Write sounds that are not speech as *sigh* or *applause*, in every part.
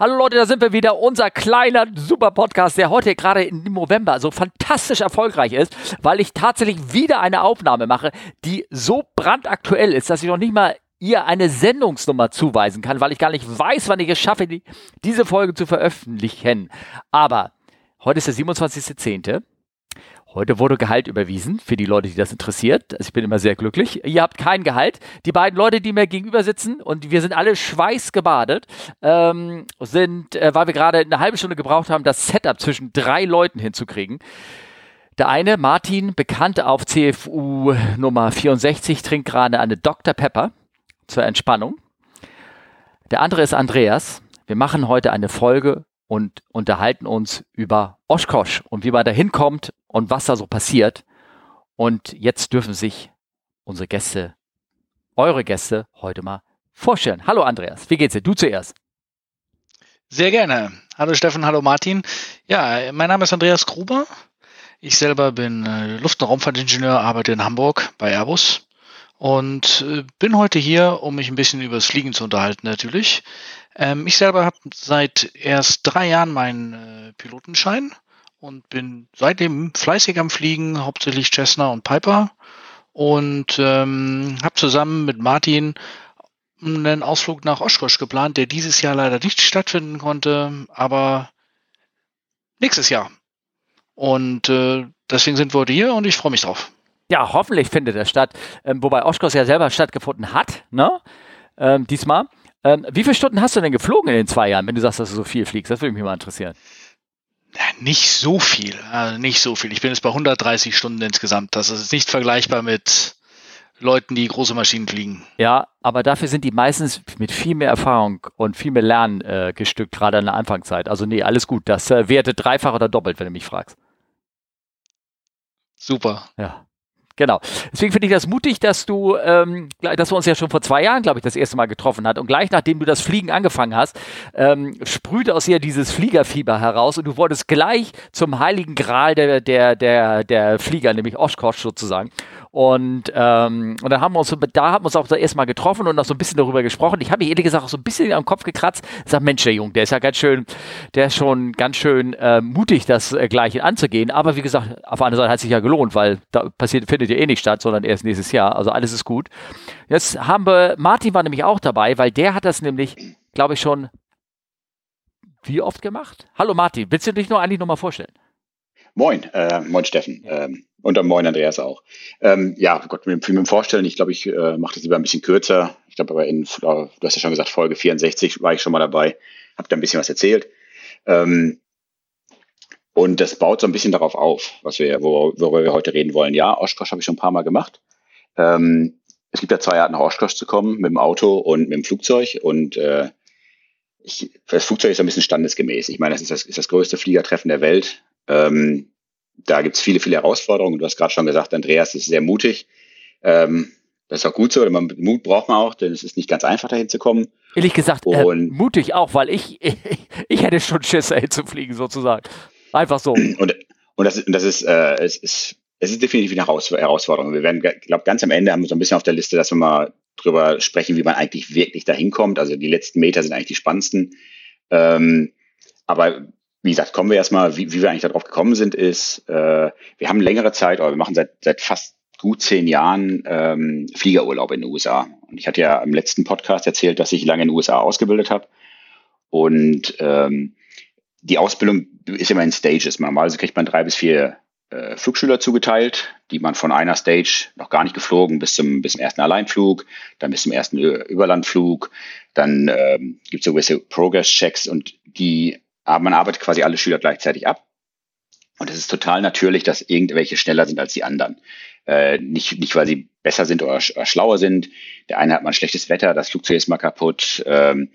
Hallo Leute, da sind wir wieder. Unser kleiner super Podcast, der heute gerade im November so fantastisch erfolgreich ist, weil ich tatsächlich wieder eine Aufnahme mache, die so brandaktuell ist, dass ich noch nicht mal ihr eine Sendungsnummer zuweisen kann, weil ich gar nicht weiß, wann ich es schaffe, die, diese Folge zu veröffentlichen. Aber heute ist der 27.10. Heute wurde Gehalt überwiesen für die Leute, die das interessiert. Also ich bin immer sehr glücklich. Ihr habt kein Gehalt. Die beiden Leute, die mir gegenüber sitzen und wir sind alle schweißgebadet, ähm, sind, äh, weil wir gerade eine halbe Stunde gebraucht haben, das Setup zwischen drei Leuten hinzukriegen. Der eine, Martin, bekannt auf CFU Nummer 64, trinkt gerade eine Dr. Pepper zur Entspannung. Der andere ist Andreas. Wir machen heute eine Folge und unterhalten uns über Oshkosh und wie man da hinkommt und was da so passiert. Und jetzt dürfen sich unsere Gäste, eure Gäste, heute mal vorstellen. Hallo Andreas, wie geht's dir? Du zuerst. Sehr gerne. Hallo Steffen, hallo Martin. Ja, mein Name ist Andreas Gruber. Ich selber bin äh, Luft- und Raumfahrtingenieur, arbeite in Hamburg bei Airbus und äh, bin heute hier, um mich ein bisschen über das Fliegen zu unterhalten natürlich. Ähm, ich selber habe seit erst drei Jahren meinen äh, Pilotenschein und bin seitdem fleißig am Fliegen, hauptsächlich Cessna und Piper und ähm, habe zusammen mit Martin einen Ausflug nach Oshkosh geplant, der dieses Jahr leider nicht stattfinden konnte, aber nächstes Jahr. Und äh, deswegen sind wir heute hier und ich freue mich drauf. Ja, hoffentlich findet er statt. Ähm, wobei Oshkosh ja selber stattgefunden hat, ne? Ähm, diesmal. Ähm, wie viele Stunden hast du denn geflogen in den zwei Jahren, wenn du sagst, dass du so viel fliegst? Das würde mich mal interessieren. Nicht so viel, also nicht so viel. Ich bin jetzt bei 130 Stunden insgesamt. Das ist nicht vergleichbar mit Leuten, die große Maschinen fliegen. Ja, aber dafür sind die meistens mit viel mehr Erfahrung und viel mehr Lernen äh, gestückt, gerade in der Anfangszeit. Also nee, alles gut. Das äh, werte dreifach oder doppelt, wenn du mich fragst. Super. Ja. Genau. Deswegen finde ich das mutig, dass du, ähm, dass wir uns ja schon vor zwei Jahren, glaube ich, das erste Mal getroffen hat und gleich nachdem du das Fliegen angefangen hast, ähm, sprühte aus dir dieses Fliegerfieber heraus und du wurdest gleich zum heiligen Gral der, der, der, der Flieger, nämlich Oshkosh sozusagen. Und, ähm, und dann haben wir uns, da haben wir uns auch das erste Mal getroffen und noch so ein bisschen darüber gesprochen. Ich habe mich ehrlich gesagt auch so ein bisschen am Kopf gekratzt. Ich sage, Mensch, der Junge, der ist ja ganz schön, der ist schon ganz schön äh, mutig, das äh, Gleiche anzugehen. Aber wie gesagt, auf der anderen Seite hat es sich ja gelohnt, weil da passiert, findet ja eh nicht statt, sondern erst nächstes Jahr. Also alles ist gut. Jetzt haben wir, Martin war nämlich auch dabei, weil der hat das nämlich, glaube ich, schon wie oft gemacht? Hallo Martin, willst du dich nur eigentlich nochmal vorstellen? Moin, äh, moin Steffen. Ähm, und dann moin Andreas auch. Ähm, ja, Gott, mit, mit dem Vorstellen, ich glaube, ich äh, mache das lieber ein bisschen kürzer. Ich glaube, aber in, du hast ja schon gesagt, Folge 64 war ich schon mal dabei, habe da ein bisschen was erzählt. Ähm, und das baut so ein bisschen darauf auf, was wir, worüber wir heute reden wollen. Ja, Oshkosh habe ich schon ein paar Mal gemacht. Ähm, es gibt ja zwei Arten, nach Oshkosh zu kommen, mit dem Auto und mit dem Flugzeug. Und äh, ich, das Flugzeug ist ein bisschen standesgemäß. Ich meine, das ist das, ist das größte Fliegertreffen der Welt. Ähm, da gibt es viele, viele Herausforderungen. Du hast gerade schon gesagt, Andreas ist sehr mutig. Ähm, das ist auch gut so, man, Mut braucht man auch, denn es ist nicht ganz einfach, dahin zu kommen. Ehrlich gesagt, äh, mutig auch, weil ich, ich, *laughs* ich hätte schon Schiss, dahin zu fliegen, sozusagen. Einfach so. *clears throat* Und, und das, das ist, äh, es ist, es ist definitiv eine Herausforderung. Wir werden, ich glaube, ganz am Ende haben wir so ein bisschen auf der Liste, dass wir mal drüber sprechen, wie man eigentlich wirklich dahin kommt. Also die letzten Meter sind eigentlich die spannendsten. Ähm, aber wie gesagt, kommen wir erstmal, wie, wie wir eigentlich darauf gekommen sind, ist, äh, wir haben längere Zeit, oder wir machen seit, seit fast gut zehn Jahren ähm, Fliegerurlaub in den USA. Und ich hatte ja im letzten Podcast erzählt, dass ich lange in den USA ausgebildet habe. Und ähm, die Ausbildung ist immer in Stages. Normalerweise kriegt man drei bis vier äh, Flugschüler zugeteilt, die man von einer Stage noch gar nicht geflogen bis zum, bis zum ersten Alleinflug, dann bis zum ersten Überlandflug. Dann ähm, gibt es so gewisse Progress-Checks und die aber man arbeitet quasi alle Schüler gleichzeitig ab. Und es ist total natürlich, dass irgendwelche schneller sind als die anderen. Äh, nicht, nicht, weil sie besser sind oder, sch oder, schlauer sind. Der eine hat mal ein schlechtes Wetter, das Flugzeug ist mal kaputt. Ähm,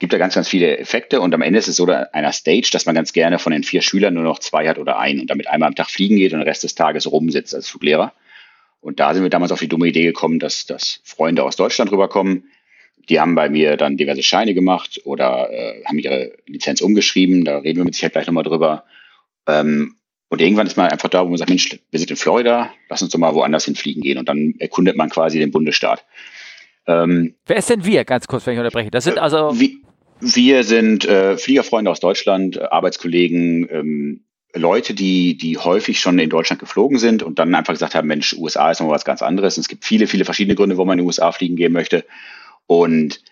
gibt da ganz, ganz viele Effekte. Und am Ende ist es so einer Stage, dass man ganz gerne von den vier Schülern nur noch zwei hat oder einen und damit einmal am Tag fliegen geht und den Rest des Tages rumsitzt als Fluglehrer. Und da sind wir damals auf die dumme Idee gekommen, dass, dass Freunde aus Deutschland rüberkommen, die haben bei mir dann diverse Scheine gemacht oder äh, haben ihre Lizenz umgeschrieben. Da reden wir mit Sicherheit gleich nochmal drüber. Ähm, und irgendwann ist man einfach da, wo man sagt, Mensch, wir sind in Florida, lass uns doch mal woanders hinfliegen gehen. Und dann erkundet man quasi den Bundesstaat. Ähm, Wer ist denn wir, ganz kurz, wenn ich unterbreche? Das sind äh, also... Wie, Wir sind äh, Fliegerfreunde aus Deutschland, Arbeitskollegen, ähm, Leute, die, die häufig schon in Deutschland geflogen sind und dann einfach gesagt haben, Mensch, USA ist noch was ganz anderes. Und es gibt viele, viele verschiedene Gründe, wo man in die USA fliegen gehen möchte. Und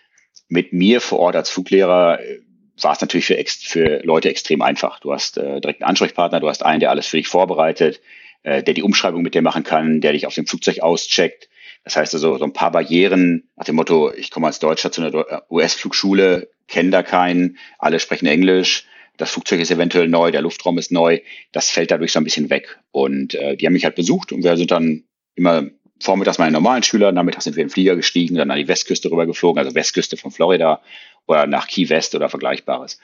mit mir vor Ort als Fluglehrer äh, war es natürlich für, für Leute extrem einfach. Du hast äh, direkt einen Ansprechpartner, du hast einen, der alles für dich vorbereitet, äh, der die Umschreibung mit dir machen kann, der dich auf dem Flugzeug auscheckt. Das heißt also, so ein paar Barrieren nach dem Motto, ich komme als Deutscher zu einer äh, US-Flugschule, kenne da keinen, alle sprechen Englisch, das Flugzeug ist eventuell neu, der Luftraum ist neu, das fällt dadurch so ein bisschen weg. Und äh, die haben mich halt besucht und wir sind dann immer vormittags meine normalen Schüler, nachmittags sind wir in den Flieger gestiegen, dann an die Westküste rüber geflogen, also Westküste von Florida oder nach Key West oder Vergleichbares.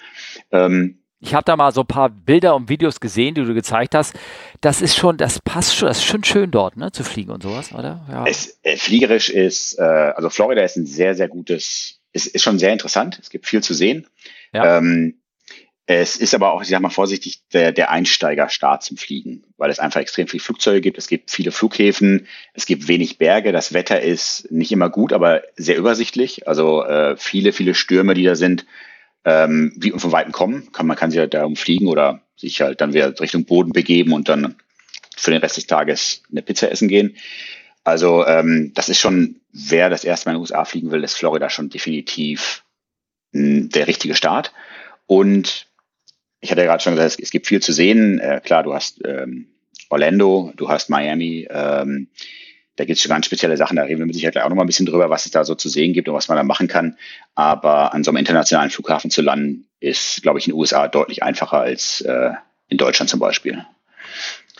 Ähm, ich habe da mal so ein paar Bilder und Videos gesehen, die du gezeigt hast. Das ist schon, das passt schon, das ist schon schön dort, ne, zu fliegen und sowas, oder? Ja. Es, äh, fliegerisch ist, äh, also Florida ist ein sehr, sehr gutes, ist, ist schon sehr interessant. Es gibt viel zu sehen. Ja. Ähm, es ist aber auch, ich sag mal vorsichtig, der, der Einsteigerstart zum Fliegen, weil es einfach extrem viele Flugzeuge gibt. Es gibt viele Flughäfen, es gibt wenig Berge. Das Wetter ist nicht immer gut, aber sehr übersichtlich. Also äh, viele, viele Stürme, die da sind, ähm, wie von Weitem kommen. Kann, man kann sich halt darum fliegen oder sich halt dann wieder Richtung Boden begeben und dann für den Rest des Tages eine Pizza essen gehen. Also ähm, das ist schon, wer das erste Mal in den USA fliegen will, ist Florida schon definitiv mh, hm, der richtige Start. Und ich hatte ja gerade schon gesagt, es, gibt viel zu sehen. Äh, klar, du hast ähm, Orlando, du hast Miami. Ähm, da gibt es schon ganz spezielle Sachen. Da reden wir mit Sicherheit auch noch mal ein bisschen drüber, was es da so zu sehen gibt und was man da machen kann. Aber an so einem internationalen Flughafen zu landen, ist, glaube ich, in den USA deutlich einfacher als äh, in Deutschland zum Beispiel.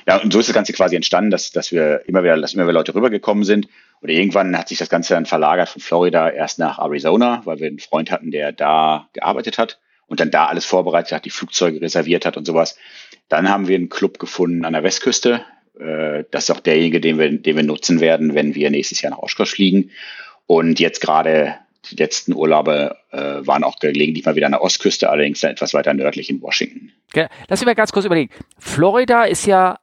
Ja, und so ist das Ganze quasi entstanden, dass, dass wir immer wieder, dass immer wieder Leute rübergekommen sind. Und irgendwann hat sich das Ganze dann verlagert von Florida erst nach Arizona, weil wir einen Freund hatten, der da gearbeitet hat und dann da alles vorbereitet hat, die Flugzeuge reserviert hat und sowas. Dann haben wir einen Club gefunden an der Westküste. Äh, das ist auch derjenige, den wir, den wir nutzen werden, wenn wir nächstes Jahr nach Oshkosh fliegen. Und jetzt gerade die letzten Urlaube äh, waren auch gelegentlich mal wieder an der Ostküste, allerdings dann etwas weiter nördlich in Washington. Okay. Lass mich mal ganz kurz überlegen. Florida ist ja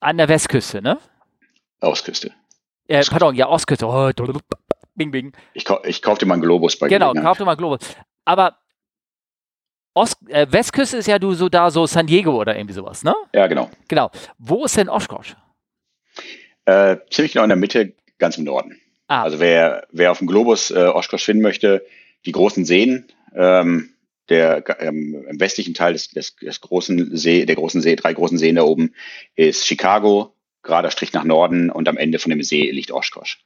an der Westküste, ne? Ostküste. Äh, pardon, ja, Ostküste. Oh, bing, bing. Ich, ich kaufte mal einen Globus bei Genau, kaufte mal einen Globus. Aber Ost, äh, Westküste ist ja du so da, so San Diego oder irgendwie sowas, ne? Ja, genau. Genau. Wo ist denn Oshkosh? Äh, ziemlich genau in der Mitte, ganz im Norden. Ah. Also wer, wer auf dem Globus äh, Oshkosh finden möchte, die großen Seen, ähm, der ähm, im westlichen Teil des, des, des großen See, der großen See, drei großen Seen da oben, ist Chicago, gerader Strich nach Norden und am Ende von dem See liegt Oshkosh.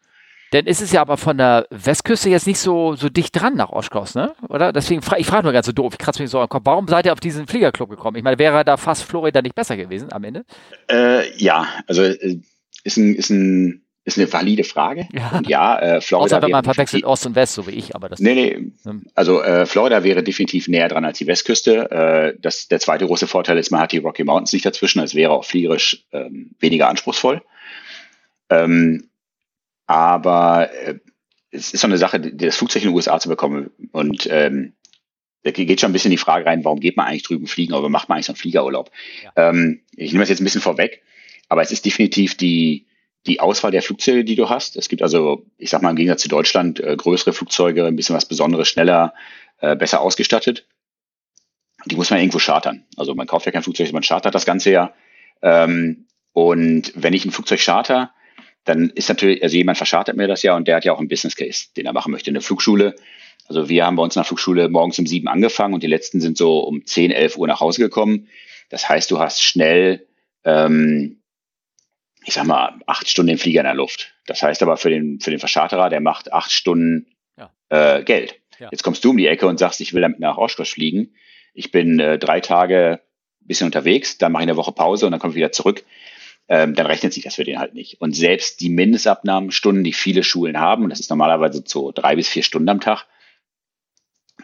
Denn ist es ja aber von der Westküste jetzt nicht so, so dicht dran nach Oshkosh, ne? Oder? Deswegen frage ich frage nur ganz so doof, ich kratze mich so am Kopf. Warum seid ihr auf diesen Fliegerclub gekommen? Ich meine, wäre da fast Florida nicht besser gewesen am Ende? Äh, ja, also äh, ist ein, ist ein ist eine valide Frage. Ja, und ja äh, Florida. Außer wenn man verwechselt Ost und West, so wie ich, aber das. Nee, nee. Hm. Also äh, Florida wäre definitiv näher dran als die Westküste. Äh, das, der zweite große Vorteil ist, man hat die Rocky Mountains nicht dazwischen. Es wäre auch fliegerisch ähm, weniger anspruchsvoll. Ähm, aber äh, es ist so eine Sache, das Flugzeug in den USA zu bekommen. Und ähm, da geht schon ein bisschen die Frage rein, warum geht man eigentlich drüben fliegen oder macht man eigentlich so einen Fliegerurlaub? Ja. Ähm, ich nehme das jetzt ein bisschen vorweg, aber es ist definitiv die, die Auswahl der Flugzeuge, die du hast. Es gibt also, ich sag mal, im Gegensatz zu Deutschland äh, größere Flugzeuge, ein bisschen was Besonderes, schneller, äh, besser ausgestattet. Die muss man irgendwo chartern. Also man kauft ja kein Flugzeug, man chartert das Ganze ja. Ähm, und wenn ich ein Flugzeug charter, dann ist natürlich, also jemand verschartet mir das ja und der hat ja auch einen Business Case, den er machen möchte. Eine Flugschule. Also wir haben bei uns in der Flugschule morgens um sieben angefangen und die letzten sind so um zehn, elf Uhr nach Hause gekommen. Das heißt, du hast schnell, ähm, ich sag mal, acht Stunden den Flieger in der Luft. Das heißt aber für den, für den Verscharterer, der macht acht Stunden ja. äh, Geld. Ja. Jetzt kommst du um die Ecke und sagst, ich will damit nach Oshkosh fliegen. Ich bin äh, drei Tage bisschen unterwegs, dann mache ich eine Woche Pause und dann komme ich wieder zurück ähm, dann rechnet sich das für den halt nicht. Und selbst die Mindestabnahmestunden, die viele Schulen haben, und das ist normalerweise so drei bis vier Stunden am Tag,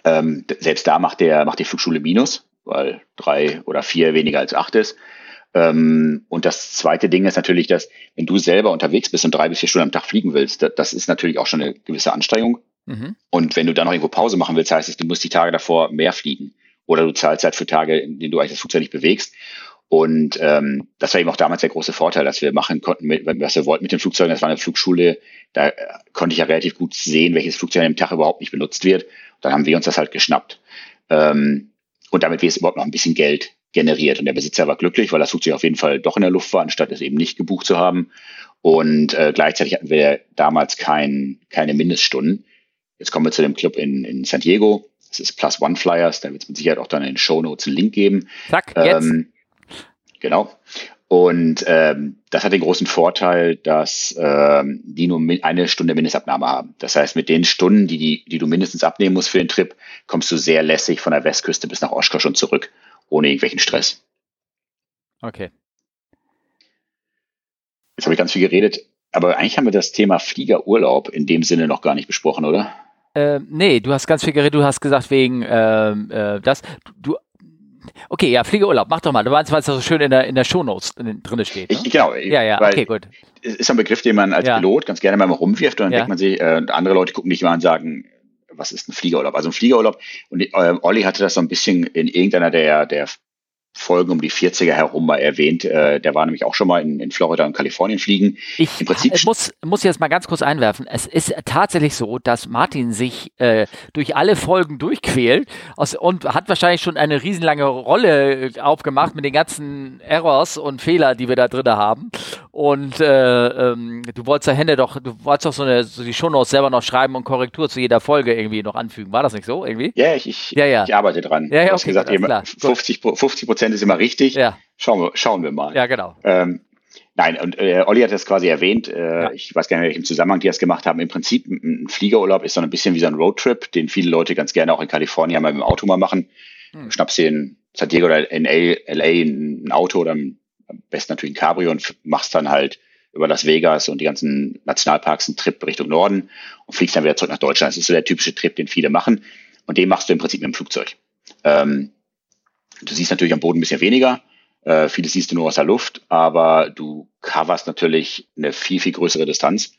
ähm, selbst da macht der macht die Flugschule Minus, weil drei oder vier weniger als acht ist. Ähm, und das zweite Ding ist natürlich, dass wenn du selber unterwegs bist und drei bis vier Stunden am Tag fliegen willst, das, das ist natürlich auch schon eine gewisse Anstrengung. Mhm. Und wenn du dann noch irgendwo Pause machen willst, heißt es, du musst die Tage davor mehr fliegen. Oder du zahlst halt für Tage, in denen du eigentlich das Flugzeug nicht bewegst. Und ähm, das war eben auch damals der große Vorteil, dass wir machen konnten, mit, was wir wollten mit den Flugzeugen. Das war eine Flugschule, da äh, konnte ich ja relativ gut sehen, welches Flugzeug an dem Tag überhaupt nicht benutzt wird. Und dann haben wir uns das halt geschnappt. Ähm, und damit wir es überhaupt noch ein bisschen Geld generiert. Und der Besitzer war glücklich, weil das Flugzeug auf jeden Fall doch in der Luft war, anstatt es eben nicht gebucht zu haben. Und äh, gleichzeitig hatten wir damals kein, keine Mindeststunden. Jetzt kommen wir zu dem Club in, in San Diego. Das ist Plus One Flyers. Da wird es mit Sicherheit auch dann in den Show Notes einen Link geben. Zack, jetzt. Genau. Und ähm, das hat den großen Vorteil, dass ähm, die nur eine Stunde Mindestabnahme haben. Das heißt, mit den Stunden, die, die, die du mindestens abnehmen musst für den Trip, kommst du sehr lässig von der Westküste bis nach Oshkosh und zurück, ohne irgendwelchen Stress. Okay. Jetzt habe ich ganz viel geredet, aber eigentlich haben wir das Thema Fliegerurlaub in dem Sinne noch gar nicht besprochen, oder? Äh, nee, du hast ganz viel geredet, du hast gesagt, wegen ähm, äh, das. Du, Okay, ja, Fliegerurlaub, mach doch mal. Du meinst, weil es so schön in der, in der Shownotes drin steht. Ne? Ich, genau. Ja, ja, okay, gut. Es ist ein Begriff, den man als ja. Pilot ganz gerne mal rumwirft und dann ja. denkt man sich, äh, andere Leute gucken dich mal und sagen, was ist ein Fliegerurlaub? Also ein Fliegerurlaub, und äh, Olli hatte das so ein bisschen in irgendeiner der, der Folgen um die 40er herum mal erwähnt. Äh, der war nämlich auch schon mal in, in Florida und Kalifornien fliegen. Ich muss, muss jetzt mal ganz kurz einwerfen. Es ist tatsächlich so, dass Martin sich äh, durch alle Folgen durchquält aus, und hat wahrscheinlich schon eine riesenlange Rolle äh, aufgemacht mit den ganzen Errors und Fehler, die wir da drin haben. Und äh, ähm, du wolltest da Hände doch, du wolltest doch so, eine, so die Shownotes selber noch schreiben und Korrektur zu jeder Folge irgendwie noch anfügen. War das nicht so irgendwie? Ja, ich, ich, ja, ja. ich arbeite dran. Ja, ja, du hast okay, gesagt, eben 50, 50 Prozent ist immer richtig. Ja. Schauen wir, schauen wir mal. Ja, genau. Ähm, Nein, und äh, Olli hat das quasi erwähnt, äh, ja. ich weiß gar nicht, in welchem Zusammenhang die das gemacht haben. Im Prinzip ein, ein Fliegerurlaub ist so ein bisschen wie so ein Roadtrip, den viele Leute ganz gerne auch in Kalifornien mal mit dem Auto mal machen. Hm. Schnappst dir in San Diego oder in LA ein Auto oder am besten natürlich ein Cabrio und machst dann halt über Las Vegas und die ganzen Nationalparks einen Trip Richtung Norden und fliegst dann wieder zurück nach Deutschland. Das ist so der typische Trip, den viele machen. Und den machst du im Prinzip mit dem Flugzeug. Ähm, du siehst natürlich am Boden ein bisschen weniger. Äh, vieles siehst du nur aus der Luft, aber du coverst natürlich eine viel, viel größere Distanz.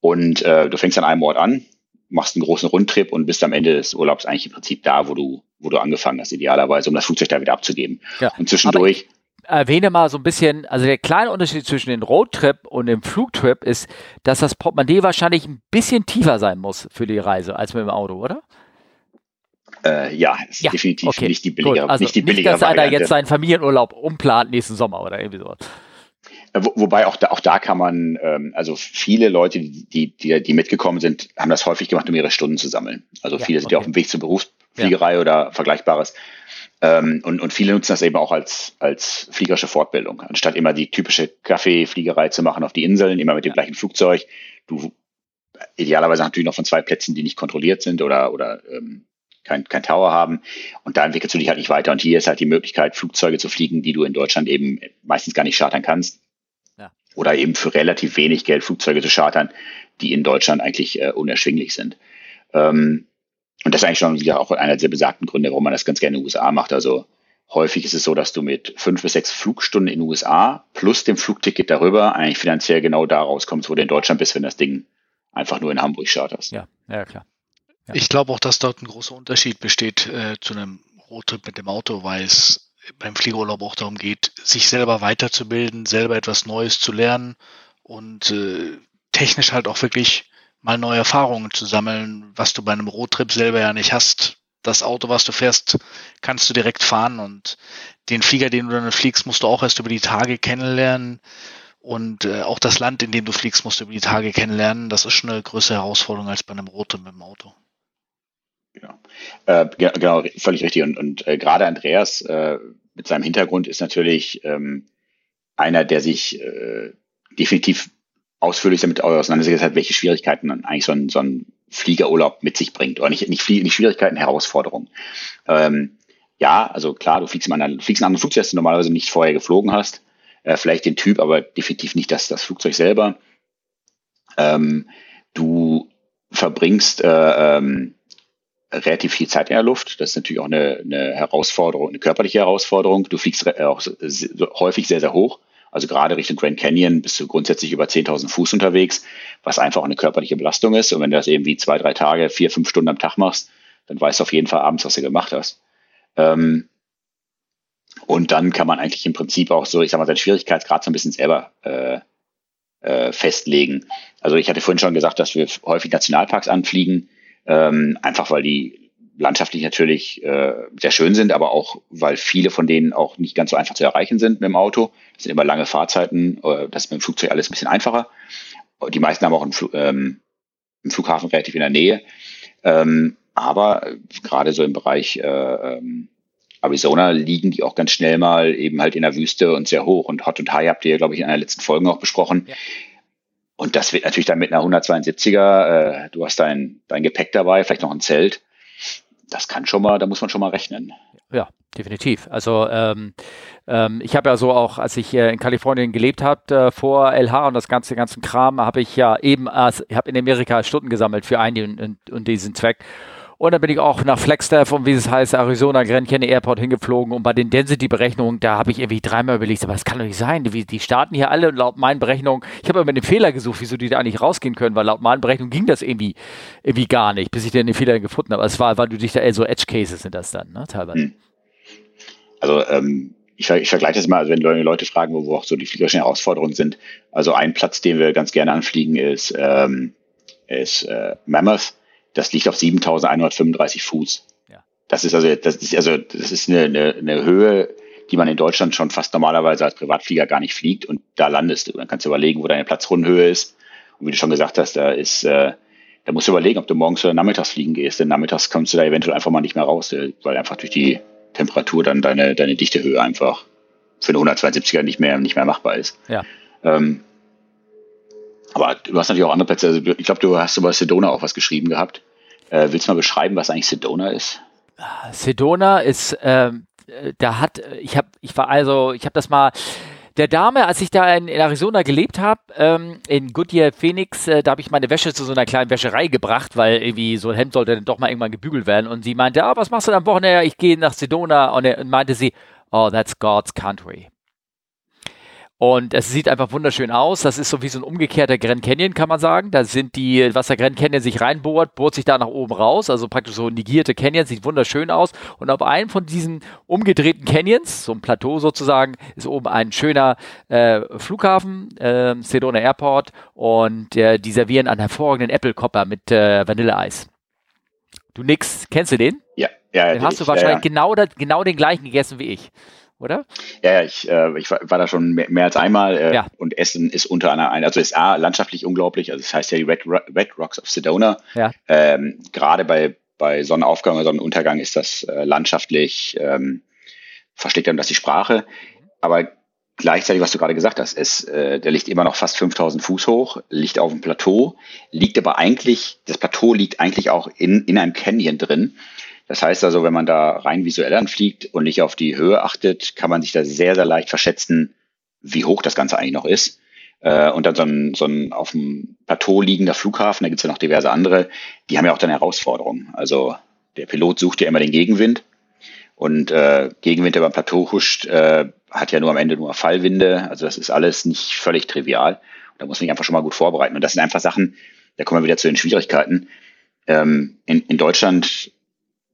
Und äh, du fängst an einem Ort an, machst einen großen Rundtrip und bist am Ende des Urlaubs eigentlich im Prinzip da, wo du, wo du angefangen hast, idealerweise, um das Flugzeug da wieder abzugeben. Ja, und zwischendurch erwähne mal so ein bisschen, also der kleine Unterschied zwischen dem Roadtrip und dem Flugtrip ist, dass das Portemonnaie wahrscheinlich ein bisschen tiefer sein muss für die Reise als mit dem Auto, oder? Äh, ja, ist ja, definitiv okay, nicht die billigere, also nicht die billigere nicht, dass einer jetzt seinen Familienurlaub umplant nächsten Sommer oder irgendwie sowas. Wo, wobei auch da, auch da kann man, ähm, also viele Leute, die, die, die mitgekommen sind, haben das häufig gemacht, um ihre Stunden zu sammeln. Also ja, viele sind okay. ja auf dem Weg zur Berufsfliegerei ja. oder Vergleichbares. Ähm, und, und viele nutzen das eben auch als, als fliegerische Fortbildung, anstatt immer die typische Kaffeefliegerei zu machen auf die Inseln, immer mit dem gleichen Flugzeug. Du idealerweise natürlich noch von zwei Plätzen, die nicht kontrolliert sind oder, oder ähm, kein, kein Tower haben. Und da entwickelst du dich halt nicht weiter. Und hier ist halt die Möglichkeit, Flugzeuge zu fliegen, die du in Deutschland eben meistens gar nicht chartern kannst. Ja. Oder eben für relativ wenig Geld Flugzeuge zu chartern, die in Deutschland eigentlich äh, unerschwinglich sind. Ähm, und das ist eigentlich schon wieder auch einer der besagten Gründe, warum man das ganz gerne in den USA macht. Also häufig ist es so, dass du mit fünf bis sechs Flugstunden in den USA plus dem Flugticket darüber eigentlich finanziell genau da rauskommst, wo du in Deutschland bist, wenn das Ding einfach nur in Hamburg charterst. Ja, ja klar. Ja. Ich glaube auch, dass dort ein großer Unterschied besteht äh, zu einem Roadtrip mit dem Auto, weil es beim Fliegerurlaub auch darum geht, sich selber weiterzubilden, selber etwas Neues zu lernen und äh, technisch halt auch wirklich mal neue Erfahrungen zu sammeln, was du bei einem Roadtrip selber ja nicht hast. Das Auto, was du fährst, kannst du direkt fahren und den Flieger, den du dann fliegst, musst du auch erst über die Tage kennenlernen. Und äh, auch das Land, in dem du fliegst, musst du über die Tage kennenlernen. Das ist schon eine größere Herausforderung als bei einem Roadtrip mit dem Auto. Genau, äh, genau völlig richtig. Und, und äh, gerade Andreas äh, mit seinem Hintergrund ist natürlich ähm, einer, der sich äh, definitiv ausführlich damit auseinandergesetzt hat, welche Schwierigkeiten eigentlich so ein, so ein Fliegerurlaub mit sich bringt. Oder nicht, nicht, nicht Schwierigkeiten, Herausforderungen. Ähm, ja, also klar, du fliegst, in anderen, fliegst in anderen Flugzeug, das du normalerweise nicht vorher geflogen hast. Äh, vielleicht den Typ, aber definitiv nicht das, das Flugzeug selber. Ähm, du verbringst äh, ähm, relativ viel Zeit in der Luft. Das ist natürlich auch eine, eine Herausforderung, eine körperliche Herausforderung. Du fliegst auch häufig sehr, sehr hoch. Also gerade Richtung Grand Canyon bist du grundsätzlich über 10.000 Fuß unterwegs, was einfach eine körperliche Belastung ist. Und wenn du das irgendwie zwei, drei Tage, vier, fünf Stunden am Tag machst, dann weißt du auf jeden Fall abends, was du gemacht hast. Ähm, Und dann kann man eigentlich im Prinzip auch so, ich sag mal, seinen Schwierigkeitsgrad so ein bisschen selber äh, äh, festlegen. Also ich hatte vorhin schon gesagt, dass wir häufig Nationalparks anfliegen, ähm, einfach weil die landschaftlich natürlich äh, sehr schön sind, aber auch weil viele von denen auch nicht ganz so einfach zu erreichen sind mit dem Auto. Das sind immer lange Fahrzeiten, äh, das ist mit dem Flugzeug alles ein bisschen einfacher. Die meisten haben auch einen, Fl ähm, einen Flughafen relativ in der Nähe. Ähm, aber gerade so im Bereich äh, ähm, Arizona liegen die auch ganz schnell mal eben halt in der Wüste und sehr hoch. Und Hot und High habt ihr, glaube ich, in einer letzten Folge auch besprochen. Ja. Und das wird natürlich dann mit einer 172er, äh, du hast dein, dein Gepäck dabei, vielleicht noch ein Zelt. Das kann schon mal, da muss man schon mal rechnen. Ja, definitiv. Also ähm, ähm, ich habe ja so auch, als ich äh, in Kalifornien gelebt habe, äh, vor LH und das ganze ganzen Kram, habe ich ja eben, äh, habe in Amerika Stunden gesammelt für einen und, und diesen Zweck. Und dann bin ich auch nach Flagstaff und wie es heißt, Arizona Grand Canyon Airport hingeflogen. Und bei den Density-Berechnungen, da habe ich irgendwie dreimal überlegt, aber das kann doch nicht sein. Die, die starten hier alle laut meinen Berechnungen. Ich habe immer den Fehler gesucht, wieso die da eigentlich rausgehen können, weil laut meinen Berechnungen ging das irgendwie, irgendwie gar nicht, bis ich den Fehler gefunden habe. Es war, weil du dich da, so Edge Cases sind das dann, ne, teilweise. Hm. Also, ähm, ich, ich vergleiche das mal, also wenn Leute fragen, wo, wo auch so die fliegerischen Herausforderungen sind. Also ein Platz, den wir ganz gerne anfliegen, ist, ähm, ist äh, Mammoth das liegt auf 7135 Fuß. Ja. Das ist also, das ist also, das ist eine, eine, eine Höhe, die man in Deutschland schon fast normalerweise als Privatflieger gar nicht fliegt und da landest du. Dann kannst du überlegen, wo deine Platzrundenhöhe ist. Und wie du schon gesagt hast, da ist, äh, da musst du überlegen, ob du morgens oder nachmittags fliegen gehst. Denn nachmittags kommst du da eventuell einfach mal nicht mehr raus, äh, weil einfach durch die Temperatur dann deine, deine Dichtehöhe einfach für eine 172er nicht mehr, nicht mehr machbar ist. Ja. Ähm, aber du hast natürlich auch andere Plätze. Also ich glaube, du hast über Sedona auch was geschrieben gehabt. Äh, willst du mal beschreiben, was eigentlich Sedona ist? Sedona ist, ähm, da hat, ich habe, ich war also, ich habe das mal, der Dame, als ich da in, in Arizona gelebt habe, ähm, in Goodyear Phoenix, äh, da habe ich meine Wäsche zu so einer kleinen Wäscherei gebracht, weil irgendwie so ein Hemd sollte dann doch mal irgendwann gebügelt werden. Und sie meinte, ah, was machst du am Wochenende? Ich gehe nach Sedona. Und, und meinte sie, oh, that's God's country. Und es sieht einfach wunderschön aus. Das ist so wie so ein umgekehrter Grand Canyon, kann man sagen. Da sind die, was der Grand Canyon sich reinbohrt, bohrt sich da nach oben raus. Also praktisch so negierte Canyon, sieht wunderschön aus. Und auf einem von diesen umgedrehten Canyons, so ein Plateau sozusagen, ist oben ein schöner äh, Flughafen, äh, Sedona Airport. Und äh, die servieren einen hervorragenden Apple Copper mit äh, Vanilleeis. Du nix, kennst du den? Ja, ja. Den hast du wahrscheinlich ja, ja. Genau, genau den gleichen gegessen wie ich oder? Ja, ich, äh, ich war, war da schon mehr, mehr als einmal äh, ja. und Essen ist unter einer, also ist A, landschaftlich unglaublich, also es das heißt ja die Red, Red Rocks of Sedona. Ja. Ähm, Gerade bei, bei Sonnenaufgang oder Sonnenuntergang ist das äh, landschaftlich, ähm, versteckt einem das die Sprache, aber gleichzeitig, was du gerade gesagt hast, ist, äh, der liegt immer noch fast 5000 Fuß hoch, liegt auf dem Plateau, liegt aber eigentlich, das Plateau liegt eigentlich auch in, in einem Canyon drin. Das heißt also, wenn man da rein visuell anfliegt und nicht auf die Höhe achtet, kann man sich da sehr, sehr leicht verschätzen, wie hoch das Ganze eigentlich noch ist. Äh, und dann so ein, so ein auf dem Plateau liegender Flughafen, da gibt's ja noch diverse andere, die haben ja auch dann Herausforderungen. Also der Pilot sucht ja immer den Gegenwind und äh, Gegenwind, der beim Plateau huscht, äh, hat ja nur am Ende nur Fallwinde. Also das ist alles nicht völlig trivial. Da muss man sich einfach schon mal gut vorbereiten. Und das sind einfach Sachen, da kommen wir wieder zu den Schwierigkeiten. Ähm, in, in Deutschland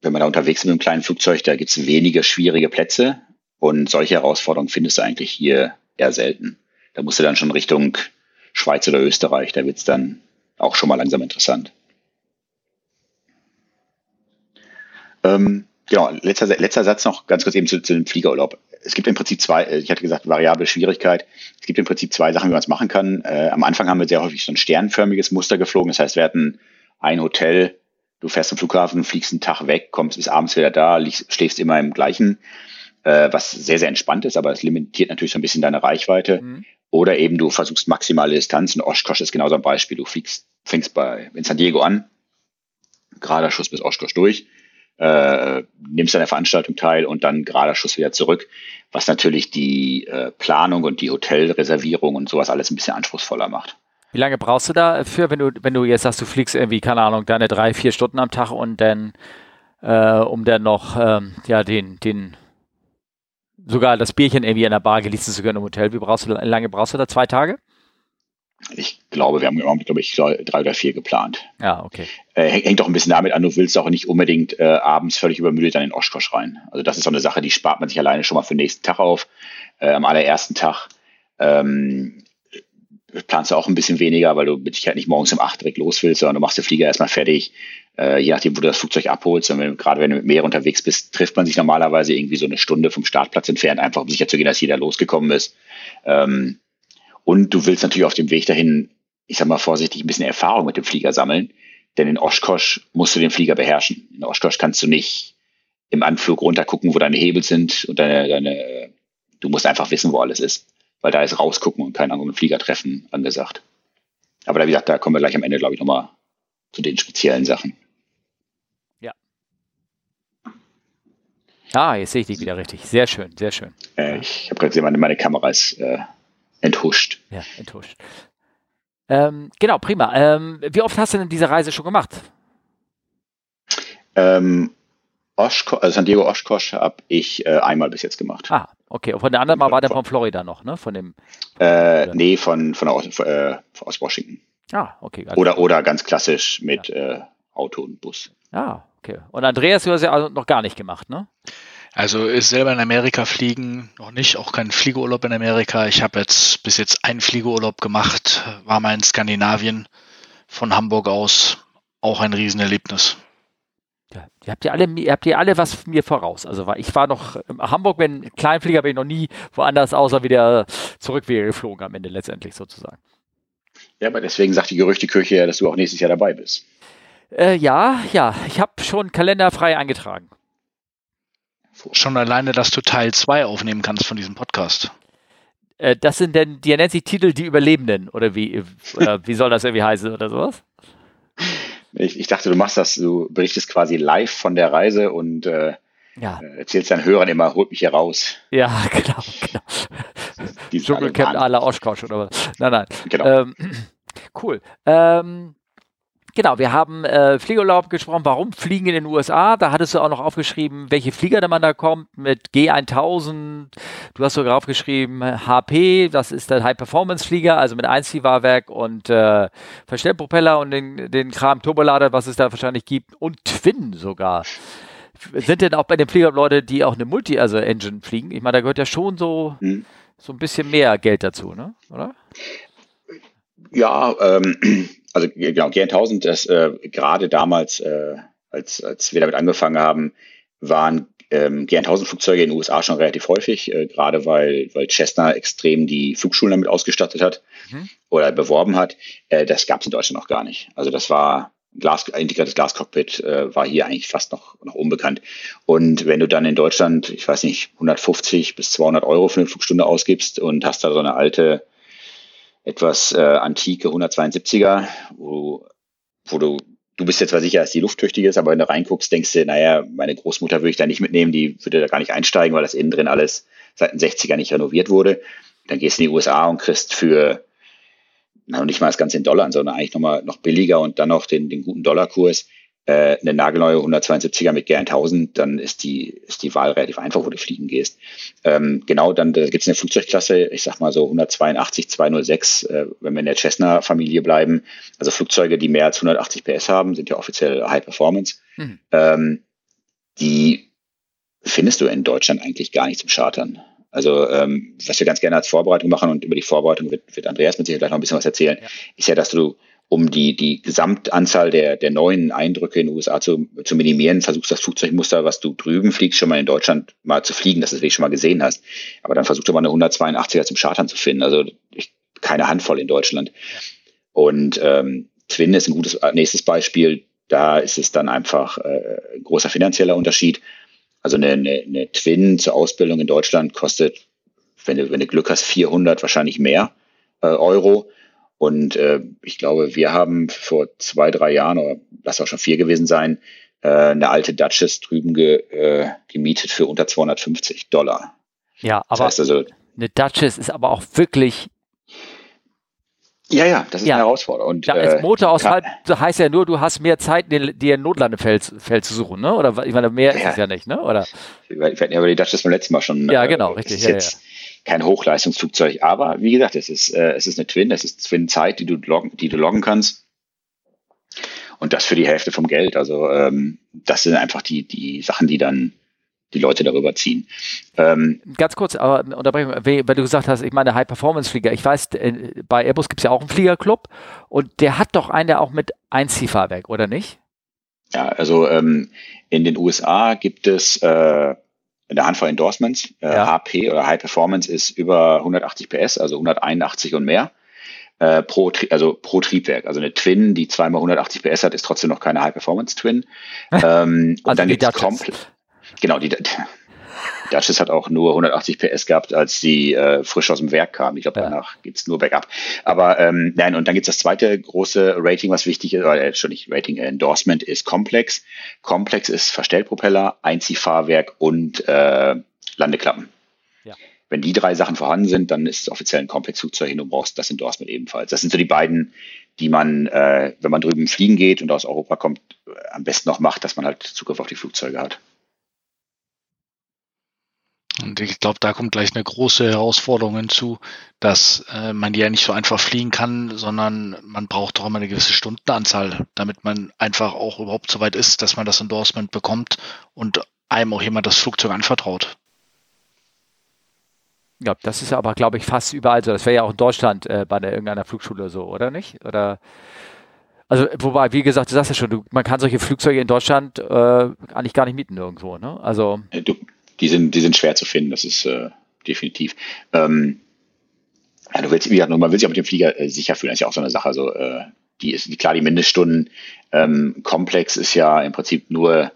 wenn man da unterwegs ist mit einem kleinen Flugzeug, da gibt es wenige schwierige Plätze und solche Herausforderungen findest du eigentlich hier eher selten. Da musst du dann schon Richtung Schweiz oder Österreich, da wird es dann auch schon mal langsam interessant. Ähm, genau, letzter, letzter Satz noch ganz kurz eben zu, zu dem Fliegerurlaub. Es gibt im Prinzip zwei, äh, ich hatte gesagt, variable Schwierigkeit. Es gibt im Prinzip zwei Sachen, wie man es machen kann. Äh, am Anfang haben wir sehr häufig so ein sternförmiges Muster geflogen. Das heißt, wir hatten ein Hotel Du fährst am Flughafen, fliegst einen Tag weg, kommst bis abends wieder da, liegst, schläfst immer im gleichen, äh, was sehr, sehr entspannt ist, aber es limitiert natürlich so ein bisschen deine Reichweite. Mhm. Oder eben du versuchst maximale Distanzen. Oshkosh ist genauso ein Beispiel. Du fliegst, fängst bei in San Diego an, gerader Schuss bis Oshkosh durch, äh, nimmst an der Veranstaltung teil und dann gerader Schuss wieder zurück, was natürlich die äh, Planung und die Hotelreservierung und sowas alles ein bisschen anspruchsvoller macht. Wie lange brauchst du dafür, wenn du, wenn du jetzt sagst, du fliegst irgendwie, keine Ahnung, deine drei, vier Stunden am Tag und dann, äh, um dann noch, ähm, ja, den, den, sogar das Bierchen irgendwie in der Bar genießen zu können im Hotel. Wie brauchst du, lange brauchst du da? Zwei Tage? Ich glaube, wir haben glaube ich, drei oder vier geplant. Ja, okay. Äh, hängt doch ein bisschen damit an, du willst auch nicht unbedingt äh, abends völlig übermüdet dann in Oshkosh rein. Also das ist so eine Sache, die spart man sich alleine schon mal für den nächsten Tag auf. Äh, am allerersten Tag ähm, planst du auch ein bisschen weniger, weil du mit Sicherheit nicht morgens um acht direkt los willst, sondern du machst den Flieger erstmal fertig, äh, je nachdem, wo du das Flugzeug abholst. Und wenn, gerade wenn du mit Meer unterwegs bist, trifft man sich normalerweise irgendwie so eine Stunde vom Startplatz entfernt, einfach um sicher zu gehen, dass jeder losgekommen ist. Ähm, und du willst natürlich auf dem Weg dahin, ich sag mal vorsichtig, ein bisschen Erfahrung mit dem Flieger sammeln. Denn in Oshkosh musst du den Flieger beherrschen. In Oshkosh kannst du nicht im Anflug runtergucken, wo deine Hebel sind und deine, deine, du musst einfach wissen, wo alles ist. Weil da ist rausgucken und keinen anderen Flieger treffen angesagt. Aber da, wie gesagt, da kommen wir gleich am Ende, glaube ich, nochmal zu den speziellen Sachen. Ja. Ah, jetzt sehe ich dich wieder richtig. Sehr schön, sehr schön. Äh, ich habe gerade gesehen, meine, meine Kamera ist äh, enthuscht. Ja, enthuscht. Ähm, genau, prima. Ähm, wie oft hast du denn diese Reise schon gemacht? Ähm, Oshkosh, also San Diego Oshkosh habe ich äh, einmal bis jetzt gemacht. Ah, okay. Und von der anderen Mal war der von Florida noch, ne? Von dem. Äh, nee, von, von, aus, äh, aus Washington. Ah, okay. Also oder, oder ganz klassisch mit ja. äh, Auto und Bus. Ah, okay. Und Andreas, du hast ja also noch gar nicht gemacht, ne? Also ist selber in Amerika fliegen noch nicht, auch kein Fliegeurlaub in Amerika. Ich habe jetzt bis jetzt einen Fliegeurlaub gemacht, war mal in Skandinavien von Hamburg aus, auch ein Riesenerlebnis. Ja, ihr habt ja alle, ihr habt ja alle was mir voraus. Also ich war noch in Hamburg, wenn Kleinflieger bin ich noch nie woanders außer wieder zurück wieder geflogen am Ende letztendlich sozusagen. Ja, aber deswegen sagt die Gerüchteküche ja, dass du auch nächstes Jahr dabei bist. Äh, ja, ja, ich habe schon Kalender frei eingetragen. Schon alleine, dass du Teil 2 aufnehmen kannst von diesem Podcast. Äh, das sind denn, die nennt sich Titel Die Überlebenden oder wie, oder wie soll das irgendwie heißen oder sowas? *laughs* Ich, ich, dachte, du machst das, du berichtest quasi live von der Reise und äh, ja. Äh, erzählst deinen Hörern immer, holt mich hier raus. Ja, *laughs* genau, genau. Dschungelcamp à la Oshkosh oder was. Nein, nein. Genau. Ähm, *clears throat* cool. Ähm, Genau, wir haben äh, Fliegerurlaub gesprochen, warum fliegen in den USA. Da hattest du auch noch aufgeschrieben, welche Flieger da man da kommt mit G1000. Du hast sogar aufgeschrieben HP, das ist der High-Performance-Flieger, also mit Einziehfahrwerk und äh, Verstellpropeller und den, den Kram Turbolader, was es da wahrscheinlich gibt und Twin sogar. Sind denn auch bei den Fliegern Leute, die auch eine Multi-Engine also fliegen? Ich meine, da gehört ja schon so, hm. so ein bisschen mehr Geld dazu, ne? oder? Ja, ähm, also genau, G1000, das äh, gerade damals, äh, als, als wir damit angefangen haben, waren ähm, G1000-Flugzeuge in den USA schon relativ häufig, äh, gerade weil, weil Cessna extrem die Flugschulen damit ausgestattet hat mhm. oder beworben hat. Äh, das gab es in Deutschland noch gar nicht. Also das war Glas, integriertes Glascockpit äh, war hier eigentlich fast noch, noch unbekannt. Und wenn du dann in Deutschland, ich weiß nicht, 150 bis 200 Euro für eine Flugstunde ausgibst und hast da so eine alte etwas äh, antike 172er, wo, wo du, du bist jetzt zwar sicher, dass die lufttüchtig ist, aber wenn du reinguckst, denkst du, naja, meine Großmutter würde ich da nicht mitnehmen, die würde da gar nicht einsteigen, weil das innen drin alles seit den 60er nicht renoviert wurde. Dann gehst du in die USA und kriegst für na, nicht mal das Ganze in Dollar, sondern eigentlich nochmal noch billiger und dann noch den, den guten Dollarkurs äh, eine nagelneue 172er mit G1000, dann ist die, ist die Wahl relativ einfach, wo du fliegen gehst. Ähm, genau, dann da gibt es eine Flugzeugklasse, ich sag mal so 182, 206, äh, wenn wir in der Cessna-Familie bleiben. Also Flugzeuge, die mehr als 180 PS haben, sind ja offiziell High Performance. Mhm. Ähm, die findest du in Deutschland eigentlich gar nicht zum Chartern. Also ähm, was wir ganz gerne als Vorbereitung machen und über die Vorbereitung wird, wird Andreas mit sich gleich noch ein bisschen was erzählen, ja. ist ja, dass du um die, die Gesamtanzahl der, der neuen Eindrücke in den USA zu, zu minimieren, versuchst das Flugzeugmuster, was du drüben fliegst, schon mal in Deutschland mal zu fliegen, dass du es wirklich schon mal gesehen hast. Aber dann versuchst du mal eine 182er zum Chartern zu finden. Also ich, keine Handvoll in Deutschland. Und ähm, Twin ist ein gutes nächstes Beispiel. Da ist es dann einfach äh, großer finanzieller Unterschied. Also eine, eine, eine Twin zur Ausbildung in Deutschland kostet, wenn du, wenn du Glück hast, 400 wahrscheinlich mehr äh, Euro. Und äh, ich glaube, wir haben vor zwei, drei Jahren, oder lass auch schon vier gewesen sein, äh, eine alte Duchess drüben ge, äh, gemietet für unter 250 Dollar. Ja, aber das heißt also, eine Duchess ist aber auch wirklich ja, ja, das ist ja. eine Herausforderung. Und, ja, als äh, Motorausfall äh, heißt ja nur, du hast mehr Zeit, dir ein Notlandefeld Feld zu suchen, ne? Oder ich meine, mehr ja. ist es ja nicht, ne? Oder? Wir hatten ja über die Duchess beim letzten Mal schon. Ja, genau, äh, richtig. Ja, jetzt, kein Hochleistungsflugzeug. Aber wie gesagt, es ist, äh, es ist eine Twin, es ist Twin-Zeit, die du loggen, die du loggen kannst. Und das für die Hälfte vom Geld. Also ähm, das sind einfach die, die Sachen, die dann die Leute darüber ziehen. Ähm, Ganz kurz, aber unterbrechen, weil du gesagt hast, ich meine High-Performance-Flieger. Ich weiß, äh, bei Airbus gibt es ja auch einen Fliegerclub und der hat doch einen, der auch mit Einziehfahrwerk, oder nicht? Ja, also ähm, in den USA gibt es äh, eine Handvoll Endorsements. Äh, ja. HP oder High Performance ist über 180 PS, also 181 und mehr. Äh, pro, also pro Triebwerk. Also eine Twin, die zweimal 180 PS hat, ist trotzdem noch keine High Performance Twin. *laughs* ähm, und also dann gibt es komplett. Genau, die, Duchess hat auch nur 180 PS gehabt, als sie äh, frisch aus dem Werk kam. Ich glaube, ja. danach geht's nur bergab. Aber ähm, nein, und dann gibt's das zweite große Rating, was wichtig ist, oder äh, schon nicht Rating, äh, Endorsement ist Complex. Complex ist Verstellpropeller, Einziehfahrwerk und äh, Landeklappen. Ja. Wenn die drei Sachen vorhanden sind, dann ist es offiziell ein Komplex-Flugzeug und du brauchst das Endorsement ebenfalls. Das sind so die beiden, die man, äh, wenn man drüben fliegen geht und aus Europa kommt, am besten noch macht, dass man halt Zugriff auf die Flugzeuge hat. Und ich glaube, da kommt gleich eine große Herausforderung hinzu, dass äh, man die ja nicht so einfach fliegen kann, sondern man braucht auch immer eine gewisse Stundenanzahl, damit man einfach auch überhaupt so weit ist, dass man das Endorsement bekommt und einem auch jemand das Flugzeug anvertraut. Ja, das ist aber, glaube ich, fast überall so. Das wäre ja auch in Deutschland äh, bei der, irgendeiner Flugschule so, oder nicht? Oder also, wobei, wie gesagt, du sagst ja schon, du, man kann solche Flugzeuge in Deutschland äh, eigentlich gar nicht mieten irgendwo, ne? Also. Du, die sind, die sind schwer zu finden, das ist äh, definitiv. Ähm, ja, du willst, wie gesagt, man will sich auch mit dem Flieger äh, sicher fühlen, das ist ja auch so eine Sache. Also, äh, die ist klar, die Mindeststunden ähm, komplex ist ja im Prinzip nur,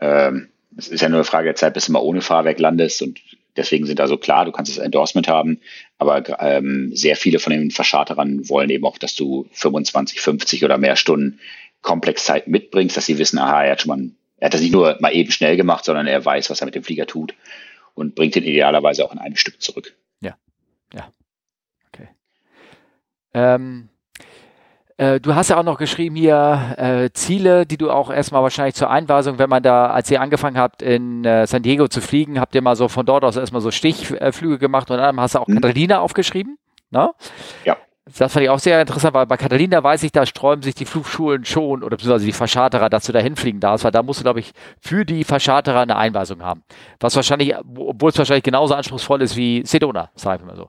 ähm, es ist ja nur eine Frage der Zeit, bis du mal ohne Fahrwerk landest und deswegen sind also klar, du kannst das Endorsement haben, aber ähm, sehr viele von den Verscharterern wollen eben auch, dass du 25, 50 oder mehr Stunden Komplexzeit mitbringst, dass sie wissen, aha, er hat schon mal er hat das nicht nur mal eben schnell gemacht, sondern er weiß, was er mit dem Flieger tut und bringt ihn idealerweise auch in einem Stück zurück. Ja, ja. Okay. Ähm, äh, du hast ja auch noch geschrieben hier äh, Ziele, die du auch erstmal wahrscheinlich zur Einweisung, wenn man da, als ihr angefangen habt, in äh, San Diego zu fliegen, habt ihr mal so von dort aus erstmal so Stichflüge gemacht und dann hast du auch. Catalina aufgeschrieben. Ne? Ja. Das fand ich auch sehr interessant, weil bei Catalina weiß ich, da sträuben sich die Flugschulen schon oder beziehungsweise die Verscharterer, dass du da hinfliegen darfst, weil da musst du, glaube ich, für die Verscharterer eine Einweisung haben. Was wahrscheinlich, obwohl es wahrscheinlich genauso anspruchsvoll ist wie Sedona, sag ich mal so.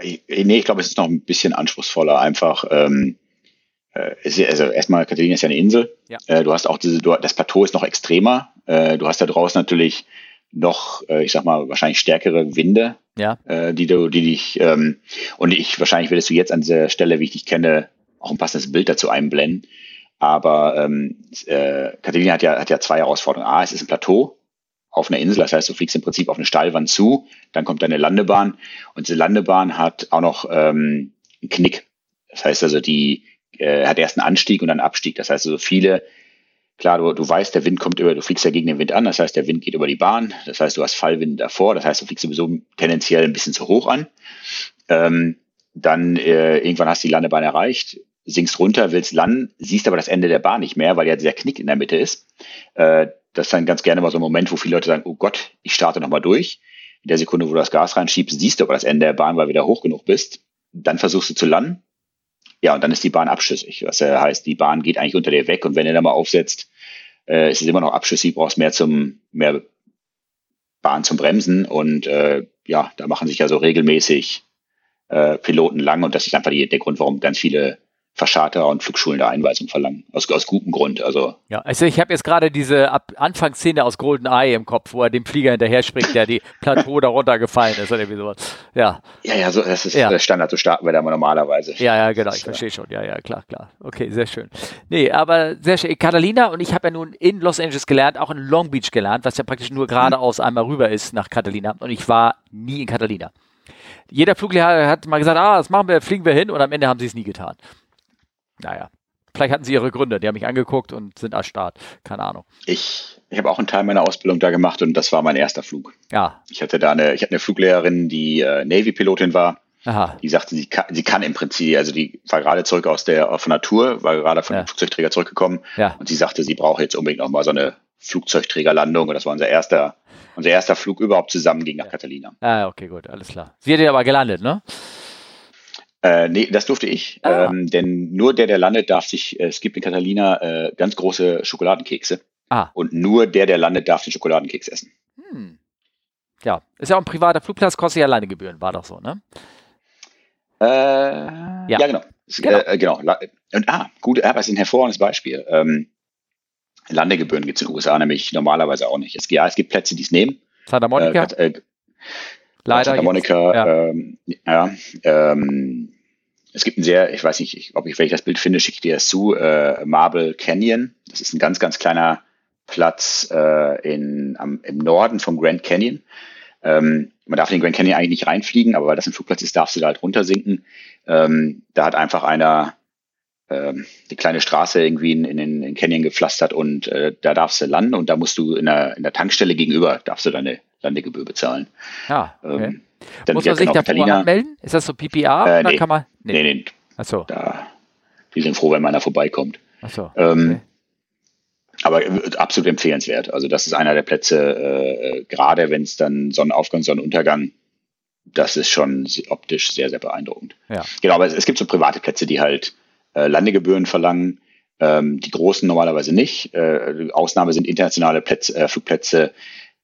Nee, ich glaube, es ist noch ein bisschen anspruchsvoller. Einfach, ähm, äh, also erstmal, Catalina ist ja eine Insel. Ja. Äh, du hast auch diese, das Plateau ist noch extremer. Äh, du hast da draußen natürlich noch, äh, ich sag mal, wahrscheinlich stärkere Winde, ja. äh, die du, die dich, ähm, und ich, wahrscheinlich würdest du jetzt an dieser Stelle, wie ich dich kenne, auch ein passendes Bild dazu einblenden. Aber ähm, äh, Katharina hat ja, hat ja zwei Herausforderungen. A, es ist ein Plateau auf einer Insel, das heißt, du fliegst im Prinzip auf eine Steilwand zu, dann kommt deine Landebahn und diese Landebahn hat auch noch ähm, einen Knick. Das heißt also, die äh, hat erst einen Anstieg und dann einen Abstieg. Das heißt also, viele Klar, du, du weißt, der Wind kommt über, du fliegst ja gegen den Wind an, das heißt, der Wind geht über die Bahn, das heißt, du hast Fallwind davor, das heißt, du fliegst sowieso tendenziell ein bisschen zu hoch an. Ähm, dann äh, irgendwann hast du die Landebahn erreicht, sinkst runter, willst landen, siehst aber das Ende der Bahn nicht mehr, weil ja dieser Knick in der Mitte ist. Äh, das ist dann ganz gerne mal so ein Moment, wo viele Leute sagen, oh Gott, ich starte nochmal durch. In der Sekunde, wo du das Gas reinschiebst, siehst du aber das Ende der Bahn, weil du wieder hoch genug bist. Dann versuchst du zu landen, ja, und dann ist die Bahn abschüssig. Was äh, heißt, die Bahn geht eigentlich unter dir weg und wenn du da mal aufsetzt, äh, ist es immer noch abschüssig, brauchst mehr zum, mehr Bahn zum Bremsen und äh, ja, da machen sich ja so regelmäßig äh, Piloten lang und das ist einfach die, der Grund, warum ganz viele Verscharter und Flugschulen der Einweisung verlangen. Aus, aus gutem Grund. Also. Ja, also ich habe jetzt gerade diese Ab Anfangsszene aus Golden Eye im Kopf, wo er dem Flieger hinterher springt, der die Plateau da runtergefallen ist oder irgendwie sowas. Ja. Ja, ja, so, das ist ja. Standard, so starten wir da mal normalerweise. Ja, ja, genau, ich verstehe schon. Ja, ja, klar, klar. Okay, sehr schön. Nee, aber sehr schön. Catalina und ich habe ja nun in Los Angeles gelernt, auch in Long Beach gelernt, was ja praktisch nur geradeaus einmal rüber ist nach Catalina. Und ich war nie in Catalina. Jeder Fluglehrer hat mal gesagt, ah, das machen wir, fliegen wir hin und am Ende haben sie es nie getan naja, vielleicht hatten sie ihre Gründe. Die haben mich angeguckt und sind erstarrt. Keine Ahnung. Ich, ich habe auch einen Teil meiner Ausbildung da gemacht und das war mein erster Flug. Ja. Ich hatte da eine, ich hatte eine Fluglehrerin, die äh, Navy-Pilotin war. Aha. Die sagte, sie kann, sie kann im Prinzip, also die war gerade zurück aus der von der Tour, war gerade von ja. dem Flugzeugträger zurückgekommen ja. und sie sagte, sie braucht jetzt unbedingt noch mal so eine Flugzeugträgerlandung und das war unser erster, unser erster Flug überhaupt zusammen ging nach Catalina. Ah, okay, gut, alles klar. Sie hat ja aber gelandet, ne? Äh, nee, das durfte ich, ah. ähm, denn nur der, der landet, darf sich, äh, es gibt in Catalina äh, ganz große Schokoladenkekse. Ah. Und nur der, der landet, darf den Schokoladenkeks essen. Hm. Ja, ist ja auch ein privater Flugplatz, kostet ja Landegebühren, war doch so, ne? Äh, ja. ja. genau. Genau. Äh, genau. Und, ah, gut, aber es ist ein hervorragendes Beispiel. Ähm, Landegebühren gibt es in den USA nämlich normalerweise auch nicht. Es, ja, es gibt Plätze, die es nehmen. Santa Monica? Äh, äh, Leider. Santa Monica, ja. Ähm, ja ähm, es gibt ein sehr, ich weiß nicht, ob ich, wenn ich das Bild finde, schicke ich dir das zu, äh, Marble Canyon. Das ist ein ganz, ganz kleiner Platz äh, in, am, im Norden vom Grand Canyon. Ähm, man darf in den Grand Canyon eigentlich nicht reinfliegen, aber weil das ein Flugplatz ist, darfst du da halt runtersinken. Ähm, da hat einfach einer ähm, die kleine Straße irgendwie in, in, in den Canyon gepflastert und äh, da darfst du landen und da musst du in der, in der Tankstelle gegenüber darfst du deine Landegebühr bezahlen. Ja, okay. ähm, dann, Muss man sich dafür Catalina, anmelden? Ist das so PPA? Äh, nee, kann man, nee, nee. nee. Achso. Da, die sind froh, wenn einer vorbeikommt. Achso. Ähm, okay. Aber absolut empfehlenswert. Also das ist einer der Plätze, äh, gerade wenn es dann Sonnenaufgang, Sonnenuntergang, das ist schon optisch sehr, sehr beeindruckend. Ja. Genau, aber es, es gibt so private Plätze, die halt äh, Landegebühren verlangen. Ähm, die großen normalerweise nicht. Äh, Ausnahme sind internationale Plätze, äh, Flugplätze.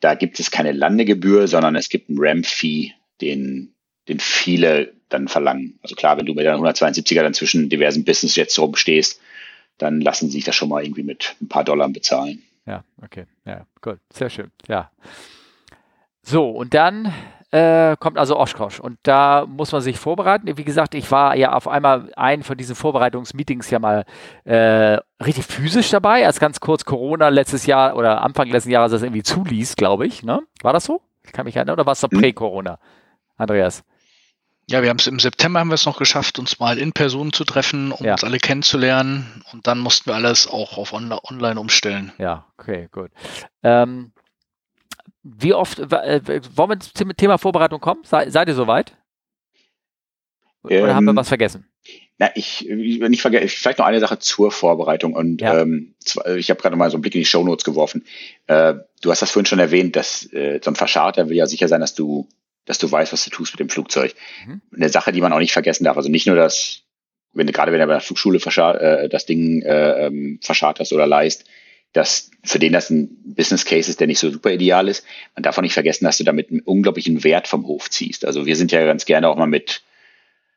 Da gibt es keine Landegebühr, sondern es gibt einen Ramp-Fee, den, den viele dann verlangen. Also klar, wenn du mit einer 172er dann zwischen diversen Business-Jets rumstehst, dann lassen sie sich das schon mal irgendwie mit ein paar Dollar bezahlen. Ja, okay. Ja, gut. Sehr schön. Ja. So, und dann äh, kommt also Oshkosh und da muss man sich vorbereiten. Wie gesagt, ich war ja auf einmal ein von diesen Vorbereitungsmeetings ja mal äh, richtig physisch dabei, als ganz kurz Corona letztes Jahr oder Anfang letzten Jahres das irgendwie zuließ, glaube ich. Ne? War das so? Ich kann mich erinnern, oder war es doch hm. Prä-Corona? Andreas? Ja, wir haben es im September haben wir es noch geschafft, uns mal in Person zu treffen, um ja. uns alle kennenzulernen. Und dann mussten wir alles auch auf on online umstellen. Ja, okay, gut. Ähm, wie oft, äh, wollen wir zum Thema Vorbereitung kommen? Sei, seid ihr soweit? Oder ähm, haben wir ähm, was vergessen? Na, ich, nicht vergesse, vielleicht noch eine Sache zur Vorbereitung. Und ja. ähm, ich habe gerade mal so einen Blick in die Show Notes geworfen. Äh, du hast das vorhin schon erwähnt, dass äh, so ein Verscharter will ja sicher sein, dass du, dass du weißt, was du tust mit dem Flugzeug. Mhm. Eine Sache, die man auch nicht vergessen darf. Also nicht nur das, wenn du gerade wenn du bei der Flugschule äh, das Ding äh, ähm, verscharterst oder leist, dass für den das ein Business Case ist, der nicht so super ideal ist. Man darf auch nicht vergessen, dass du damit einen unglaublichen Wert vom Hof ziehst. Also wir sind ja ganz gerne auch mal mit,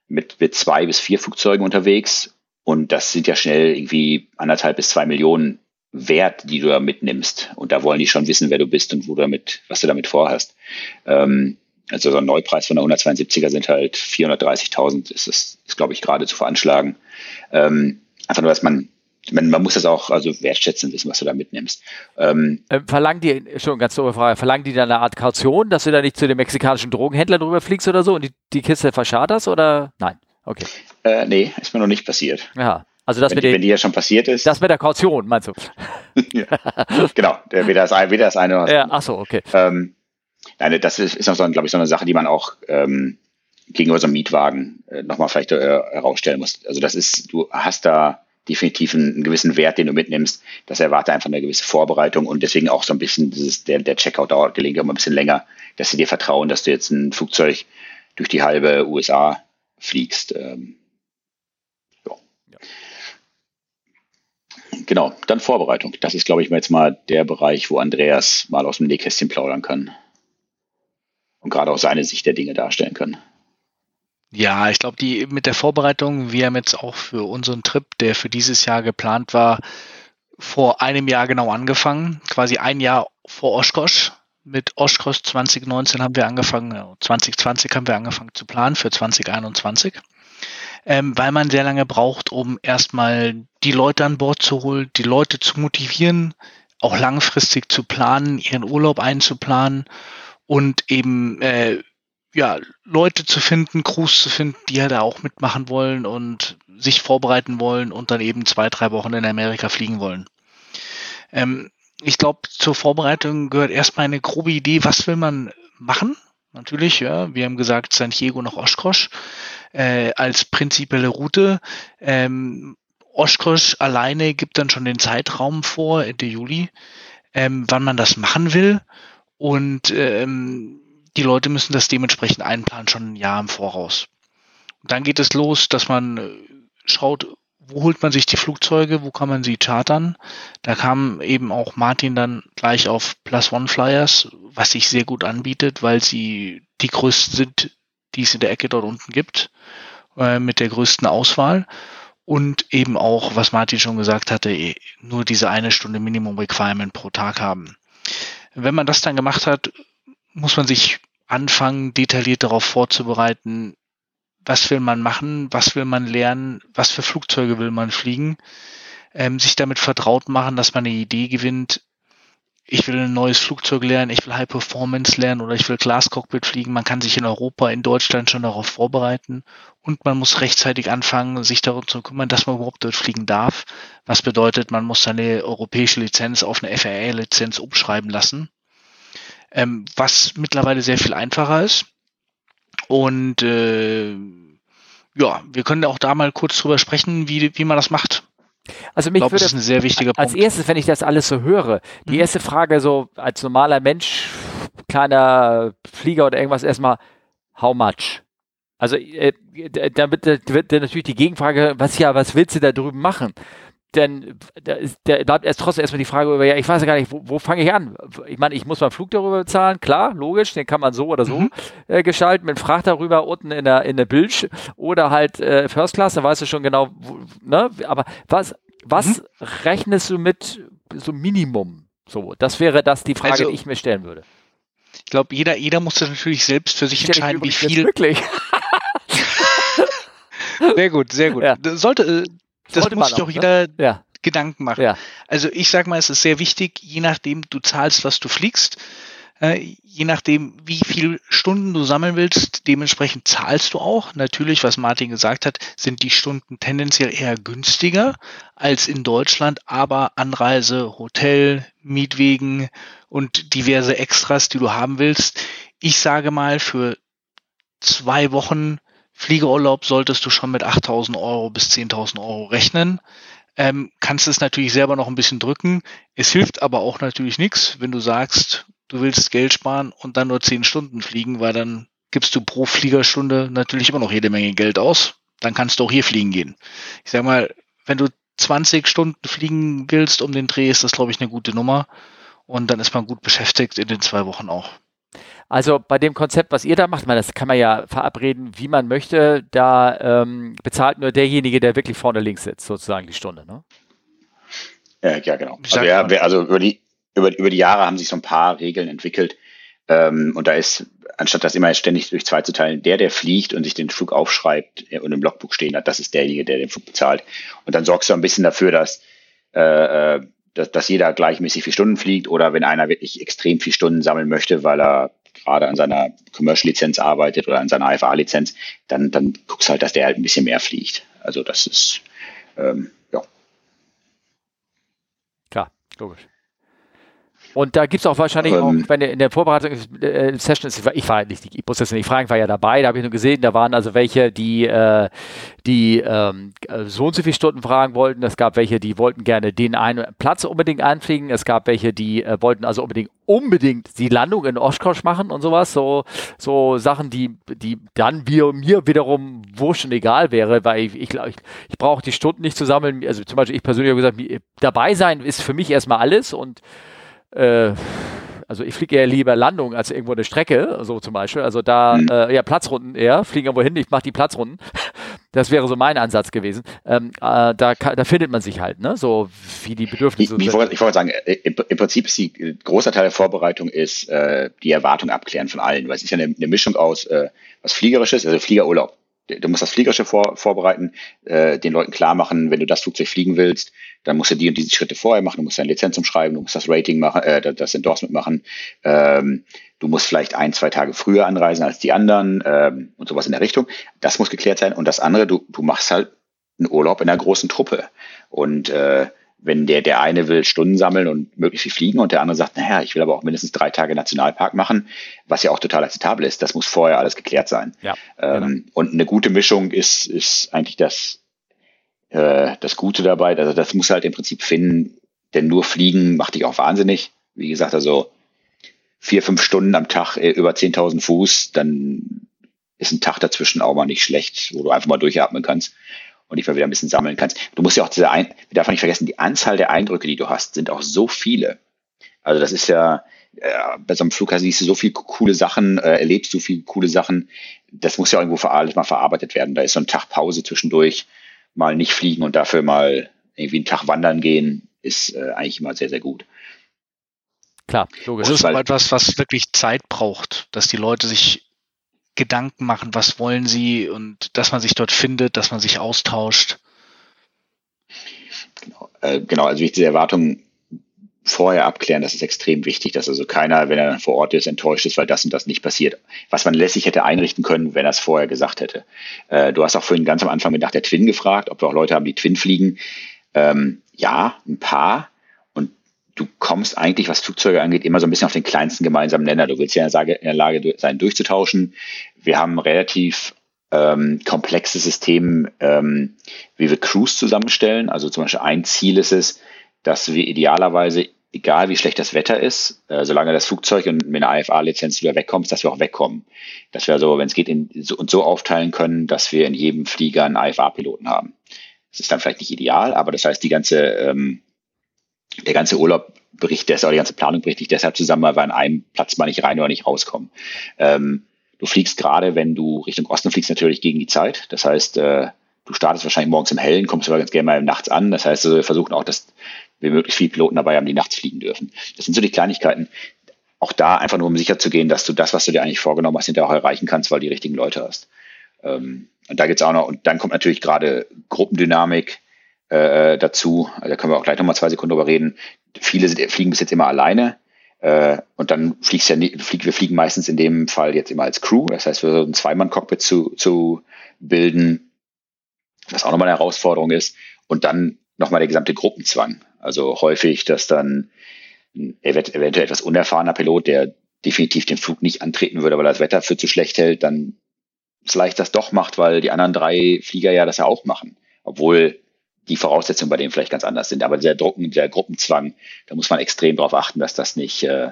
mit, mit zwei bis vier Flugzeugen unterwegs und das sind ja schnell irgendwie anderthalb bis zwei Millionen Wert, die du da mitnimmst. Und da wollen die schon wissen, wer du bist und wo du damit, was du damit vorhast. Ähm, also so ein Neupreis von der 172er sind halt 430.000, ist das, ist glaube ich gerade zu veranschlagen. Ähm, einfach nur, dass man man, man muss das auch also wertschätzen wissen, was du da mitnimmst. Ähm, ähm, verlangen die, schon ganz doofe Frage, verlangen die dann eine Art Kaution, dass du da nicht zu dem mexikanischen Drogenhändler drüber fliegst oder so und die, die Kiste verscharterst oder nein? Okay. Äh, nee, ist mir noch nicht passiert. Ja. Also das wenn, mit die, den, wenn die ja schon passiert ist. Das mit der Kaution, meinst du? *laughs* ja. Genau, der, weder, das, weder das eine noch das ja, Ach so, okay. Ähm, nein, das ist, ist noch so, glaube ich, so eine Sache, die man auch ähm, gegenüber so einem Mietwagen äh, nochmal vielleicht äh, herausstellen muss. Also das ist, du hast da definitiv einen, einen, gewissen Wert, den du mitnimmst. Das erwarte einfach eine gewisse Vorbereitung und deswegen auch so ein bisschen dieses, der, der Checkout dauert gelegentlich immer ein bisschen länger, dass sie dir vertrauen, dass du jetzt ein Flugzeug durch die halbe USA fliegst. Ähm, ja. Ja. Genau, dann Vorbereitung. Das ist, glaube ich, jetzt mal der Bereich, wo Andreas mal aus dem Nähkästchen plaudern kann und gerade auch seine Sicht der Dinge darstellen kann. Ja, ich glaube, die mit der Vorbereitung, wir haben jetzt auch für unseren Trip, der für dieses Jahr geplant war, vor einem Jahr genau angefangen, quasi ein Jahr vor Oshkosh. Mit Oshkosh 2019 haben wir angefangen, 2020 haben wir angefangen zu planen für 2021, ähm, weil man sehr lange braucht, um erstmal die Leute an Bord zu holen, die Leute zu motivieren, auch langfristig zu planen, ihren Urlaub einzuplanen und eben äh, ja, Leute zu finden, Crews zu finden, die ja da auch mitmachen wollen und sich vorbereiten wollen und dann eben zwei, drei Wochen in Amerika fliegen wollen. Ähm, ich glaube, zur Vorbereitung gehört erstmal eine grobe Idee, was will man machen? Natürlich, ja, wir haben gesagt, San Diego nach Oshkosh äh, als prinzipielle Route. Ähm, Oshkosh alleine gibt dann schon den Zeitraum vor, Ende Juli. ähm, wann man das machen will. Und ähm, die Leute müssen das dementsprechend einplanen, schon ein Jahr im Voraus. Und dann geht es los, dass man äh, schaut, wo holt man sich die Flugzeuge, wo kann man sie chartern. Da kam eben auch Martin dann gleich auf Plus One Flyers, was sich sehr gut anbietet, weil sie die größten sind, die es in der Ecke dort unten gibt, äh, mit der größten Auswahl. Und eben auch, was Martin schon gesagt hatte, eh, nur diese eine Stunde Minimum Requirement pro Tag haben. Wenn man das dann gemacht hat, muss man sich anfangen, detailliert darauf vorzubereiten, was will man machen, was will man lernen, was für Flugzeuge will man fliegen, ähm, sich damit vertraut machen, dass man eine Idee gewinnt, ich will ein neues Flugzeug lernen, ich will High Performance lernen oder ich will Glass Cockpit fliegen. Man kann sich in Europa, in Deutschland schon darauf vorbereiten und man muss rechtzeitig anfangen, sich darum zu kümmern, dass man überhaupt dort fliegen darf. Was bedeutet, man muss seine europäische Lizenz auf eine FAA-Lizenz umschreiben lassen, ähm, was mittlerweile sehr viel einfacher ist. Und äh, ja, wir können auch da mal kurz drüber sprechen, wie, wie man das macht. Also mich ich glaub, würde das ist ein sehr wichtiger als Punkt. erstes, wenn ich das alles so höre, die Mhm. erste Frage so als normaler Mensch, kleiner Flieger oder irgendwas erstmal, how much? Also äh, d- da wird, da wird dann natürlich die Gegenfrage, was ja, was willst du da drüben machen? Denn da, ist, da bleibt erst trotzdem erstmal die Frage über, ja, ich weiß ja gar nicht, wo, wo fange ich an? Ich meine, ich muss meinen Flug darüber bezahlen, klar, logisch, den kann man so oder so Mhm. äh, gestalten, mit Fracht darüber unten in der, in der Bilge oder halt äh, First Class, da weißt du schon genau, wo, ne? Aber was, was rechnest du mit so Minimum? So, das wäre das die Frage, Also- die ich mir stellen würde. Ich glaube, jeder, jeder muss das natürlich selbst für sich dich entscheiden, wie viel. Wirklich. *laughs* Sehr gut, sehr gut. Ja. Das Sollte, äh, das Sollte muss sich auch ne? jeder Ja, Gedanken machen. ja. Also ich sag mal, es ist sehr wichtig, je nachdem du zahlst, was du fliegst, je nachdem, wie viel Stunden du sammeln willst, dementsprechend zahlst du auch. Natürlich, was Martin gesagt hat, sind die Stunden tendenziell eher günstiger als in Deutschland, aber Anreise, Hotel, Mietwegen und diverse Extras, die du haben willst. Ich sage mal, für zwei Wochen Fliegerurlaub solltest du schon mit 8.000 Euro bis 10.000 Euro rechnen ähm, kannst es natürlich selber noch ein bisschen drücken. Es hilft aber auch natürlich nichts, wenn du sagst, du willst Geld sparen und dann nur zehn Stunden fliegen, weil dann gibst du pro Fliegerstunde natürlich immer noch jede Menge Geld aus. Dann kannst du auch hier fliegen gehen. Ich sag mal, wenn du 20 Stunden fliegen willst um den Dreh, ist das, glaube ich, eine gute Nummer. Und dann ist man gut beschäftigt in den zwei Wochen auch. Also bei dem Konzept, was ihr da macht, man, das kann man ja verabreden, wie man möchte, da ähm, bezahlt nur derjenige, der wirklich vorne links sitzt, sozusagen die Stunde. Ne? Ja, ja genau. Also, ja, also über die, über, über die Jahre haben sich so ein paar Regeln entwickelt. Ähm, und da ist, anstatt das immer ständig durch zwei zu teilen, der, der fliegt und sich den Flug aufschreibt äh, und im Logbuch stehen hat, das ist derjenige, der den Flug bezahlt. Und dann sorgst du ein bisschen dafür, dass, äh, äh, dass, dass jeder gleichmäßig viele Stunden fliegt oder wenn einer wirklich extrem viele Stunden sammeln möchte, weil er gerade an seiner Commercial-Lizenz arbeitet oder an seiner IFA-Lizenz, dann, dann guckst halt, dass der halt ein bisschen mehr fliegt. Also das ist, ähm, ja. Klar, logisch. Und da gibt es auch wahrscheinlich Ähm. auch, wenn in der Vorbereitung äh, Session ist, ich war nicht, ich muss das nicht fragen, ich war ja dabei, da habe ich nur gesehen, da waren also welche, die, äh, die ähm, äh, so und so viele Stunden fragen wollten. Es gab welche, die wollten gerne den einen Platz unbedingt einfliegen. Es gab welche, die äh, wollten also unbedingt unbedingt die Landung in Oshkosh machen und sowas. So, so Sachen, die, die dann wir, mir wiederum wurscht und egal wäre, weil ich, ich, ich, ich brauche die Stunden nicht zu sammeln. Also zum Beispiel ich persönlich habe gesagt, dabei sein ist für mich erstmal alles und äh, also ich fliege eher lieber Landung als irgendwo eine Strecke, so zum Beispiel. Also da, Mhm. äh, ja, Platzrunden eher, fliegen irgendwo hin, ich mache die Platzrunden. *laughs* Das wäre so mein Ansatz gewesen. Ähm, äh, da, da findet man sich halt, ne? So wie die Bedürfnisse ich, sind. wollte, ich wollte sagen, äh, im, im Prinzip ist die äh, großer Teil der Vorbereitung ist äh, die Erwartung abklären von allen, weil es ist ja eine, eine Mischung aus äh, was Fliegerisches, also Fliegerurlaub. Du musst das Fliegerische vor, vorbereiten, äh, den Leuten klar machen, wenn du das Flugzeug fliegen willst, dann musst du die und diese Schritte vorher machen, du musst deine Lizenz umschreiben, du musst das Rating machen, äh, das Endorsement machen, ähm, du musst vielleicht ein, zwei Tage früher anreisen als die anderen ähm, und sowas in der Richtung. Das muss geklärt sein. Und das andere, du, du machst halt einen Urlaub in einer großen Truppe. Und äh, wenn der, der eine will Stunden sammeln und möglichst viel fliegen und der andere sagt, naja, ich will aber auch mindestens drei Tage Nationalpark machen, was ja auch total akzeptabel ist, das muss vorher alles geklärt sein. Ja, Ähm, Und eine gute Mischung ist, ist eigentlich das, äh, das Gute dabei. Also das muss halt im Prinzip finden, denn nur fliegen macht dich auch wahnsinnig. wie gesagt, also vier, fünf Stunden am Tag äh, über 10.000 Fuß, dann ist ein Tag dazwischen auch mal nicht schlecht, wo du einfach mal durchatmen kannst und dich mal wieder ein bisschen sammeln kannst. Du musst ja auch diese, ein wir darf nicht vergessen, die Anzahl der Eindrücke, die du hast, sind auch so viele. Also das ist ja, äh, bei so einem Flughafen siehst du so viele coole Sachen, äh, erlebst du viele coole Sachen. Das muss ja irgendwo alles mal verarbeitet werden. Da ist so ein Tag Pause zwischendurch, mal nicht fliegen und dafür mal irgendwie einen Tag wandern gehen, ist äh, eigentlich immer sehr, sehr gut. Klar, logisch. Das ist aber etwas, was wirklich Zeit braucht, dass die Leute sich Gedanken machen, was wollen sie und dass man sich dort findet, dass man sich austauscht. Genau, äh, genau also wichtige Erwartungen vorher abklären, das ist extrem wichtig, dass also keiner, wenn er dann vor Ort ist, enttäuscht ist, weil das und das nicht passiert. Was man lässig hätte einrichten können, wenn er es vorher gesagt hätte. Äh, du hast auch vorhin ganz am Anfang nach der Twin gefragt, ob wir auch Leute haben, die Twin fliegen. Ähm, ja, ein paar. Du kommst eigentlich, was Flugzeuge angeht, immer so ein bisschen auf den kleinsten gemeinsamen Nenner. Du willst ja in der Lage sein, durchzutauschen. Wir haben relativ ähm, komplexes System, ähm, wie wir Crews zusammenstellen. Also zum Beispiel ein Ziel ist es, dass wir idealerweise egal wie schlecht das Wetter ist, äh, solange das Flugzeug und mit einer IFA-Lizenz wieder wegkommt, dass wir auch wegkommen. Dass wir so, wenn es geht, in, so, und so aufteilen können, dass wir in jedem Flieger einen IFA-Piloten haben. Das ist dann vielleicht nicht ideal, aber das heißt, die ganze, ähm, der ganze Urlaub bricht deshalb, die ganze Planung bricht nicht deshalb zusammen, weil wir an einem Platz mal nicht rein oder nicht rauskommen. Ähm, du fliegst gerade, wenn du Richtung Osten fliegst, natürlich gegen die Zeit. Das heißt, äh, du startest wahrscheinlich morgens im Hellen, kommst aber ganz gerne mal nachts an. Das heißt, wir versuchen auch, dass wir möglichst viele Piloten dabei haben, die nachts fliegen dürfen. Das sind so die Kleinigkeiten. Auch da einfach nur, um sicher zu gehen, dass du das, was du dir eigentlich vorgenommen hast, hinterher auch erreichen kannst, weil du die richtigen Leute hast. Ähm, und da geht's auch noch, und dann kommt natürlich gerade Gruppendynamik äh, dazu. Also da können wir auch gleich nochmal zwei Sekunden drüber reden. Viele sind, fliegen bis jetzt immer alleine. Äh, und dann fliegst ja nie, flieg, wir fliegen meistens in dem Fall jetzt immer als Crew. Das heißt, wir versuchen ein Zweimann-Cockpit zu, zu bilden, was auch nochmal eine Herausforderung ist. Und dann nochmal der gesamte Gruppenzwang. Also häufig, dass dann eventuell etwas unerfahrener Pilot, der definitiv den Flug nicht antreten würde, weil er das Wetter für zu schlecht hält, dann vielleicht das doch macht, weil die anderen drei Flieger ja das ja auch machen. Obwohl die Voraussetzungen bei denen vielleicht ganz anders sind. Aber der Drucken, der Gruppenzwang, da muss man extrem darauf achten, dass das nicht äh,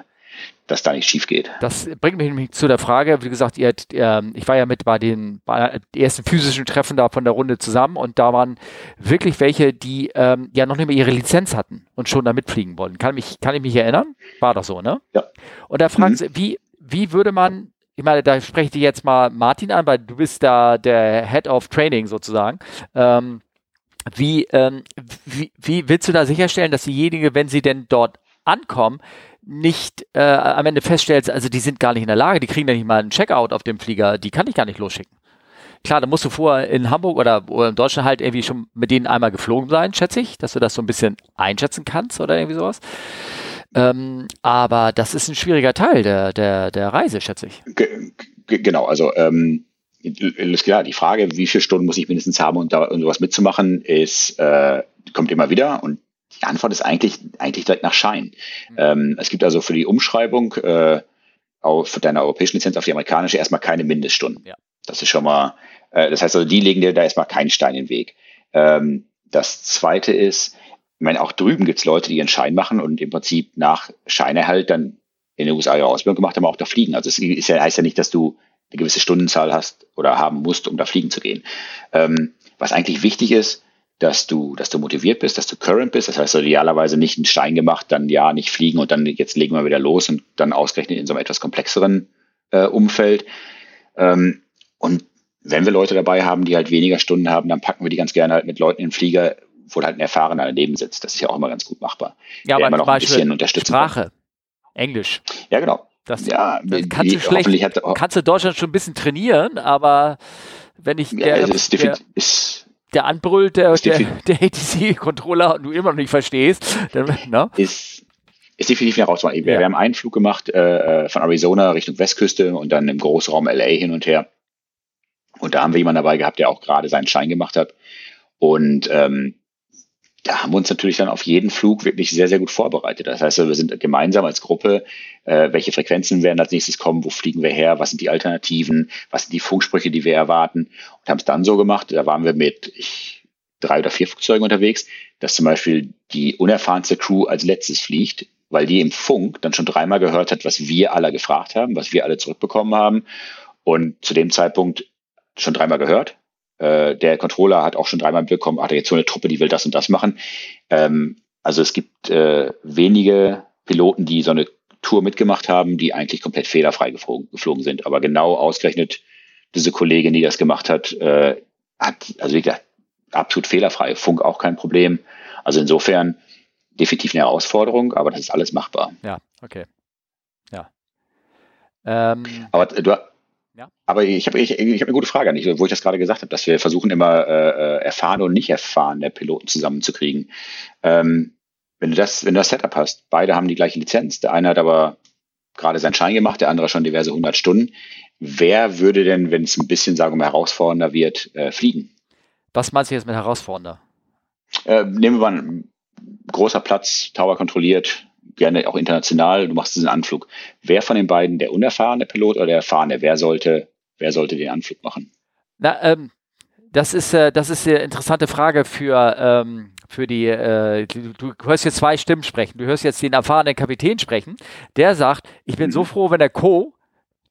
dass da nicht schief geht. Das bringt mich nämlich zu der Frage, wie gesagt, ihr, äh, ich war ja mit bei den, bei den ersten physischen Treffen da von der Runde zusammen und da waren wirklich welche, die ähm, ja noch nicht mehr ihre Lizenz hatten und schon da mitfliegen wollten. Kann, mich, kann ich mich erinnern? War doch so, ne? Ja. Und da fragen mhm. sie, wie, wie würde man, ich meine, da spreche ich dir jetzt mal Martin an, weil du bist da der Head of Training sozusagen. Ähm, wie, ähm, wie, wie willst du da sicherstellen, dass diejenigen, wenn sie denn dort ankommen, nicht äh, am Ende feststellst, also die sind gar nicht in der Lage, die kriegen ja nicht mal einen Checkout auf dem Flieger, die kann ich gar nicht losschicken. Klar, da musst du vorher in Hamburg oder, oder in Deutschland halt irgendwie schon mit denen einmal geflogen sein, schätze ich, dass du das so ein bisschen einschätzen kannst oder irgendwie sowas. Ähm, aber das ist ein schwieriger Teil der, der, der Reise, schätze ich. G genau, also ähm, ist klar, die Frage, wie viele Stunden muss ich mindestens haben, um da um sowas mitzumachen, ist, äh, kommt immer wieder und die Antwort ist eigentlich, eigentlich direkt nach Schein. Mhm. Ähm, es gibt also für die Umschreibung äh, auf deiner europäischen Lizenz auf die amerikanische erstmal keine Mindeststunden. Ja. Das ist schon mal, äh, das heißt also, die legen dir da erstmal keinen Stein in den Weg. Ähm, das zweite ist, ich meine, auch drüben gibt es Leute, die ihren Schein machen und im Prinzip nach Scheinerhalt dann in den USA ihre Ausbildung gemacht haben, auch da fliegen. Also es ist ja, heißt ja nicht, dass du eine gewisse Stundenzahl hast oder haben musst, um da fliegen zu gehen. Ähm, was eigentlich wichtig ist, dass du, dass du motiviert bist, dass du current bist. Das heißt, idealerweise nicht einen Stein gemacht, dann ja, nicht fliegen und dann jetzt legen wir wieder los und dann ausgerechnet in so einem etwas komplexeren äh, Umfeld. Ähm, und wenn wir Leute dabei haben, die halt weniger Stunden haben, dann packen wir die ganz gerne halt mit Leuten in den Flieger, wo halt ein Erfahrener daneben sitzt. Das ist ja auch immer ganz gut machbar. Ja, aber immer noch ein bisschen unterstützen Sprache, kann. Englisch. Ja, genau. Das, ja, das kannst, du schlecht, hat, kannst du Deutschland schon ein bisschen trainieren, aber wenn ich der, ja, es ist, der, ist der anbrüllt, der, der, der ATC-Controller und du immer noch nicht verstehst, dann, ne? Ist, ist definitiv eine Herausforderung. Wir, ja. wir haben einen Flug gemacht äh, von Arizona Richtung Westküste und dann im Großraum LA hin und her. Und da haben wir jemanden dabei gehabt, der auch gerade seinen Schein gemacht hat. Und ähm, da haben wir uns natürlich dann auf jeden Flug wirklich sehr, sehr gut vorbereitet. Das heißt, wir sind gemeinsam als Gruppe, äh, welche Frequenzen werden als nächstes kommen, wo fliegen wir her, was sind die Alternativen, was sind die Funksprüche, die wir erwarten und haben es dann so gemacht, da waren wir mit ich, drei oder vier Flugzeugen unterwegs, dass zum Beispiel die unerfahrenste Crew als letztes fliegt, weil die im Funk dann schon dreimal gehört hat, was wir alle gefragt haben, was wir alle zurückbekommen haben und zu dem Zeitpunkt schon dreimal gehört. Äh, der Controller hat auch schon dreimal bekommen, hat er jetzt so eine Truppe, die will das und das machen. Ähm, also es gibt äh, wenige Piloten, die so eine Tour mitgemacht haben, die eigentlich komplett fehlerfrei geflogen, geflogen sind. Aber genau ausgerechnet diese Kollegin, die das gemacht hat, äh, hat, also wie gesagt, absolut fehlerfrei. Funk auch kein Problem. Also insofern definitiv eine Herausforderung, aber das ist alles machbar. Ja, okay. Ja. Ähm, aber du, ja. aber ich habe ich, ich hab eine gute Frage an dich, wo ich das gerade gesagt habe, dass wir versuchen immer äh, äh erfahrene und nicht erfahrene Piloten zusammenzukriegen. Ähm, wenn du das, wenn du das Setup hast, beide haben die gleiche Lizenz, der eine hat aber gerade seinen Schein gemacht, der andere schon diverse hundert Stunden. Wer würde denn, wenn es ein bisschen, sagen wir mal, herausfordernder wird, äh, fliegen? Was meinst du jetzt mit herausfordernder? Äh, nehmen wir mal einen großer Platz, Tower kontrolliert, gerne auch international, du machst diesen Anflug. Wer von den beiden, der unerfahrene Pilot oder der erfahrene, wer sollte, wer sollte den Anflug machen? Na, ähm, das ist, äh, das ist eine interessante Frage für, ähm, für die, äh, du, du, hörst jetzt zwei Stimmen sprechen. Du hörst jetzt den erfahrenen Kapitän sprechen, der sagt, ich bin mhm. so froh, wenn der Co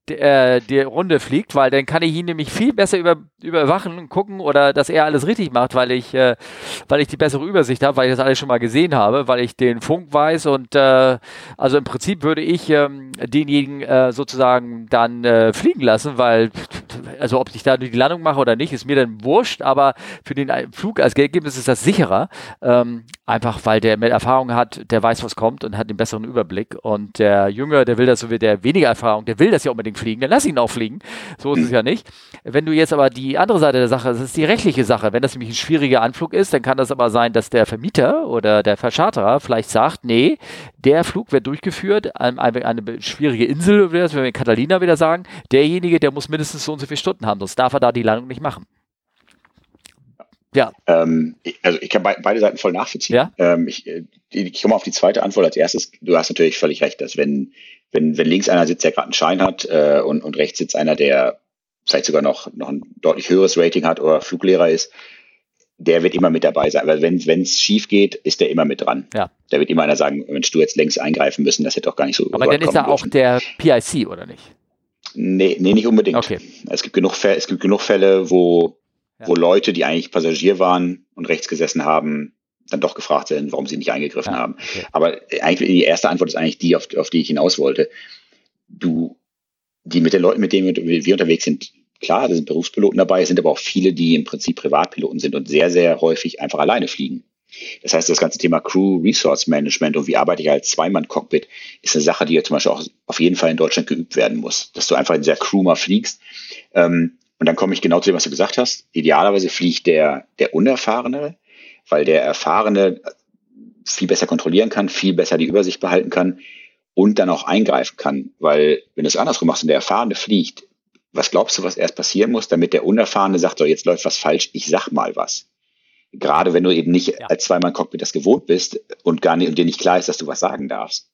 äh, die Runde fliegt, weil dann kann ich ihn nämlich viel besser über, überwachen und gucken oder dass er alles richtig macht, weil ich, äh, weil ich die bessere Übersicht habe, weil ich das alles schon mal gesehen habe, weil ich den Funk weiß und äh, also im Prinzip würde ich ähm, denjenigen äh, sozusagen dann äh, fliegen lassen, weil also ob ich da die Landung mache oder nicht, ist mir dann wurscht, aber für den Flug als Ergebnis ist das sicherer, ähm, einfach weil der mehr Erfahrung hat, der weiß, was kommt und hat den besseren Überblick und der Jünger, der will das so wie der weniger Erfahrung, der will das ja unbedingt unbedingt fliegen, dann lass ihn auch fliegen. So ist es ja nicht. Wenn du jetzt aber die andere Seite der Sache, das ist die rechtliche Sache. Wenn das nämlich ein schwieriger Anflug ist, dann kann das aber sein, dass der Vermieter oder der Verscharterer vielleicht sagt, nee, der Flug wird durchgeführt an eine, eine schwierige Insel, wie wir in Catalina wieder sagen, derjenige, der muss mindestens so und so viele Stunden haben, sonst darf er da die Landung nicht machen. Ja. Ähm, also ich kann be beide Seiten voll nachvollziehen. Ja? Ähm, ich, äh, ich komme auf die zweite Antwort als erstes. Du hast natürlich völlig recht, dass wenn wenn, wenn links einer sitzt, der gerade einen Schein hat äh, und, und rechts sitzt einer, der vielleicht sogar noch, noch ein deutlich höheres Rating hat oder Fluglehrer ist, der wird immer mit dabei sein. Weil wenn es schief geht, ist der immer mit dran. Ja. Da wird immer einer sagen, Mensch, du jetzt längst eingreifen müssen, das hätte doch gar nicht so Aber dann ist er auch der PIC, oder nicht? Nee, nee nicht unbedingt. Okay. Es gibt genug Fälle, es gibt genug Fälle, wo, ja. wo Leute, die eigentlich Passagier waren und rechts gesessen haben, dann doch gefragt werden, warum sie nicht eingegriffen ja, haben. Okay. Aber eigentlich die erste Antwort ist eigentlich die, auf, auf die ich hinaus wollte. Du, die mit den Leuten, mit denen wir unterwegs sind, klar, da sind Berufspiloten dabei, es sind aber auch viele, die im Prinzip Privatpiloten sind und sehr, sehr häufig einfach alleine fliegen. Das heißt, das ganze Thema Crew Resource Management und wie arbeite ich als Zweimann-Cockpit ist eine Sache, die ja zum Beispiel auch auf jeden Fall in Deutschland geübt werden muss. Dass du einfach in dieser Crew mal fliegst. Ähm, und dann komme ich genau zu dem, was du gesagt hast. Idealerweise fliegt der, der Unerfahrene, weil der Erfahrene viel besser kontrollieren kann, viel besser die Übersicht behalten kann und dann auch eingreifen kann. Weil wenn du es andersrum machst und der Erfahrene fliegt, was glaubst du, was erst passieren muss, damit der Unerfahrene sagt, so jetzt läuft was falsch, ich sag mal was. Gerade wenn du eben nicht ja. als Zweimann-Cockpit das gewohnt bist und gar nicht, und dir nicht klar ist, dass du was sagen darfst.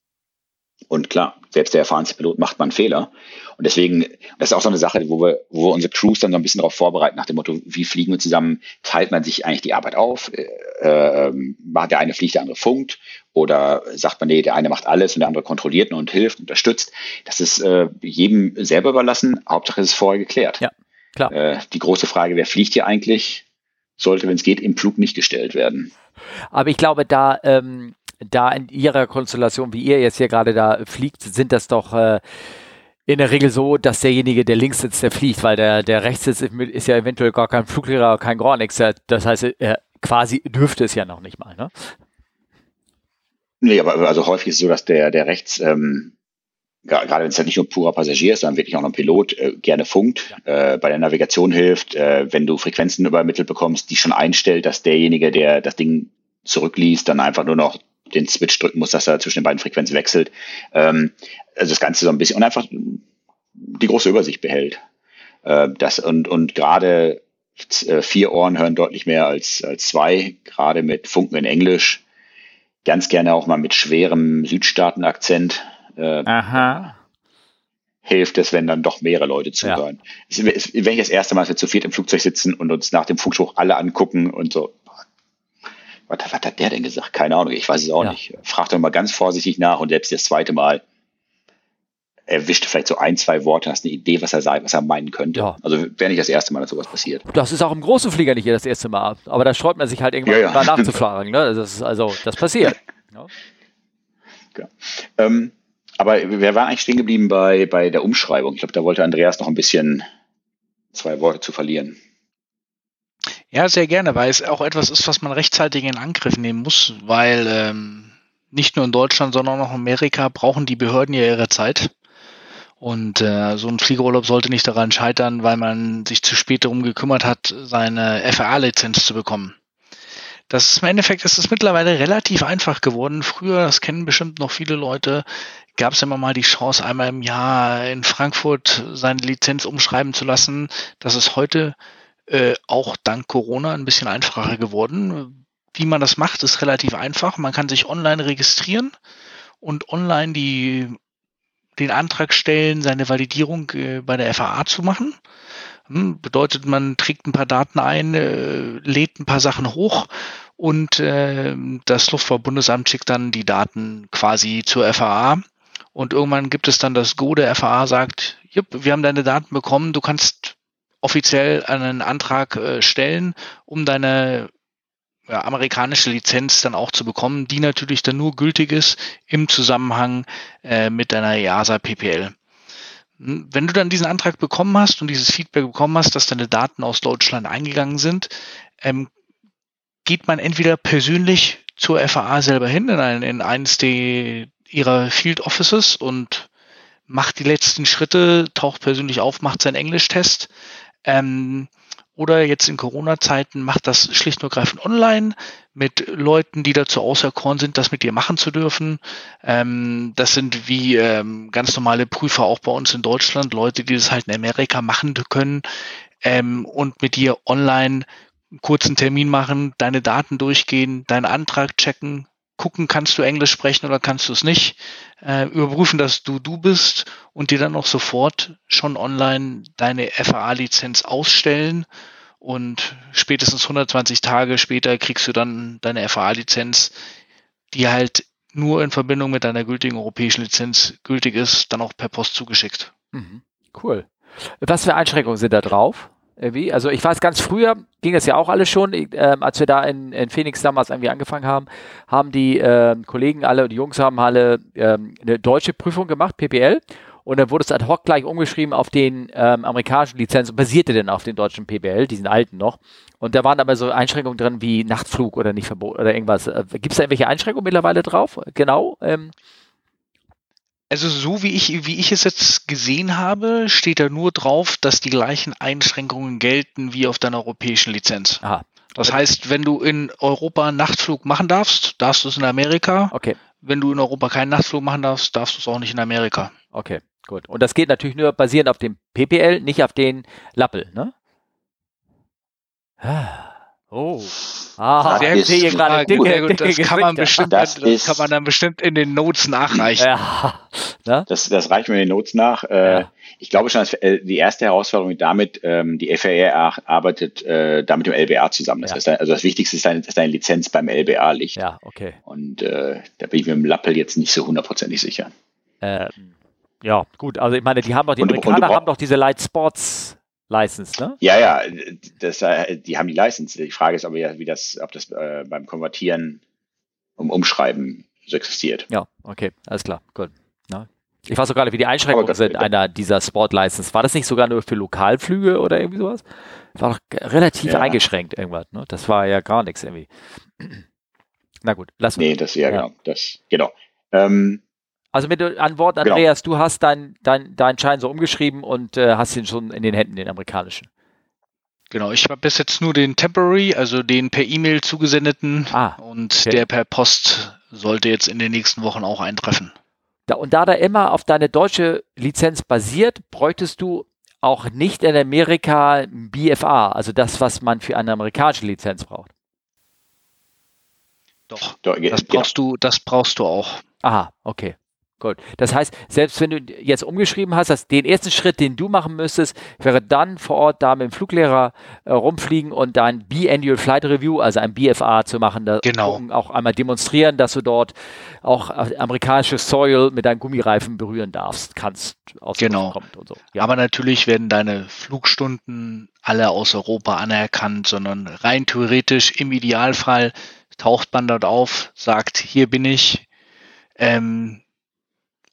Und klar, selbst der erfahrenste Pilot macht einen Fehler. Und deswegen, das ist auch so eine Sache, wo wir, wo wir unsere Crews dann so ein bisschen darauf vorbereiten, nach dem Motto, wie fliegen wir zusammen? Teilt man sich eigentlich die Arbeit auf? Äh, äh, der eine fliegt, der andere funkt? Oder sagt man, nee, der eine macht alles und der andere kontrolliert und hilft, unterstützt? Das ist äh, jedem selber überlassen. Hauptsache es ist vorher geklärt. Ja, klar. Äh, die große Frage, wer fliegt hier eigentlich, sollte, wenn es geht, im Flug nicht gestellt werden. Aber ich glaube, da ähm, da in ihrer Konstellation, wie ihr jetzt hier gerade da fliegt, sind das doch äh, in der Regel so, dass derjenige, der links sitzt, der fliegt, weil der, der rechts sitzt, ist ja eventuell gar kein Fluglehrer, kein Gornix. Das heißt, er quasi dürfte es ja noch nicht mal, ne? Nee, aber also häufig ist es so, dass der, der rechts, ähm, gerade wenn es halt nicht nur purer Passagier ist, sondern wirklich auch noch ein Pilot, äh, gerne funkt, ja. äh, bei der Navigation hilft, äh, wenn du Frequenzen übermittelt bekommst, die schon einstellt, dass derjenige, der das Ding zurückliest, dann einfach nur noch den Switch drücken muss, dass er zwischen den beiden Frequenzen wechselt. Ähm, also das Ganze so ein bisschen und einfach die große Übersicht behält. Äh, das und, und gerade äh, vier Ohren hören deutlich mehr als, als zwei, gerade mit Funken in Englisch. Ganz gerne auch mal mit schwerem Südstaaten-Akzent. Äh, Aha. Hilft es, wenn dann doch mehrere Leute zuhören. Ja. Es, wenn ich das erste Mal, dass wir zu viert im Flugzeug sitzen und uns nach dem Funkspruch alle angucken und so, was, was hat der denn gesagt? Keine Ahnung, ich weiß es auch ja. nicht. Frag doch mal ganz vorsichtig nach und selbst das zweite Mal erwischt vielleicht so ein, zwei Worte, hast eine Idee, was er sagt, was er meinen könnte. Ja. Also wäre nicht das erste Mal, dass sowas passiert. Das ist auch im großen Flieger nicht das erste Mal. Aber da sträubt man sich halt irgendwann ja, ja. nachzufragen. Ne? Das ist, also, das passiert. *laughs* ja. Ähm, aber wir waren eigentlich stehen geblieben bei, bei der Umschreibung. Ich glaube, da wollte Andreas noch ein bisschen zwei Worte zu verlieren. Ja, sehr gerne, weil es auch etwas ist, was man rechtzeitig in Angriff nehmen muss, weil ähm, nicht nur in Deutschland, sondern auch in Amerika brauchen die Behörden ja ihre Zeit. Und äh, so ein Fliegerurlaub sollte nicht daran scheitern, weil man sich zu spät darum gekümmert hat, seine FAA-Lizenz zu bekommen. Das ist im Endeffekt ist es mittlerweile relativ einfach geworden. Früher, das kennen bestimmt noch viele Leute, gab es immer mal die Chance, einmal im Jahr in Frankfurt seine Lizenz umschreiben zu lassen. Das ist heute äh, auch dank Corona ein bisschen einfacher geworden. Wie man das macht, ist relativ einfach. Man kann sich online registrieren und online die, den Antrag stellen, seine Validierung äh, bei der FAA zu machen. Hm, bedeutet, man trägt ein paar Daten ein, äh, lädt ein paar Sachen hoch und äh, das Luftfahrtbundesamt schickt dann die Daten quasi zur FAA. Und irgendwann gibt es dann das Go der FAA, sagt, wir haben deine Daten bekommen, du kannst offiziell einen Antrag äh, stellen, um deine ja, amerikanische Lizenz dann auch zu bekommen, die natürlich dann nur gültig ist im Zusammenhang äh, mit deiner EASA PPL. Hm, wenn du dann diesen Antrag bekommen hast und dieses Feedback bekommen hast, dass deine Daten aus Deutschland eingegangen sind, ähm, geht man entweder persönlich zur FAA selber hin, in, ein, in eines der, ihrer Field Offices und macht die letzten Schritte, taucht persönlich auf, macht seinen Englischtest ähm, oder jetzt in Corona-Zeiten macht das schlicht und ergreifend online mit Leuten, die dazu auserkoren sind, das mit dir machen zu dürfen. Ähm, das sind wie ähm, ganz normale Prüfer auch bei uns in Deutschland, Leute, die das halt in Amerika machen können ähm, und mit dir online einen kurzen Termin machen, deine Daten durchgehen, deinen Antrag checken, gucken, kannst du Englisch sprechen oder kannst du es nicht, äh, überprüfen, dass du du bist und dir dann auch sofort schon online deine FAA-Lizenz ausstellen und spätestens 120 Tage später kriegst du dann deine FAA-Lizenz, die halt nur in Verbindung mit deiner gültigen europäischen Lizenz gültig ist, dann auch per Post zugeschickt. Mhm. Cool. Was für Einschränkungen sind da drauf? Irgendwie. Also ich weiß, ganz früher ging es ja auch alles schon, ähm, als wir da in, in, Phoenix damals irgendwie angefangen haben, haben die ähm, Kollegen alle, die Jungs haben alle ähm, eine deutsche Prüfung gemacht, PPL. Und dann wurde es ad hoc gleich umgeschrieben auf den ähm, amerikanischen Lizenzen, basierte dann auf den deutschen PBL, diesen alten noch. Und da waren aber so Einschränkungen drin wie Nachtflug oder nicht verboten oder irgendwas. Äh, Gibt es da irgendwelche Einschränkungen mittlerweile drauf? Genau. Ähm, also so wie ich, wie ich es jetzt gesehen habe, steht da nur drauf, dass die gleichen Einschränkungen gelten wie auf deiner europäischen Lizenz. Aha. Das heißt, wenn du in Europa einen Nachtflug machen darfst, darfst du es in Amerika. Okay. Wenn du in Europa keinen Nachtflug machen darfst, darfst du es auch nicht in Amerika. Okay, gut. Und das geht natürlich nur basierend auf dem PPL, nicht auf den Lappel, ne? Ah. Oh. Ah, sehr gut. Hier gerade Dinge, sehr gut. Das, Dinge kann man bestimmt, das, das kann man dann bestimmt in den Notes nachreichen. Ja. *laughs* Ne? Das, das reicht mir in den Notes nach. Äh, ja. Ich glaube schon, dass äh, die erste Herausforderung damit, ähm, die FAA arbeitet äh, da mit dem LBA zusammen. Das ja. heißt, also das Wichtigste ist, dass deine Lizenz beim LBA liegt. Ja, okay. Und äh, da bin ich mir im Lappel jetzt nicht so hundertprozentig sicher. Ähm, ja, gut. Also ich meine, die haben doch, die und, Amerikaner und haben doch diese Light Sports License, ne? Ja, ja, das, äh, die haben die License. Die Frage ist aber ja, wie das, ob das äh, beim Konvertieren um Umschreiben so existiert. Ja, okay, alles klar, gut. Ja. Ich weiß auch gerade, wie die Einschränkungen das, sind einer dieser Sport-License. War das nicht sogar nur für Lokalflüge oder irgendwie sowas? War doch relativ ja. eingeschränkt irgendwas, ne? Das war ja gar nichts irgendwie. *clears throat* Na gut, lass uns. Nee, das ja, ja. genau. Das, genau. Ähm, also mit an Wort, genau. Andreas, genau. du hast deinen dein, dein Schein so umgeschrieben und äh, hast ihn schon in den Händen, den amerikanischen. Genau, ich habe bis jetzt nur den Temporary, also den per E-Mail zugesendeten ah, und okay. der per Post sollte jetzt in den nächsten Wochen auch eintreffen. Da, und da der immer auf deine deutsche Lizenz basiert, bräuchtest du auch nicht in Amerika BFA, also das, was man für eine amerikanische Lizenz braucht. Doch, das brauchst du, das brauchst du auch. Aha, okay. Gut. Das heißt, selbst wenn du jetzt umgeschrieben hast, dass den ersten Schritt, den du machen müsstest, wäre dann vor Ort da mit dem Fluglehrer äh, rumfliegen und dein B-Annual Flight Review, also ein BFA zu machen, da Genau. gucken, auch einmal demonstrieren, dass du dort auch äh, amerikanische Soil mit deinen Gummireifen berühren darfst, kannst, aus Genau. Kommt und so. Ja. Aber natürlich werden deine Flugstunden alle aus Europa anerkannt, sondern rein theoretisch im Idealfall taucht man dort auf, sagt, hier bin ich, ähm,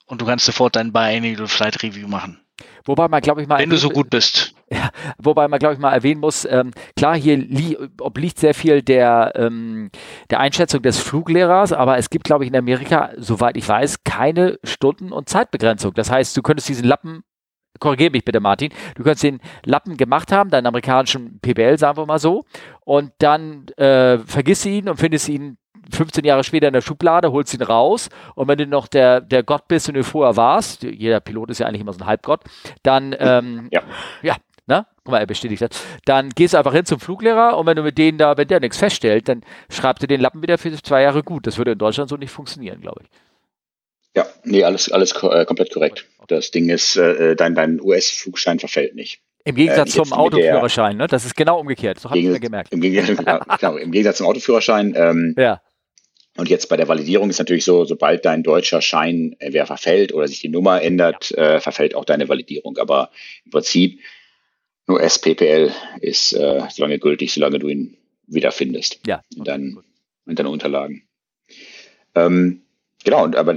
und du kannst sofort dein Biannual Flight Review machen. Wobei man, glaube ich, mal Wenn du so erwähnen- gut bist. *laughs* Wobei man, glaube ich, mal erwähnen muss, ähm, klar, hier li obliegt sehr viel der, ähm, der Einschätzung des Fluglehrers, aber es gibt, glaube ich, in Amerika, soweit ich weiß, keine Stunden- und Zeitbegrenzung. Das heißt, du könntest diesen Lappen, korrigiere mich bitte, Martin, du könntest den Lappen gemacht haben, deinen amerikanischen PBL, sagen wir mal so, und dann äh, vergisst ihn und findest ihn 15 Jahre später in der Schublade, holst ihn raus und wenn du noch der, der Gott bist und du vorher warst, jeder Pilot ist ja eigentlich immer so ein Halbgott, dann ähm, *laughs* Ja. ja, ne? Guck mal, er bestätigt das. Dann gehst du einfach hin zum Fluglehrer und wenn du mit denen da, wenn der nichts feststellt, dann schreibst du den Lappen wieder für zwei Jahre gut. Das würde in Deutschland so nicht funktionieren, glaube ich. Ja, nee, alles, alles äh, komplett korrekt. Das Ding ist, äh, dein, dein US-Flugschein verfällt nicht. Im Gegensatz Äh, zum Autoführerschein, ne? Das ist genau umgekehrt. So habe ich mir gemerkt. Im Gegensatz, *laughs* genau, genau, im Gegensatz zum Autoführerschein. Ähm, Ja, Und jetzt bei der Validierung ist natürlich so, sobald dein deutscher Schein entweder verfällt oder sich die Nummer ändert, äh, verfällt auch deine Validierung. Aber im Prinzip nur SPPL ist äh, so lange gültig, solange du ihn wiederfindest ja. in, Okay, deinen, gut. in deinen Unterlagen. Ähm, genau, und aber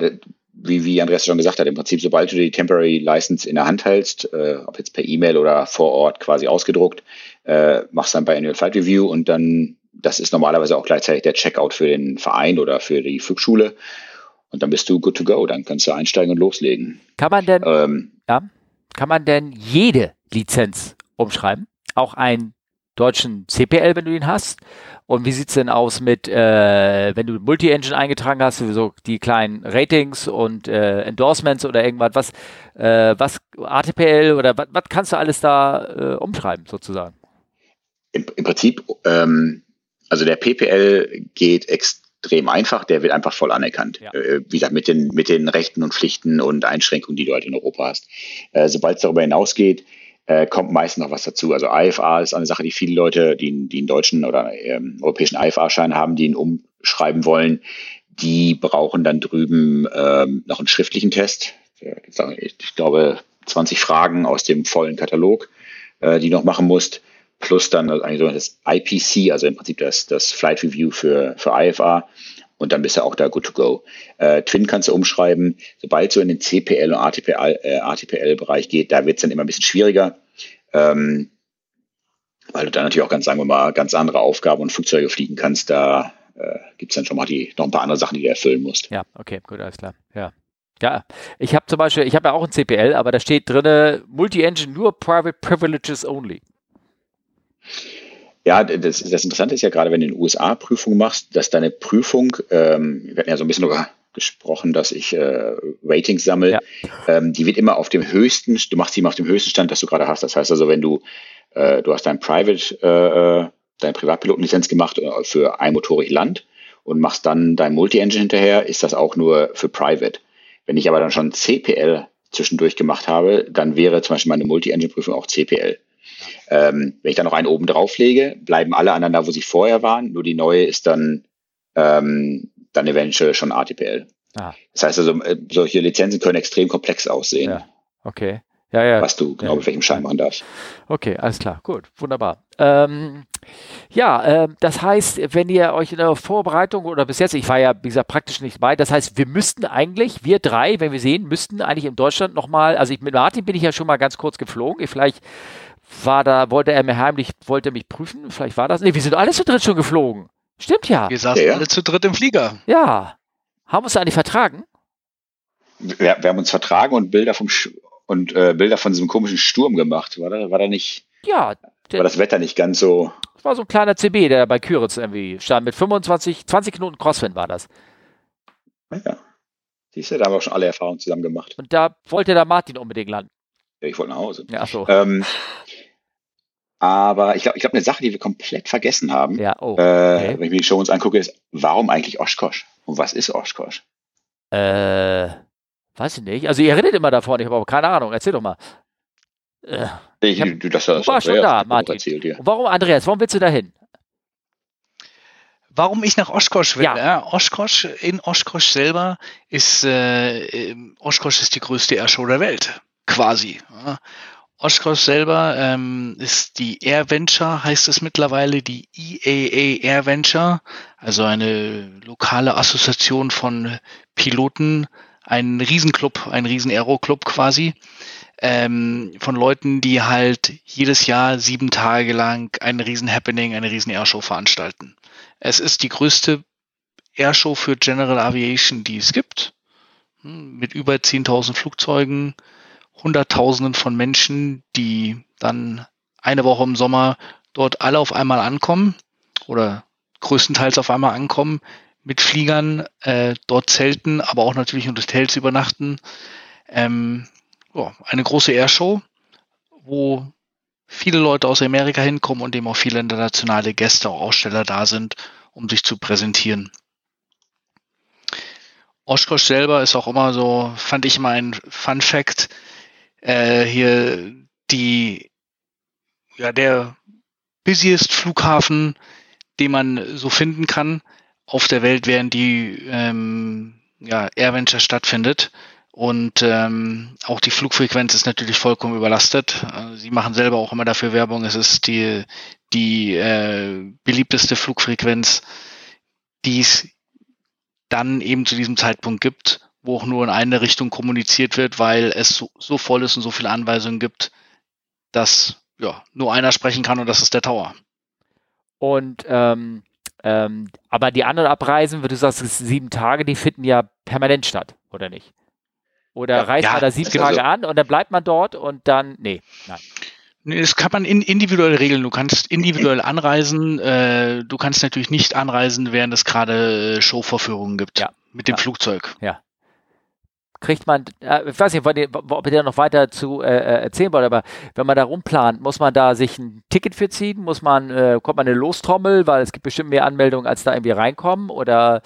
wie, wie Andreas schon gesagt hat, im Prinzip, sobald du die Temporary License in der Hand hältst, äh, ob jetzt per E-Mail oder vor Ort quasi ausgedruckt, äh, machst dann bei Annual Flight Review und dann, das ist normalerweise auch gleichzeitig der Checkout für den Verein oder für die Flugschule. Und dann bist du good to go, dann kannst du einsteigen und loslegen. Kann man denn, Ähm, kann man denn jede Lizenz umschreiben? Auch einen deutschen CPL, wenn du ihn hast? Und wie sieht's denn aus mit, äh, wenn du Multi-Engine eingetragen hast, so die kleinen Ratings und äh, Endorsements oder irgendwas, was, äh, was ATPL oder was, was kannst du alles da äh, umschreiben sozusagen? im, Im Prinzip, ähm, also der PPL geht extrem einfach, der wird einfach voll anerkannt. Ja. Äh, wie gesagt, mit den, mit den Rechten und Pflichten und Einschränkungen, die du halt in Europa hast. Äh, Sobald es darüber hinausgeht, äh, kommt meistens noch was dazu. Also IFA ist eine Sache, die viele Leute, die, die einen deutschen oder ähm, europäischen IFA-Schein haben, die ihn umschreiben wollen, die brauchen dann drüben ähm, noch einen schriftlichen Test. Ich glaube, 20 Fragen aus dem vollen Katalog, äh, die du noch machen musst plus dann also das IPC, also im Prinzip das, das Flight Review für, für IFA. Und dann bist du auch da good to go. Äh, Twin kannst du umschreiben. Sobald so in den CPL und ATPL, äh, ATPL-Bereich geht, da wird es dann immer ein bisschen schwieriger. Ähm, weil du dann natürlich auch ganz, sagen wir mal, ganz andere Aufgaben und Flugzeuge fliegen kannst. Da äh, gibt es dann schon mal die, noch ein paar andere Sachen, die du erfüllen musst. Ja, okay, gut, alles klar. Ja. Ja, ich habe zum Beispiel, ich habe ja auch ein CPL, aber da steht drinne Multi-Engine nur Private Privileges only. Ja, das, das Interessante ist ja gerade, wenn du in den USA Prüfung machst, dass deine Prüfung, ähm, wir hatten ja so ein bisschen darüber gesprochen, dass ich äh, Ratings sammle, Ja. ähm, die wird immer auf dem höchsten, du machst die immer auf dem höchsten Stand, das du gerade hast. Das heißt also, wenn du, äh, du hast dein Private, äh, deine Privatpilotenlizenz gemacht äh, für einmotorig Land und machst dann dein Multi-Engine hinterher, ist das auch nur für Private. Wenn ich aber dann schon CPL zwischendurch gemacht habe, dann wäre zum Beispiel meine Multi-Engine-Prüfung auch CPL. Ähm, wenn ich dann noch einen oben drauf lege, bleiben alle anderen da, wo sie vorher waren. Nur die neue ist dann, ähm, dann eventuell schon ATPL. Ah. Das heißt also, äh, solche Lizenzen können extrem komplex aussehen, Ja. Okay. Ja, ja. was du genau Ja. mit welchem Schein machen darfst. Okay, alles klar. Gut, wunderbar. Ähm, ja, ähm, das heißt, wenn ihr euch in der Vorbereitung oder bis jetzt, ich war ja, wie gesagt, praktisch nicht dabei, das heißt, wir müssten eigentlich, wir drei, wenn wir sehen, müssten eigentlich in Deutschland nochmal, also ich, mit Martin bin ich ja schon mal ganz kurz geflogen, ich, vielleicht war da, wollte er mir heimlich, wollte er mich prüfen, vielleicht war das, nee, wir sind alle zu dritt schon geflogen. Stimmt ja. Wir saßen Ja, ja. alle zu dritt im Flieger. Ja. Haben wir uns eigentlich vertragen? Wir, wir haben uns vertragen und Bilder vom Sch und äh, Bilder von diesem komischen Sturm gemacht. War da, war da nicht, Ja, war das Wetter nicht ganz so? das war so ein kleiner CB, der bei Küritz irgendwie stand, mit 25, 20 Knoten Crosswind war das. Ja. Siehst du, da haben wir auch schon alle Erfahrungen zusammen gemacht. Und da wollte der Martin unbedingt landen. Ja, ich wollte nach Hause. Ja, ach so. Ähm, *laughs* aber ich glaube, ich glaub, eine Sache, die wir komplett vergessen haben, Ja, oh. äh, okay. wenn ich mir die Show uns angucke, ist, warum eigentlich Oshkosh? Und was ist Oshkosh? Äh, Weiß ich nicht. Also ihr redet immer davon, ich habe aber keine Ahnung. Erzähl doch mal. Äh, ich, hab, du, das, das war schon da, Martin. Erzählt, ja. warum, Andreas, warum willst du da hin? Warum ich nach Oshkosh will? Ja. ja Oshkosh, in Oshkosh selber ist, äh, Oshkosh ist die größte Airshow der Welt, quasi. Ja. Oshkosh selber ähm, ist die Air Venture, heißt es mittlerweile, die EAA Air Venture, also eine lokale Assoziation von Piloten, ein Riesenclub, ein Riesen-Aero-Club quasi, ähm, von Leuten, die halt jedes Jahr sieben Tage lang ein Riesen-Happening, eine Riesen-Airshow veranstalten. Es ist die größte Airshow für General Aviation, die es gibt, hm, mit über 10.000 Flugzeugen, Hunderttausenden von Menschen, die dann eine Woche im Sommer dort alle auf einmal ankommen oder größtenteils auf einmal ankommen, mit Fliegern äh, dort zelten, aber auch natürlich in Hotels übernachten. Ähm, ja, eine große Airshow, wo viele Leute aus Amerika hinkommen und eben auch viele internationale Gäste, auch Aussteller da sind, um sich zu präsentieren. Oshkosh selber ist auch immer so, fand ich immer ein Fun Fact, äh, hier die, ja, der busiest Flughafen, den man so finden kann auf der Welt, während die ähm, ja, Airventure stattfindet. Und ähm, auch die Flugfrequenz ist natürlich vollkommen überlastet. Also sie machen selber auch immer dafür Werbung. Es ist die, die äh, beliebteste Flugfrequenz, die es dann eben zu diesem Zeitpunkt gibt, wo auch nur in eine Richtung kommuniziert wird, weil es so, so voll ist und so viele Anweisungen gibt, dass ja, nur einer sprechen kann und das ist der Tower. Und ähm, ähm, aber die anderen Abreisen, du sagst, es sieben Tage, die finden ja permanent statt, oder nicht? Oder ja, reist ja, man da sieben Tage also, an und dann bleibt man dort und dann, nee, nein. Das kann man in, individuell regeln. Du kannst individuell anreisen. Äh, du kannst natürlich nicht anreisen, während es gerade äh, Showvorführungen gibt. Ja. Mit dem ja. Flugzeug. Ja kriegt man, äh, ich weiß nicht, ob ihr da noch weiter zu äh, äh, erzählen wollt, aber wenn man da rumplant, muss man da sich ein Ticket für ziehen? Muss man, äh, kommt man eine Lostrommel, weil es gibt bestimmt mehr Anmeldungen, als da irgendwie reinkommen? Oder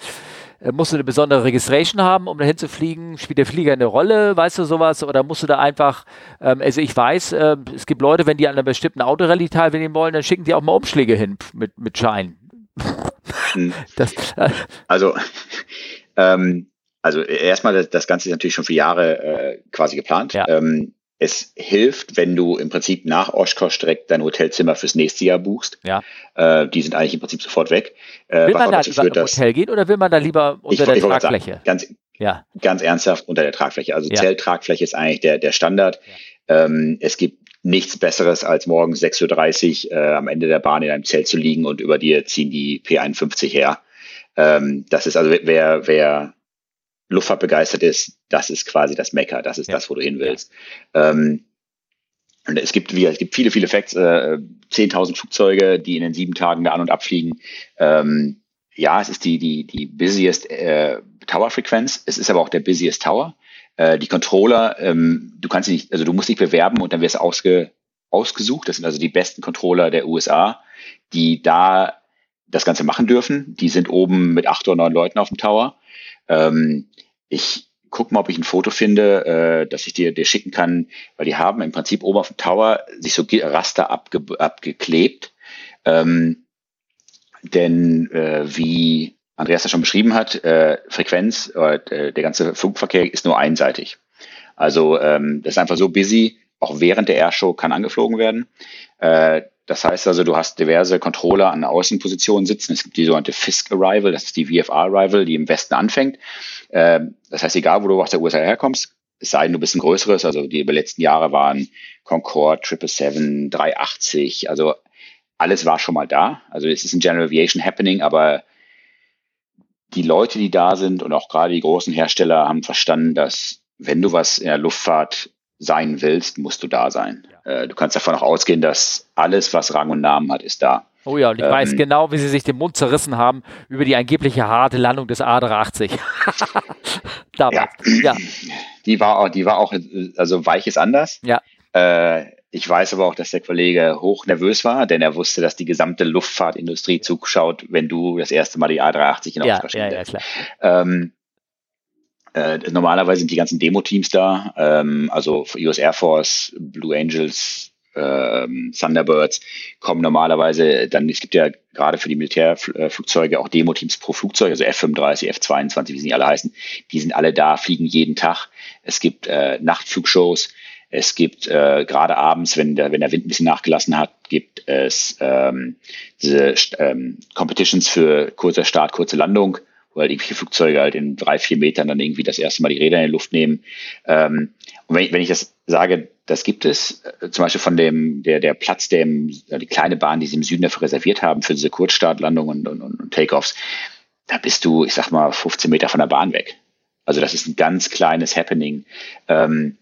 äh, musst du eine besondere Registration haben, um dahin zu fliegen? Spielt der Flieger eine Rolle, weißt du sowas? Oder musst du da einfach, ähm, also ich weiß, äh, es gibt Leute, wenn die an einer bestimmten Autorallye teilnehmen wollen, dann schicken die auch mal Umschläge hin mit, mit Schein. Hm. *laughs* das, äh, also, ähm, also erstmal, das, das Ganze ist natürlich schon für Jahre äh, quasi geplant. Ja. Ähm, es hilft, wenn du im Prinzip nach Oshkosh direkt dein Hotelzimmer fürs nächste Jahr buchst. Ja. Äh, die sind eigentlich im Prinzip sofort weg. Äh, will man da über führt, Hotel gehen oder will man da lieber unter ich, der ich Tragfläche? Sagen, ganz, ja. ganz ernsthaft unter der Tragfläche. Also ja. Zelttragfläche ist eigentlich der, der Standard. Ja. Ähm, es gibt nichts Besseres als morgens 6.30 Uhr äh, am Ende der Bahn in einem Zelt zu liegen und über dir ziehen die P51 her. Ähm, das ist also, wer, wer Luftfahrt begeistert ist, das ist quasi das Mecker, das ist ja. das, wo du hin willst. Ja. Ähm, und es gibt, wie, es gibt viele, viele Facts, äh, 10.000 Flugzeuge, die in den sieben Tagen da an- und abfliegen. Ähm, ja, es ist die, die, die busiest äh, Tower-Frequenz, es ist aber auch der busiest Tower. Äh, die Controller, ähm, du kannst nicht, also du musst dich bewerben und dann wirst du ausge, ausgesucht. Das sind also die besten Controller der USA, die da das Ganze machen dürfen. Die sind oben mit acht oder neun Leuten auf dem Tower. Ähm, ich guck mal, ob ich ein Foto finde, äh, das ich dir, dir schicken kann, weil die haben im Prinzip oben auf dem Tower sich so Raster abge, abgeklebt. Ähm, denn äh, wie Andreas das schon beschrieben hat, äh, Frequenz, äh, der ganze Flugverkehr ist nur einseitig. Also ähm, das ist einfach so busy, auch während der Airshow kann angeflogen werden. Äh, das heißt also, du hast diverse Controller an Außenpositionen sitzen. Es gibt die sogenannte Fisk Arrival, das ist die VFR Arrival, die im Westen anfängt. Ähm, das heißt, egal wo du aus der USA herkommst, es sei denn, du bist ein größeres, also die über letzten Jahre waren Concorde, 777, 380, also alles war schon mal da. Also es ist ein General Aviation Happening, aber die Leute, die da sind und auch gerade die großen Hersteller haben verstanden, dass wenn du was in der Luftfahrt sein willst, musst du da sein. Äh, du kannst davon auch ausgehen, dass alles, was Rang und Namen hat, ist da. Oh ja, und ich ähm, weiß genau, wie sie sich den Mund zerrissen haben über die angebliche harte Landung des A380. *laughs* Damals. Ja. ja. Die war auch, die war auch, also weich ist anders. Ja. Äh, ich weiß aber auch, dass der Kollege hoch nervös war, denn er wusste, dass die gesamte Luftfahrtindustrie zuschaut, wenn du das erste Mal die A380 in ja, ja, ja, klar. Ähm, Äh, normalerweise sind die ganzen Demo-Teams da, ähm, also US Air Force, Blue Angels, ähm, Thunderbirds kommen normalerweise dann, es gibt ja gerade für die Militärflugzeuge auch Demo-Teams pro Flugzeug, also F-35, F-22, wie sie alle heißen, die sind alle da, fliegen jeden Tag. Es gibt äh, Nachtflugshows, es gibt äh, gerade abends, wenn der, wenn der Wind ein bisschen nachgelassen hat, gibt es ähm, diese ähm, Competitions für kurzer Start, kurze Landung, wo halt irgendwelche Flugzeuge halt in drei, vier Metern dann irgendwie das erste Mal die Räder in die Luft nehmen. Ähm, und wenn ich, wenn ich das sage, das gibt es, äh, zum Beispiel von dem, der, der Platz, der im, die kleine Bahn, die sie im Süden dafür reserviert haben, für diese Kurzstartlandungen und, und, und Takeoffs, da bist du, ich sag mal, 15 Meter von der Bahn weg. Also das ist ein ganz kleines Happening. Ähm,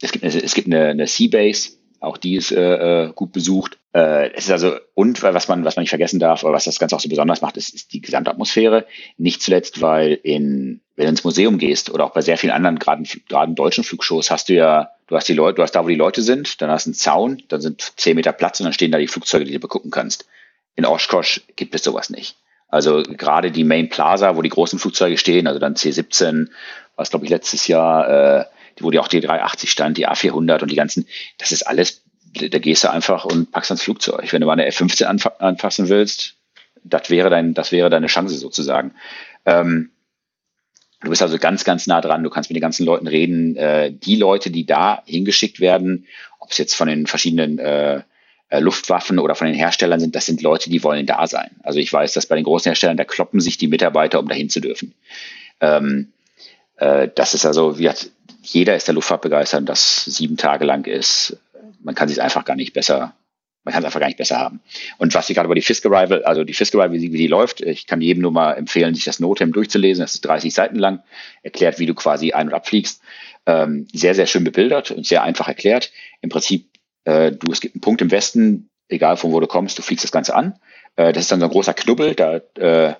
es gibt, eine, es gibt eine, eine Seabase, auch die ist äh, äh, gut besucht. Äh, es ist also, und was man, was man nicht vergessen darf, oder was das Ganze auch so besonders macht, ist, ist die Gesamtatmosphäre. Nicht zuletzt, weil in, wenn du ins Museum gehst oder auch bei sehr vielen anderen, gerade gerade deutschen Flugshows, hast du ja, du hast die Leute, du hast da, wo die Leute sind, dann hast du einen Zaun, dann sind zehn Meter Platz und dann stehen da die Flugzeuge, die du begucken kannst. In Oshkosh gibt es sowas nicht. Also gerade die Main Plaza, wo die großen Flugzeuge stehen, also dann C-17, was glaube ich letztes Jahr, äh, wo die auch die 380 stand, die A400 und die ganzen, das ist alles, da gehst du einfach und packst ans Flugzeug. Wenn du mal eine F-15 anf anfassen willst, das wäre dein, das wäre deine Chance sozusagen. Ähm, du bist also ganz, ganz nah dran. Du kannst mit den ganzen Leuten reden. Äh, die Leute, die da hingeschickt werden, ob es jetzt von den verschiedenen äh, äh, Luftwaffen oder von den Herstellern sind, das sind Leute, die wollen da sein. Also ich weiß, dass bei den großen Herstellern, da kloppen sich die Mitarbeiter, um dahin zu dürfen. Ähm, äh, das ist also, wie hat, jeder ist der Luftfahrt begeistert, das sieben Tage lang ist. Man kann sich einfach gar nicht besser, man kann es einfach gar nicht besser haben. Und was ich gerade über die Fisk Arrival, also die Fisk Arrival, wie, wie die läuft, ich kann jedem nur mal empfehlen, sich das Notem durchzulesen. Das ist 30 Seiten lang, erklärt, wie du quasi ein- und abfliegst. Ähm, sehr, sehr schön bebildert und sehr einfach erklärt. Im Prinzip, äh, du, es gibt einen Punkt im Westen, egal von wo du kommst, du fliegst das Ganze an. Äh, das ist dann so ein großer Knubbel, da äh,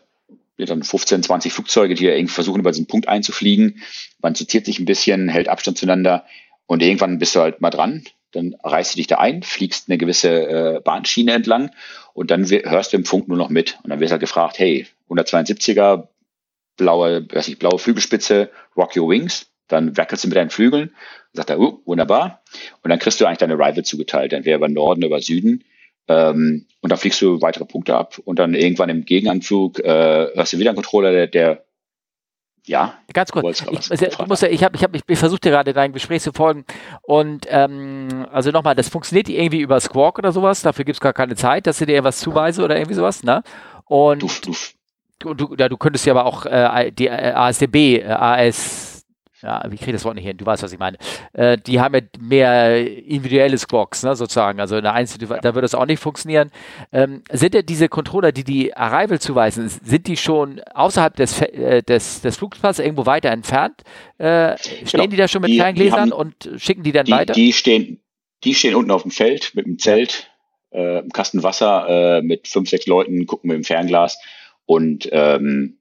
dann 15, 20 Flugzeuge, die da irgendwie versuchen, über diesen Punkt einzufliegen. Man sortiert sich ein bisschen, hält Abstand zueinander und irgendwann bist du halt mal dran. Dann reißt du dich da ein, fliegst eine gewisse äh, Bahnschiene entlang und dann hörst du im Funk nur noch mit. Und dann wirst du halt gefragt, hey, 172er, blaue, weiß ich, blaue Flügelspitze, rock your wings. Dann wackelst du mit deinen Flügeln, sagt er, uh, wunderbar. Und dann kriegst du eigentlich deine Rival zugeteilt, entweder über Norden oder über Süden. Ähm, und dann fliegst du weitere Punkte ab und dann irgendwann im Gegenanflug äh, hast du wieder einen Controller, der, der ja. Ganz kurz. Ich, ich, muss ja, ich ich hab, ich gerade dein Gespräch zu folgen. Und ähm, also nochmal, das funktioniert irgendwie über Squawk oder sowas. Dafür gibt es gar keine Zeit, dass du dir irgendwas zuweise oder irgendwie sowas, ne? Und du, du, du, ja, du könntest ja aber auch äh, die äh, ASDB, äh, AS ja, wie kriege ich das Wort nicht hin? Du weißt, was ich meine. Äh, die haben ja mehr individuelle Squawks, ne, sozusagen. Also eine einzelne, ja. da würde das auch nicht funktionieren. Ähm, sind denn diese Controller, die die Arrival zuweisen, sind die schon außerhalb des, äh, des, des Flugplatzes irgendwo weiter entfernt? Äh, stehen genau. die da schon mit die, kleinen Gläsern und schicken die dann die, weiter? Die stehen, die stehen unten auf dem Feld mit dem Zelt, äh, einem Kasten Wasser, äh, mit fünf, sechs Leuten, gucken mit dem Fernglas und ähm,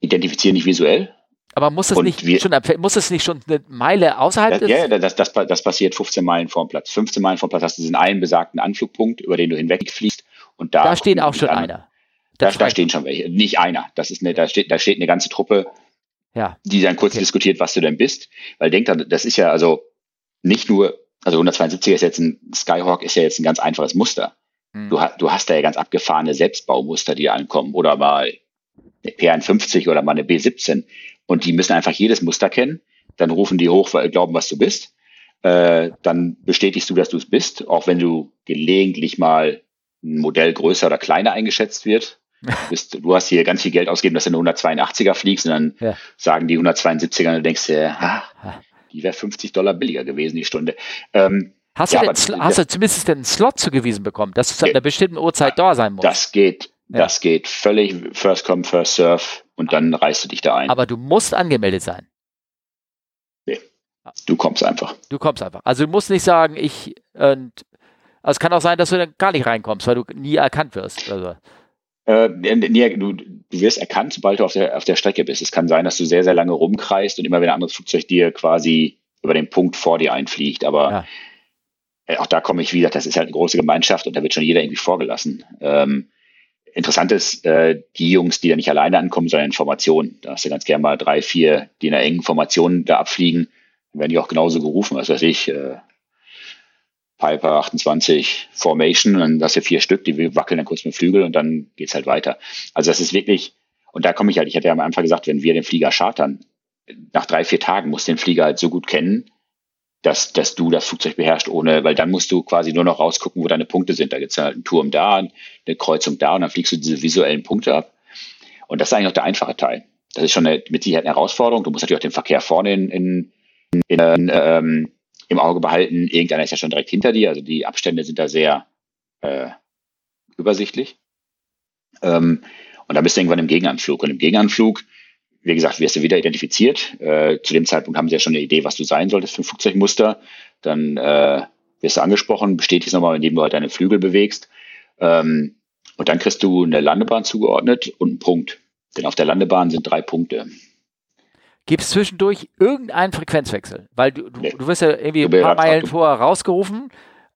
identifizieren nicht visuell, aber muss es, nicht wir, schon, muss es nicht schon eine Meile außerhalb das, Ja, das, das, das passiert 15 Meilen vorm Platz. 15 Meilen vorm Platz hast du diesen einen besagten Anflugpunkt, über den du hinwegfliegst. Und da, da steht auch schon an. einer. Da, da stehen schon welche. Nicht einer. Das ist eine, da, steht, da steht eine ganze Truppe, ja. die dann kurz okay. diskutiert, was du denn bist. Weil denkt dann, das ist ja also nicht nur, also 172 ist jetzt ein, Skyhawk ist ja jetzt ein ganz einfaches Muster. Hm. Du, du hast da ja ganz abgefahrene Selbstbaumuster, die ankommen. Oder mal P51 oder mal eine B17 und die müssen einfach jedes Muster kennen. Dann rufen die hoch, weil glauben, was du bist. Äh, dann bestätigst du, dass du es bist, auch wenn du gelegentlich mal ein Modell größer oder kleiner eingeschätzt wird. Du, bist, du hast hier ganz viel Geld ausgegeben, dass du eine 182er fliegst und dann ja. sagen die 172er und du denkst dir, ah, die wäre 50 Dollar billiger gewesen die Stunde. Ähm, hast, ja, du denn, aber, hast du zumindest einen Slot zugewiesen bekommen, dass du zu einer bestimmten Uhrzeit da sein musst? Das geht, ja. das geht völlig first come, first serve und dann reißt du dich da ein. Aber du musst angemeldet sein. Nee. Du kommst einfach. Du kommst einfach. Also du musst nicht sagen, ich und also es kann auch sein, dass du dann gar nicht reinkommst, weil du nie erkannt wirst. Also. Äh, nee, du, du wirst erkannt, sobald du auf der, auf der Strecke bist. Es kann sein, dass du sehr, sehr lange rumkreist und immer wenn ein anderes Flugzeug dir quasi über den Punkt vor dir einfliegt. Aber ja. Äh, auch da komme ich wieder, das ist halt eine große Gemeinschaft und da wird schon jeder irgendwie vorgelassen. Ähm, interessant ist, äh, die Jungs, die da nicht alleine ankommen, sondern in Formation. Da hast du ganz gerne mal drei, vier, die in einer engen Formation da abfliegen, dann werden die auch genauso gerufen, was weiß ich, äh, Piper 28 Formation, dann hast du vier Stück, die wackeln dann kurz mit Flügel und dann geht's halt weiter. Also das ist wirklich, und da komme ich halt, ich hatte ja am Anfang gesagt, wenn wir den Flieger chartern, nach drei, vier Tagen musst du den Flieger halt so gut kennen, dass, dass du das Flugzeug beherrschst, ohne, weil dann musst du quasi nur noch rausgucken, wo deine Punkte sind. Da gibt's halt einen Turm da, eine Kreuzung da und dann fliegst du diese visuellen Punkte ab. Und das ist eigentlich auch der einfache Teil. Das ist schon eine, mit Sicherheit eine Herausforderung. Du musst natürlich auch den Verkehr vorne in, in, in, in ähm, im Auge behalten. Irgendeiner ist ja schon direkt hinter dir, also die Abstände sind da sehr äh, übersichtlich. Ähm, und dann bist du irgendwann im Gegenanflug. Und im Gegenanflug wie gesagt, wirst du wieder identifiziert. Äh, zu dem Zeitpunkt haben sie ja schon eine Idee, was du sein solltest für ein Flugzeugmuster. Dann äh, wirst du angesprochen, bestätigst nochmal, indem du halt deine Flügel bewegst. Ähm, und dann kriegst du eine Landebahn zugeordnet und einen Punkt. Denn auf der Landebahn sind drei Punkte. Gibt es zwischendurch irgendeinen Frequenzwechsel? Weil du, du, nee. du wirst ja irgendwie ein paar Meilen vorher rausgerufen.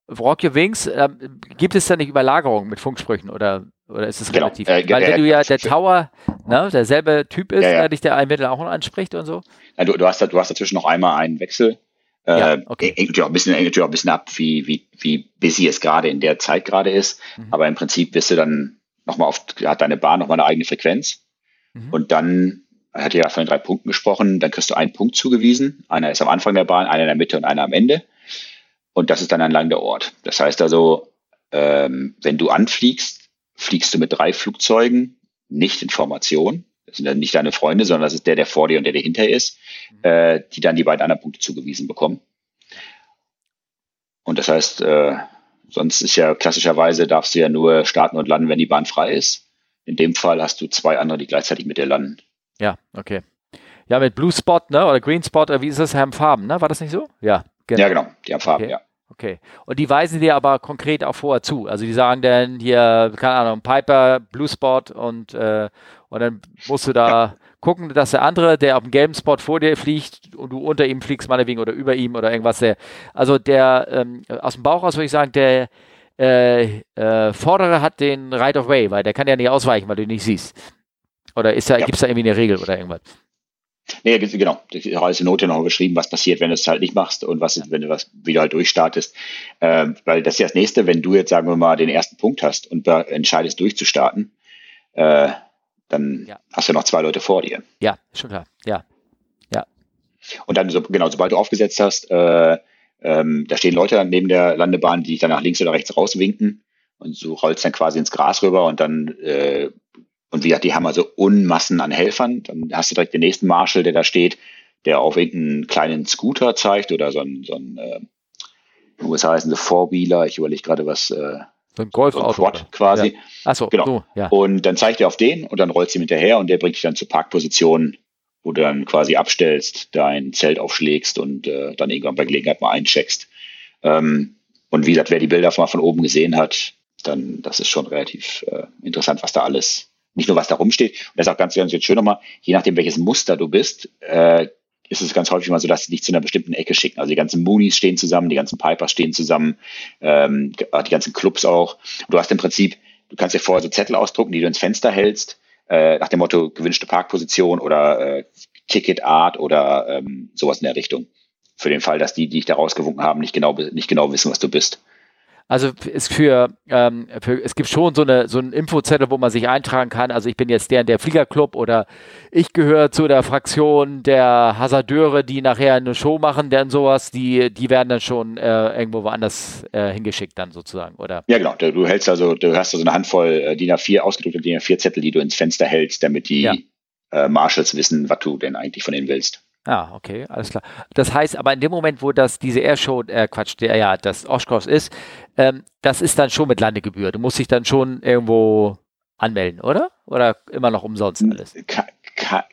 Rock Your Wings, äh, gibt es da nicht Überlagerung mit Funksprüchen oder oder ist es genau. relativ? Äh, Weil wenn du ja der Tower, ne, derselbe Typ ist, ja, ja. der dich der Einmittel auch noch anspricht und so. Ja, du, du, hast, du hast dazwischen noch einmal einen Wechsel. Äh, ja, okay. Hängt auch ein bisschen, hängt auch ein bisschen ab, wie, wie, wie busy es gerade in der Zeit gerade ist. Mhm. Aber im Prinzip bist du dann nochmal auf, hat deine Bahn nochmal eine eigene Frequenz. Mhm. Und dann, er hat ja von den drei Punkten gesprochen, dann kriegst du einen Punkt zugewiesen. Einer ist am Anfang der Bahn, einer in der Mitte und einer am Ende. Und das ist dann ein Landeort. Das heißt also, ähm, wenn du anfliegst, fliegst du mit drei Flugzeugen nicht in Formation. Das sind dann nicht deine Freunde, sondern das ist der, der vor dir und der, der hinter ist, mhm. äh, die dann die beiden anderen Punkte zugewiesen bekommen. Und das heißt, äh, sonst ist ja klassischerweise darfst du ja nur starten und landen, wenn die Bahn frei ist. In dem Fall hast du zwei andere, die gleichzeitig mit dir landen. Ja, okay. Ja, mit Blue Spot, ne? Oder Green Spot, oder wie ist das? Haben Farben, ne? War das nicht so? Ja, genau. Ja, genau. Die haben Farben, okay. ja. Okay. Und die weisen dir aber konkret auch vorher zu. Also die sagen dann hier, keine Ahnung, Piper, Blue Spot und, äh, und dann musst du da gucken, dass der andere, der auf dem gelben Spot vor dir fliegt und du unter ihm fliegst, meinetwegen, oder über ihm oder irgendwas, der, also der, ähm, aus dem Bauch aus würde ich sagen, der äh, äh, Vordere hat den Right of Way, weil der kann ja nicht ausweichen, weil du ihn nicht siehst. Oder ist da, ja. gibt es da irgendwie eine Regel oder irgendwas? Nee, genau. Ich habe in Note noch beschrieben, was passiert, wenn du es halt nicht machst und was, wenn du was wieder halt durchstartest. Ähm, weil das ist ja das nächste, wenn du jetzt, sagen wir mal, den ersten Punkt hast und entscheidest durchzustarten, äh, dann ja. hast du noch zwei Leute vor dir. Ja, schon klar. Ja. Ja. Und dann, so, genau, sobald du aufgesetzt hast, äh, ähm, da stehen Leute neben der Landebahn, die dich dann nach links oder rechts rauswinken und du rollst dann quasi ins Gras rüber und dann äh, und wie gesagt, die haben also Unmassen an Helfern. Dann hast du direkt den nächsten Marshall, der da steht, der auf irgendeinen kleinen Scooter zeigt oder so ein, so ein äh, was heißen sie, Four-Wheeler. Ich überlege gerade, was. Äh, so ein Golfauto. So Quad quasi. Ja. Achso, genau. So, ja. Und dann zeigt er auf den und dann rollt sie hinterher und der bringt dich dann zur Parkposition, wo du dann quasi abstellst, dein Zelt aufschlägst und äh, dann irgendwann bei Gelegenheit mal eincheckst. Ähm, und wie gesagt, wer die Bilder mal von oben gesehen hat, dann das ist schon relativ äh, interessant, was da alles nicht nur was da rumsteht. Und das ist auch ganz, ganz schön nochmal, je nachdem, welches Muster du bist, äh, ist es ganz häufig mal so, dass sie dich zu einer bestimmten Ecke schicken. Also die ganzen Moonies stehen zusammen, die ganzen Pipers stehen zusammen, ähm, die ganzen Clubs auch. Du hast im Prinzip, du kannst dir vorher so Zettel ausdrucken, die du ins Fenster hältst, äh, nach dem Motto gewünschte Parkposition oder äh, Ticketart oder ähm, sowas in der Richtung. Für den Fall, dass die, die dich da rausgewunken haben, nicht genau, nicht genau wissen, was du bist. Also ist für, ähm, für, es gibt schon so eine so einen Infozettel, wo man sich eintragen kann. Also ich bin jetzt der in der Fliegerclub oder ich gehöre zu der Fraktion der Hasardeure, die nachher eine Show machen, denn sowas, die, die werden dann schon äh, irgendwo woanders äh, hingeschickt dann sozusagen, oder? Ja, genau. Du hältst also, du hast also eine Handvoll äh, DIN A4 ausgedruckte DIN A4 Zettel, die du ins Fenster hältst, damit die ja. äh, Marshals wissen, was du denn eigentlich von ihnen willst. Ah, okay, alles klar. Das heißt aber in dem Moment, wo das diese Airshow, äh, Quatsch, der ja das Oshkosh ist, ähm, das ist dann schon mit Landegebühr. Du musst dich dann schon irgendwo anmelden, oder? Oder immer noch umsonst alles? Ke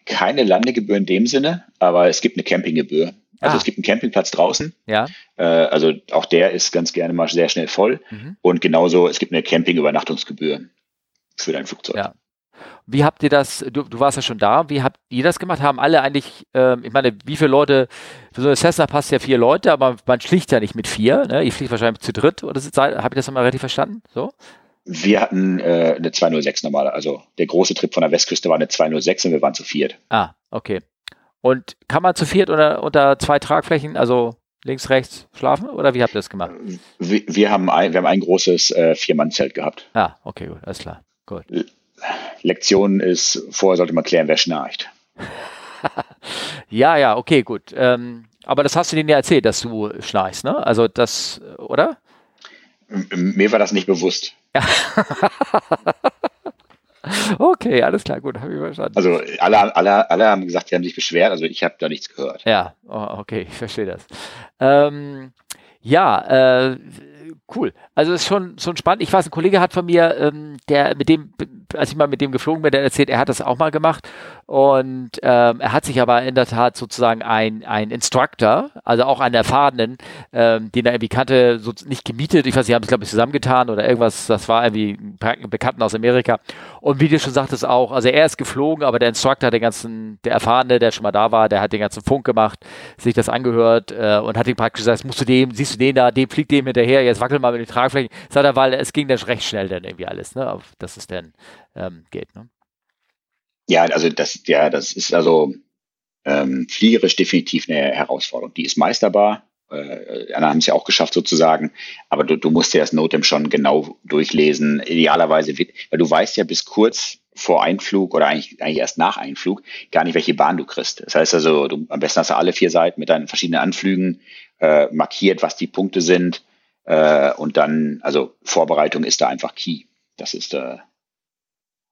keine Landegebühr in dem Sinne, aber es gibt eine Campinggebühr. Also ah. es gibt einen Campingplatz draußen. Ja. Äh, also auch der ist ganz gerne mal sehr schnell voll. Mhm. Und genauso, es gibt eine Campingübernachtungsgebühr für dein Flugzeug. Ja. Wie habt ihr das, du, du, warst ja schon da, wie habt ihr das gemacht? Haben alle eigentlich, ähm, ich meine, wie viele Leute, für so eine Cessna passt ja vier Leute, aber man schlicht ja nicht mit vier, ne? Ihr fliegt wahrscheinlich zu dritt oder habe ich das nochmal richtig verstanden? So? Wir hatten äh, eine 206 normale. Also der große Trip von der Westküste war eine 206 und wir waren zu viert. Ah, okay. Und kann man zu viert unter, unter zwei Tragflächen, also links, rechts schlafen oder wie habt ihr das gemacht? Wir, wir haben, ein, wir haben ein großes äh, Vier-Mann-Zelt gehabt. Ah, okay, gut, alles klar. Gut. Lektion ist, vorher sollte man klären, wer schnarcht. *laughs* ja, ja, okay, gut. Ähm, aber das hast du denen ja erzählt, dass du schnarchst, ne? Also das, oder? Mir war das nicht bewusst. *laughs* okay, alles klar, gut, habe ich verstanden. Also alle, alle, alle haben gesagt, sie haben sich beschwert, also ich habe da nichts gehört. Ja, oh, okay, ich verstehe das. Ähm, ja, äh, cool. Also ist schon, schon spannend. Ich weiß, ein Kollege hat von mir, ähm, der mit dem, als ich mal mit dem geflogen bin, der erzählt, er hat das auch mal gemacht. Und ähm, er hat sich aber in der Tat sozusagen ein, ein Instructor, also auch einen erfahrenen, ähm, den er irgendwie kannte, so nicht gemietet. Ich weiß, sie haben es, glaube ich, zusammengetan oder irgendwas. Das war irgendwie ein Bekannten aus Amerika. Und wie du schon sagtest auch, also er ist geflogen, aber der Instructor, der ganzen, der Erfahrene, der schon mal da war, der hat den ganzen Funk gemacht, sich das angehört äh, und hat ihm praktisch gesagt, musst du dem, siehst du den da, dem fliegt dem hinterher, jetzt wackel mal mit den Tragflächen. Sagt er, weil es ging dann recht schnell dann irgendwie alles, ne? Auf, dass es dann ähm, geht, ne? Ja, also das, ja, das ist also ähm, fliegerisch definitiv eine Herausforderung. Die ist meisterbar. Äh, anderen haben es ja auch geschafft sozusagen, aber du, du musst dir das Notem schon genau durchlesen. Idealerweise, weil du weißt ja bis kurz vor Einflug oder eigentlich, eigentlich erst nach Einflug gar nicht, welche Bahn du kriegst. Das heißt also, du, am besten hast du alle vier Seiten mit deinen verschiedenen Anflügen äh, markiert, was die Punkte sind äh, und dann, also Vorbereitung ist da einfach key. Das ist, äh,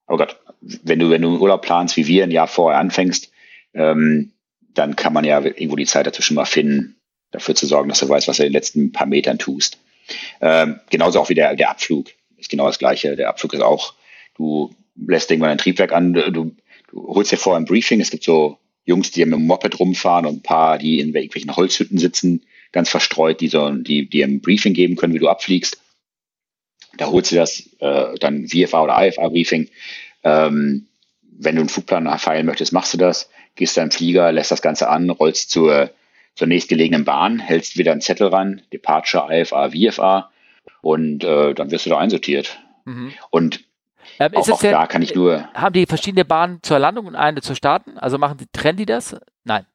oh Gott, wenn du, wenn du einen Urlaub planst, wie wir ein Jahr vorher anfängst, ähm, dann kann man ja irgendwo die Zeit dazwischen mal finden, dafür zu sorgen, dass du weißt, was du in den letzten paar Metern tust. Ähm, genauso auch wie der, der Abflug. Ist genau das Gleiche. Der Abflug ist auch, du lässt irgendwann ein Triebwerk an, du, du holst dir vorher ein Briefing. Es gibt so Jungs, die mit dem Moped rumfahren und ein paar, die in irgendwelchen Holzhütten sitzen, ganz verstreut, die so, die, die ein Briefing geben können, wie du abfliegst. Da holst du das, äh, dann VFA oder IFA-Briefing. Ähm, wenn du einen Flugplan erfeilen möchtest, machst du das, gehst deinen Flieger, lässt das Ganze an, rollst zur, zur nächstgelegenen Bahn, hältst wieder einen Zettel ran, Departure, IFA, VFA und äh, dann wirst du da einsortiert. Mhm. Und ähm, auch, auch denn, da kann ich nur. Haben die verschiedene Bahnen zur Landung und eine zur Starten? Also machen die, trennen die das? Nein.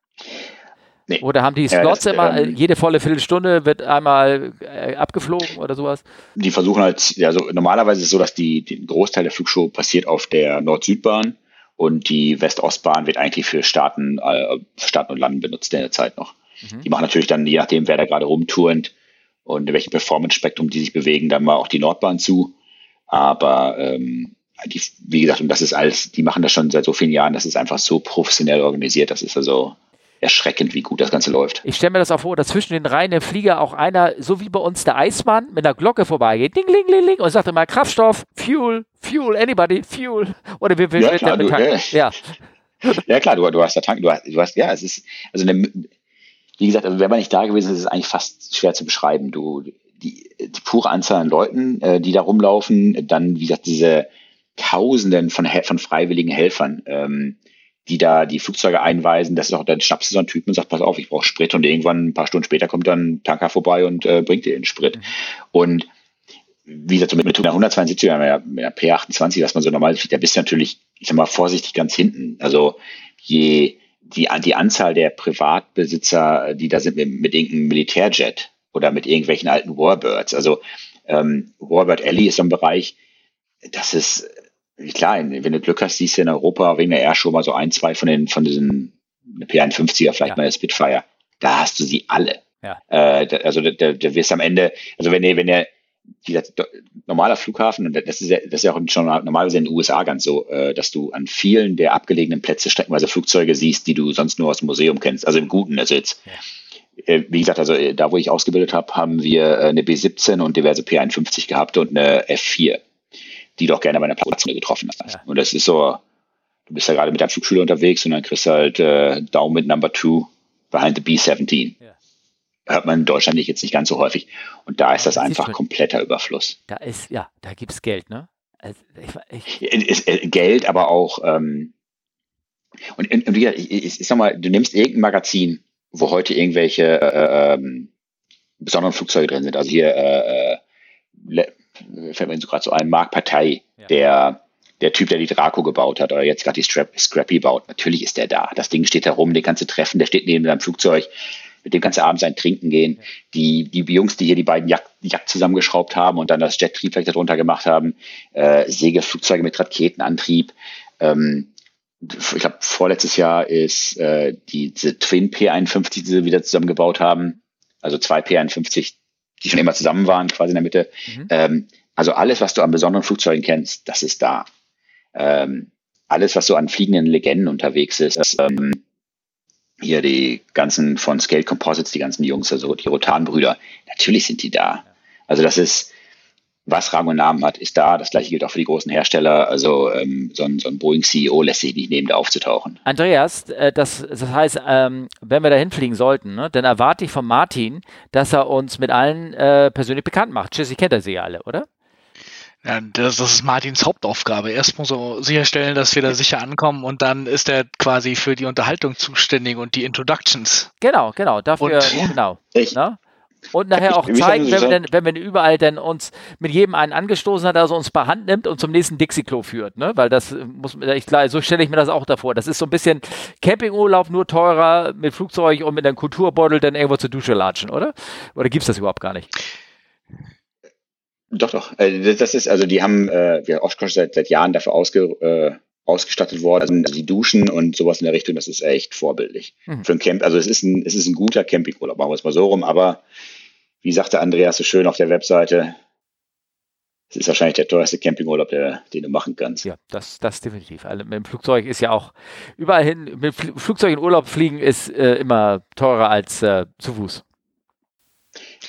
Nee. Oder haben die Slots ja, das, immer, ähm, jede volle Viertelstunde wird einmal äh, abgeflogen oder sowas? Die versuchen halt, ja, so, normalerweise ist es so, dass die, die Großteil der Flugshow passiert auf der Nord-Süd-Bahn und die West-Ost-Bahn wird eigentlich für Starten, äh, Starten und Landen benutzt in der Zeit noch. Mhm. Die machen natürlich dann, je nachdem, wer da gerade rumturnt und in welchem Performance-Spektrum die sich bewegen, dann mal auch die Nordbahn zu. Aber ähm, die, wie gesagt, und das ist alles, die machen das schon seit so vielen Jahren, das ist einfach so professionell organisiert, das ist also erschreckend, wie gut das Ganze läuft. Ich stelle mir das auch vor, dass zwischen den Reihen im Flieger auch einer, so wie bei uns der Eismann, mit einer Glocke vorbeigeht, ding, ling, ling, ling, und sagt immer Kraftstoff, Fuel, Fuel, anybody, Fuel. Oder wie viel ja, klar, du, ja. ja. *laughs* ja. klar, du, du hast da Tank, du hast, du hast, ja, es ist, also eine, wie gesagt, also wenn man nicht da gewesen ist, ist es eigentlich fast schwer zu beschreiben. Du, die, die pure Anzahl an Leuten, äh, die da rumlaufen, dann, wie gesagt, diese Tausenden von, von freiwilligen Helfern, ähm, die da die Flugzeuge einweisen. Das ist auch, dann schnappst du so einen Typen und sagst, pass auf, ich brauche Sprit und irgendwann ein paar Stunden später kommt dann ein Tanker vorbei und äh, bringt dir den Sprit. Mhm. Und wie gesagt, so mit, mit einer 172 oder mit einer P28, was man so normal sieht, da bist du natürlich, ich sag mal, vorsichtig ganz hinten. Also je die, die Anzahl der Privatbesitzer, die da sind mit, mit irgendeinem Militärjet oder mit irgendwelchen alten Warbirds. Also ähm, Warbird Alley ist so ein Bereich, das ist klar, wenn du Glück hast, siehst du in Europa wegen der Airshow mal so ein, zwei von den, von diesen P51er, vielleicht ja. mal der Spitfire. Da hast du sie alle. Ja. Äh, also da, da, da wirst am Ende, also wenn ihr, wenn ihr, wie gesagt, normaler Flughafen, und das ist ja, das ist ja auch schon normalerweise in den USA ganz so, äh, dass du an vielen der abgelegenen Plätze streckenweise Flugzeuge siehst, die du sonst nur aus dem Museum kennst, also im Guten. Also jetzt, äh, wie gesagt, also äh, da, wo ich ausgebildet habe, haben wir eine B17 und diverse P51 gehabt und eine F4 die doch gerne bei einer Platzrunde getroffen hast. Ja. Und das ist so, du bist ja gerade mit deinem Flugschüler unterwegs und dann kriegst du halt äh, Daumen mit Number Two behind the B-17. Ja. Hört man in Deutschland nicht jetzt nicht ganz so häufig. Und da ist das, das einfach ist kompletter Überfluss. Da ist, ja, da gibt es Geld, ne? Also ich, ich ist, äh, Geld, aber auch, ähm, und, und, und ich, ich, ich sag mal, du nimmst irgendein Magazin, wo heute irgendwelche äh, ähm, besonderen Flugzeuge drin sind. Also hier äh, äh fällt mir so gerade so ein, Mark Partei, ja. der der Typ, der die Draco gebaut hat oder jetzt gerade die Strap Scrappy baut, natürlich ist der da. Das Ding steht da rum, den kannst du treffen, der steht neben deinem Flugzeug, mit dem kannst du abends ein Trinken gehen. Die, die Jungs, die hier die beiden Jagd, Jagd zusammengeschraubt haben und dann das Jet-Triebwerk darunter gemacht haben, äh, Segelflugzeuge mit Raketenantrieb. Ähm, ich glaube, vorletztes Jahr ist äh, die, diese Twin P51, die sie wieder zusammengebaut haben, also zwei P51, die schon immer zusammen waren, quasi in der Mitte. Mhm. Ähm, also alles, was du an besonderen Flugzeugen kennst, das ist da ähm, alles, was so an fliegenden Legenden unterwegs ist, das, ähm, hier die ganzen von Scale Composites, die ganzen Jungs, also die Rotan-Brüder, natürlich sind die da. Also das ist, was Rang und Namen hat, ist da. Das gleiche gilt auch für die großen Hersteller. Also ähm, so ein, so ein Boeing-CEO lässt sich nicht neben da aufzutauchen. Andreas, äh, das, das heißt, ähm, wenn wir da hinfliegen sollten, ne, dann erwarte ich von Martin, dass er uns mit allen äh, persönlich bekannt macht. Schließlich kennt er sie ja alle, oder? Ja, das, das ist Martins Hauptaufgabe. Erst muss er sicherstellen, dass wir da sicher ankommen und dann ist er quasi für die Unterhaltung zuständig und die Introductions. Genau, genau, dafür, und, genau. Ich, ne? Und nachher auch zeigen, wenn wir, denn, wenn wir überall denn uns mit jedem einen angestoßen hat, also uns per Hand nimmt und zum nächsten Dixie-Klo führt, ne? Weil das muss ich klar, so stelle ich mir das auch davor. Das ist so ein bisschen Campingurlaub, nur teurer mit Flugzeug und mit einem Kulturbeutel dann irgendwo zur Dusche latschen, oder? Oder gibt es das überhaupt gar nicht? Doch, doch. Äh, das ist, also die haben, äh, wir Oshkosh seit, seit Jahren dafür ausge, äh, ausgestattet worden. Also die Duschen und sowas in der Richtung, das ist echt vorbildlich. Mhm. Für ein Camp, also es ist ein, es ist ein guter Campingurlaub, machen wir es mal so rum, aber wie sagte Andreas so schön auf der Webseite, es ist wahrscheinlich der teuerste Campingurlaub, der, den du machen kannst. Ja, das, das definitiv. Also mit dem Flugzeug ist ja auch überall hin, mit dem Flugzeug in Urlaub fliegen ist äh, immer teurer als äh, zu Fuß.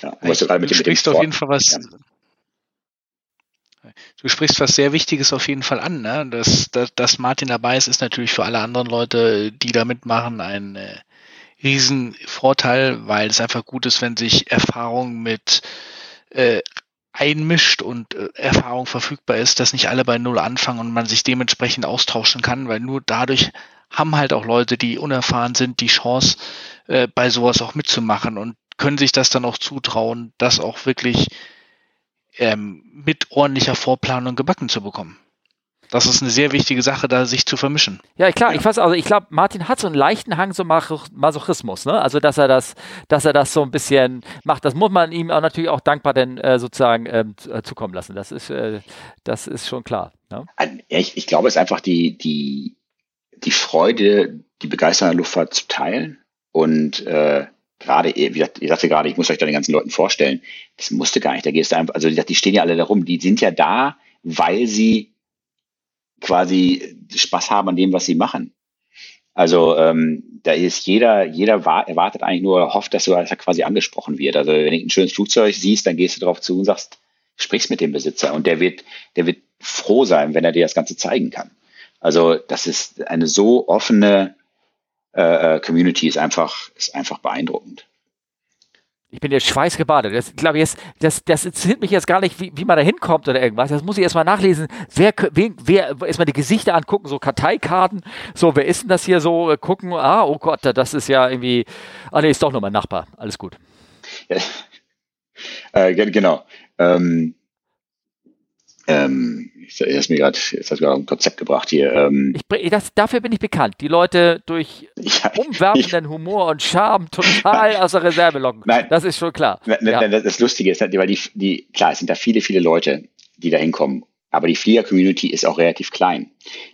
Ja, du, du sprichst auf jeden Fall was, ja. Du sprichst was sehr Wichtiges auf jeden Fall an. Ne? Dass, dass, dass Martin dabei ist, ist natürlich für alle anderen Leute, die da mitmachen, ein äh, Riesenvorteil, weil es einfach gut ist, wenn sich Erfahrung mit äh, einmischt und äh, Erfahrung verfügbar ist, dass nicht alle bei Null anfangen und man sich dementsprechend austauschen kann, weil nur dadurch haben halt auch Leute, die unerfahren sind, die Chance, äh, bei sowas auch mitzumachen und können sich das dann auch zutrauen, das auch wirklich ähm, mit ordentlicher Vorplanung gebacken zu bekommen. Das ist eine sehr wichtige Sache, da sich zu vermischen. Ja, klar, ja. ich weiß, also ich glaube, Martin hat so einen leichten Hang zum Masochismus, ne? Also dass er das, dass er das so ein bisschen macht. Das muss man ihm auch natürlich auch dankbar denn äh, sozusagen ähm, äh, zukommen lassen. Das ist, äh, das ist schon klar. Ne? Ich, ich glaube, es ist einfach die, die, die Freude, die Begeisterung der Luftfahrt zu teilen und äh, gerade, wie gesagt, ihr sagte gerade, ich muss euch da den ganzen Leuten vorstellen, das musste gar nicht, da gehst du einfach, also die stehen ja alle da rum, die sind ja da, weil sie quasi Spaß haben an dem, was sie machen. Also ähm, da ist jeder, jeder erwartet eigentlich nur, hofft, dass, du, dass er quasi angesprochen wird. Also wenn du ein schönes Flugzeug siehst, dann gehst du darauf zu und sagst, sprichst mit dem Besitzer und der wird, der wird froh sein, wenn er dir das Ganze zeigen kann. Also das ist eine so offene äh, äh, Community ist einfach, ist einfach beeindruckend. Ich bin jetzt schweißgebadet. Das glaube ich das, das interessiert mich jetzt gar nicht, wie, wie man da hinkommt oder irgendwas. Das muss ich erstmal nachlesen. Wer, wen, wer, erstmal die Gesichter angucken, so Karteikarten. So, wer ist denn das hier so? Äh, gucken, ah, oh Gott, das ist ja irgendwie, ah nee, ist doch nur mein Nachbar. Alles gut. Ja, *laughs* äh, genau. Ähm, ähm, ich, hast mir gerade, ein Konzept gebracht hier. Ähm, ich, das, dafür bin ich bekannt. Die Leute durch ja, umwerfenden ich, Humor und Charme total *laughs* aus der Reserve locken. Nein, das ist schon klar. Nein, ja. Das Lustige ist, weil die, die, klar, es sind da viele, viele Leute, die da hinkommen. Aber die Flieger-Community ist auch relativ klein.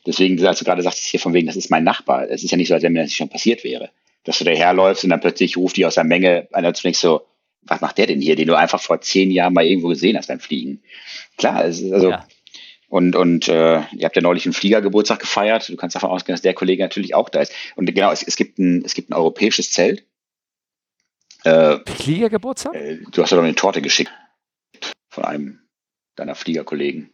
Deswegen, als du gerade sagst, hier von wegen, das ist mein Nachbar. Es ist ja nicht so, als wenn mir das schon passiert wäre. Dass du daherläufst und dann plötzlich ruft die aus der Menge einer zunächst so, was macht der denn hier, den du einfach vor zehn Jahren mal irgendwo gesehen hast beim Fliegen? Klar, es ist also, ja. und, und äh, ihr habt ja neulich einen Fliegergeburtstag gefeiert. Du kannst davon ausgehen, dass der Kollege natürlich auch da ist. Und genau, es, es gibt ein, es gibt ein europäisches Zelt. Äh, Fliegergeburtstag? Äh, du hast ja doch eine Torte geschickt von einem deiner Fliegerkollegen.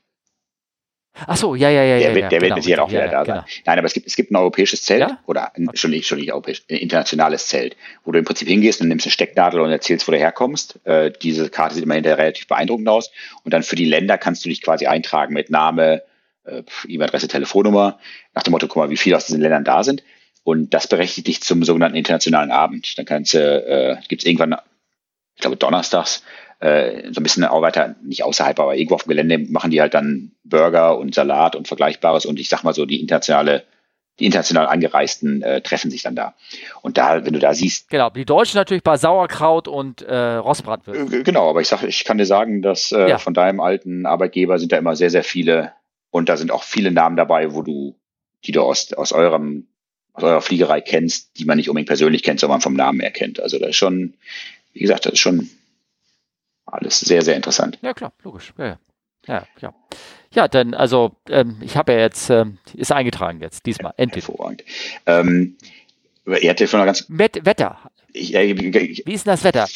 Ach so, ja, ja, ja. Der, ja, der genau, wird mit Sicherheit auch wieder ja, da sein. Genau. Nein, aber es gibt, es gibt ein europäisches Zelt ja? oder ein, schon nicht, schon nicht europäisch, ein internationales Zelt, wo du im Prinzip hingehst und nimmst eine Stecknadel und erzählst, wo du herkommst. Äh, diese Karte sieht immer hinterher relativ beeindruckend aus. Und dann für die Länder kannst du dich quasi eintragen mit Name, äh, E-Mail-Adresse, Telefonnummer, nach dem Motto, guck mal, wie viele aus diesen Ländern da sind. Und das berechtigt dich zum sogenannten internationalen Abend. Dann kannst du, äh, gibt es irgendwann, ich glaube donnerstags, äh, so ein bisschen auch weiter, nicht außerhalb, aber irgendwo auf dem Gelände machen die halt dann Burger und Salat und Vergleichbares und ich sag mal so, die internationale die international angereisten äh, treffen sich dann da. Und da, wenn du da siehst. Genau, die Deutschen natürlich bei Sauerkraut und äh, Rostbratwürsten. Äh, genau, aber ich sag, ich kann dir sagen, dass äh, ja. von deinem alten Arbeitgeber sind da immer sehr, sehr viele und da sind auch viele Namen dabei, wo du, die du aus, aus eurem aus eurer Fliegerei kennst, die man nicht unbedingt persönlich kennt, sondern vom Namen her kennt. Also da ist schon, wie gesagt, das ist schon alles sehr, sehr interessant. Ja, klar, logisch. Ja, ja. ja. Ja, dann, also, ähm, ich habe ja jetzt, ähm, ist eingetragen jetzt, diesmal, endlich. Hervorragend. Ähm, ihr hattet von ganz. Met Wetter. Ich, äh, ich, Wie ist denn das Wetter?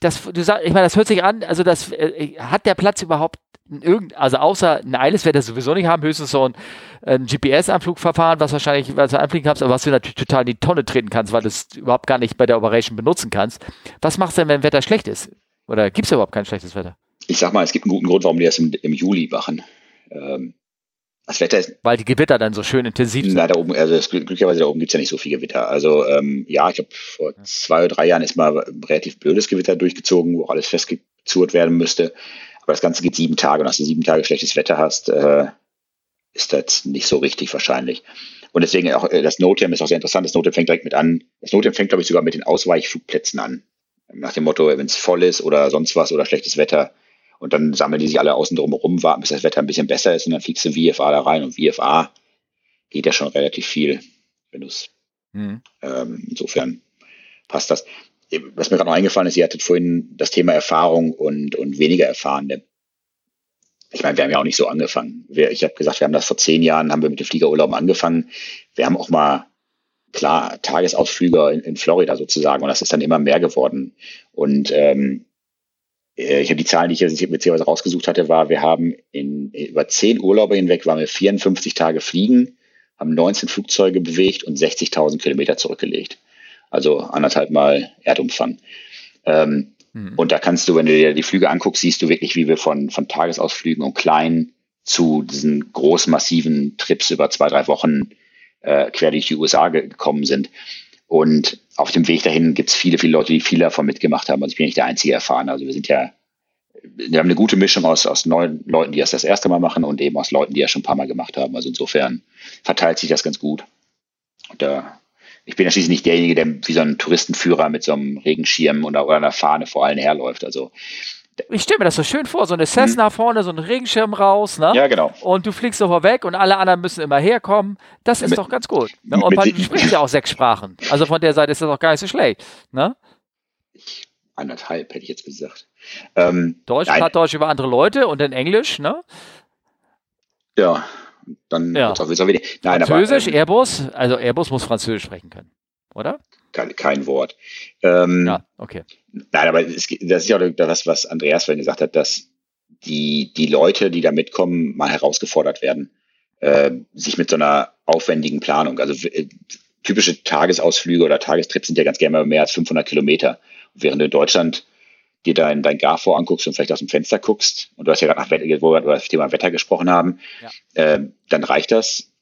Das, du sag, ich meine, das hört sich an, also das äh, hat der Platz überhaupt irgend, also außer ein eiles wird er sowieso nicht haben, höchstens so ein, ein GPS-Anflugverfahren, was wahrscheinlich, was du anfliegen kannst, aber was du natürlich total in die Tonne treten kannst, weil du es überhaupt gar nicht bei der Operation benutzen kannst. Was machst du denn, wenn Wetter schlecht ist? Oder gibt es überhaupt kein schlechtes Wetter? Ich sag mal, es gibt einen guten Grund, warum die das im, im Juli machen. Ähm, das Wetter ist. Weil die Gewitter dann so schön intensiv sind. Na, da oben, also das, glücklicherweise da oben gibt es ja nicht so viel Gewitter. Also ähm, ja, ich glaube, vor zwei oder drei Jahren ist mal ein relativ blödes Gewitter durchgezogen, wo alles festgezurrt werden müsste. Aber das Ganze geht sieben Tage und dass du sieben Tage schlechtes Wetter hast, äh, ist das nicht so richtig wahrscheinlich. Und deswegen auch äh, das Notem ist auch sehr interessant. Das Notem fängt direkt mit an. Das Notem fängt, glaube ich, sogar mit den Ausweichflugplätzen an. Nach dem Motto, wenn es voll ist oder sonst was oder schlechtes Wetter, und dann sammeln die sich alle außen drum herum, warten, bis das Wetter ein bisschen besser ist und dann fliegst du VFA da rein. Und VFA geht ja schon relativ viel, wenn du es. Mhm. Ähm, insofern passt das. Was mir gerade noch eingefallen ist, ihr hattet vorhin das Thema Erfahrung und, und weniger Erfahrene. Ich meine, wir haben ja auch nicht so angefangen. Wir, ich habe gesagt, wir haben das vor zehn Jahren, haben wir mit dem Fliegerurlaub angefangen. Wir haben auch mal klar Tagesausflüge in, in, Florida sozusagen und das ist dann immer mehr geworden. Und ähm, äh, ich habe die Zahlen, die ich jetzt beziehungsweise rausgesucht hatte, war, wir haben in, über zehn Urlaube hinweg, waren wir 54 Tage fliegen, haben 19 Flugzeuge bewegt und 60.000 Kilometer zurückgelegt. Also anderthalb Mal Erdumfang. Ähm, mhm. Und da kannst du, wenn du dir die Flüge anguckst, siehst du wirklich, wie wir von, von Tagesausflügen und kleinen zu diesen großen, massiven Trips über zwei, drei Wochen äh, quer durch die USA gekommen sind. Und auf dem Weg dahin gibt es viele, viele Leute, die viel davon mitgemacht haben. Also ich bin nicht der einzige erfahren. Also wir sind ja, wir haben eine gute Mischung aus, aus neuen Leuten, die das das erste Mal machen und eben aus Leuten, die das schon ein paar Mal gemacht haben. Also insofern verteilt sich das ganz gut. Und da, äh, ich bin ja schließlich nicht derjenige, der wie so ein Touristenführer mit so einem Regenschirm oder einer Fahne vor allen herläuft. Also ich stelle mir das so schön vor, so eine Cessna mhm. vorne, so ein Regenschirm raus, ne? Ja, genau. Und du fliegst so vorweg und alle anderen müssen immer herkommen. Das ist mit, doch ganz gut. Ne? Und man spricht ja auch sechs Sprachen. Also von der Seite ist das auch gar nicht so schlecht, ne? Anderthalb, hätte ich jetzt gesagt. Ähm, Deutsch, Plattdeutsch über andere Leute und dann Englisch, ne? Ja, dann ja. auch wieder. Nein, Französisch, aber, ähm, Airbus, also Airbus muss Französisch sprechen können, oder? Kein, kein Wort. Ähm, ja, okay. Nein, aber es, das ist ja auch das, was Andreas vorhin gesagt hat, dass die, die Leute, die da mitkommen, mal herausgefordert werden, äh, sich mit so einer aufwendigen Planung, also äh, typische Tagesausflüge oder Tagestrips sind ja ganz gerne mal mehr als 500 Kilometer. während du in Deutschland dir dein, dein GAFO anguckst und vielleicht aus dem Fenster guckst, und du hast ja gerade nach Wetter, wo wir über das Thema Wetter gesprochen haben, ja. äh, dann reicht das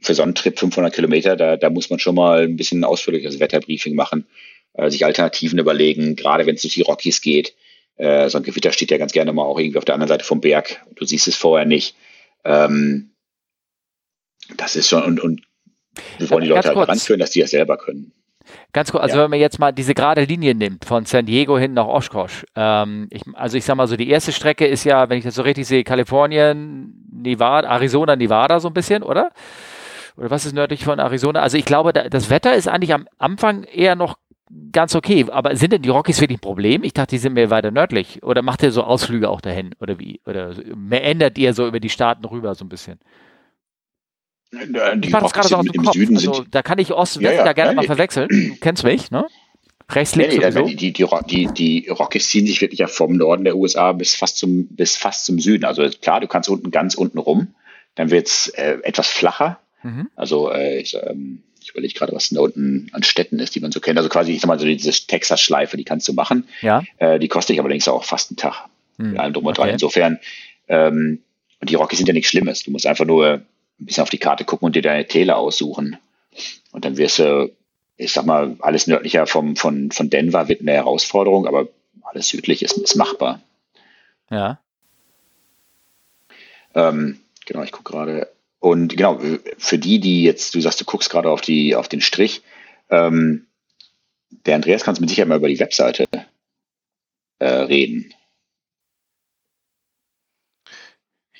für so einen Trip 500 Kilometer, da, da muss man schon mal ein bisschen ausführliches Wetterbriefing machen, äh, sich Alternativen überlegen, gerade wenn es durch die Rockies geht. Äh, so ein Gewitter steht ja ganz gerne mal auch irgendwie auf der anderen Seite vom Berg. Du siehst es vorher nicht. Ähm, das ist schon, und, und wir wollen die Leute halt ranführen, dass die das selber können. Ganz kurz, also ja. wenn man jetzt mal diese gerade Linie nimmt, von San Diego hin nach Oshkosh, ähm, ich, also ich sag mal so, die erste Strecke ist ja, wenn ich das so richtig sehe, Kalifornien, Nevada, Arizona, Nevada so ein bisschen, oder? Oder was ist nördlich von Arizona? Also ich glaube, das Wetter ist eigentlich am Anfang eher noch ganz okay. Aber sind denn die Rockies wirklich ein Problem? Ich dachte, die sind mehr weiter nördlich. Oder macht ihr so Ausflüge auch dahin? Oder wie? Oder mehr ändert ihr so über die Staaten rüber so ein bisschen? Die ich mache das gerade so aus dem Kopf. Süden also, da kann ich Ost und ja, West ja, da gerne ja, mal verwechseln. *clears throat* Du kennst mich, ne? Rechts, links nee, nee, die, die, die, die Rockies ziehen sich wirklich ja vom Norden der USA bis fast zum, bis fast zum Süden. Also klar, du kannst unten ganz unten rum. Dann wird es äh, etwas flacher. Mhm. Also äh, ich, ähm, ich überlege gerade, was unten an Städten ist, die man so kennt. Also quasi, ich sag mal, so diese Texas-Schleife, die kannst du machen. Ja. Äh, die kostet aber allerdings auch fast einen Tag. Mhm. Mit allem drum und dran. Okay. Insofern, ähm, und die Rockies sind ja nichts Schlimmes. Du musst einfach nur ein bisschen auf die Karte gucken und dir deine Täler aussuchen. Und dann wirst du, ich sag mal, alles nördlicher vom, von, von Denver wird eine Herausforderung, aber alles südlich ist, ist machbar. Ja. Ähm, genau, ich gucke gerade. Und genau, für die, die jetzt, du sagst, du guckst gerade auf, die, auf den Strich, ähm, der Andreas kann es mit Sicherheit mal über die Webseite äh, reden.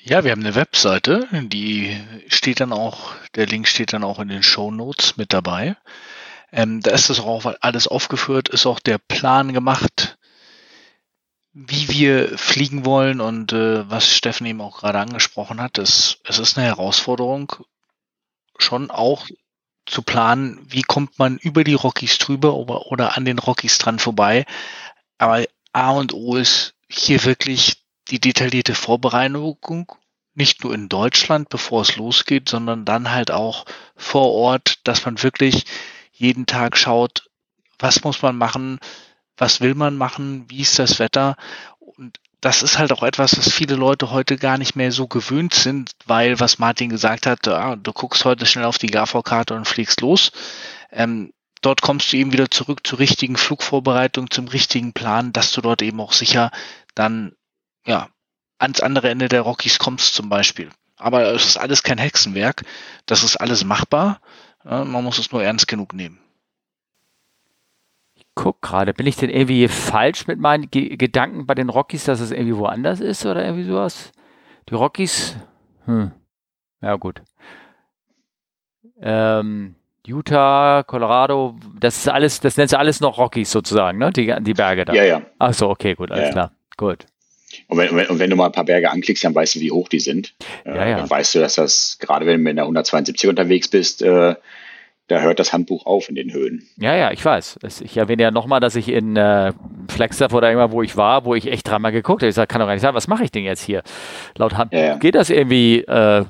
Ja, wir haben eine Webseite, die steht dann auch, der Link steht dann auch in den Show Notes mit dabei. Ähm, da ist das auch alles aufgeführt, ist auch der Plan gemacht, wie wir fliegen wollen und äh, was Steffen eben auch gerade angesprochen hat, ist, es ist eine Herausforderung, schon auch zu planen, wie kommt man über die Rockies drüber oder, oder an den Rockies dran vorbei. Aber A und O ist hier wirklich die detaillierte Vorbereitung, nicht nur in Deutschland, bevor es losgeht, sondern dann halt auch vor Ort, dass man wirklich jeden Tag schaut, was muss man machen, was will man machen, wie ist das Wetter. Und das ist halt auch etwas, was viele Leute heute gar nicht mehr so gewöhnt sind, weil, was Martin gesagt hat, ah, du guckst heute schnell auf die GAV-Karte und fliegst los. Ähm, dort kommst du eben wieder zurück zur richtigen Flugvorbereitung, zum richtigen Plan, dass du dort eben auch sicher dann, ja, ans andere Ende der Rockies kommst zum Beispiel. Aber es ist alles kein Hexenwerk. Das ist alles machbar. Man muss es nur ernst genug nehmen guck gerade, bin ich denn irgendwie falsch mit meinen Ge Gedanken bei den Rockies, dass es irgendwie woanders ist oder irgendwie sowas? Die Rockies? Hm. Ja, gut. Ähm, Utah, Colorado, das ist alles, das nennst du alles noch Rockies sozusagen, ne? Die, die Berge da. Ja, ja. Ach so, okay, gut, alles ja, klar. Gut. Und wenn, und wenn, du mal ein paar Berge anklickst, dann weißt du, wie hoch die sind. Ja, äh, ja. Dann weißt du, dass das, gerade wenn du mit einer 172 unterwegs bist, äh, da hört das Handbuch auf in den Höhen. Ja, ja, ich weiß. Ich erwähne ja nochmal, dass ich in äh, Flagstaff oder immer, wo ich war, wo ich echt dreimal geguckt habe. Ich sage, kann doch gar nicht sein, was mache ich denn jetzt hier? Laut Handbuch ja, ja. geht das irgendwie äh,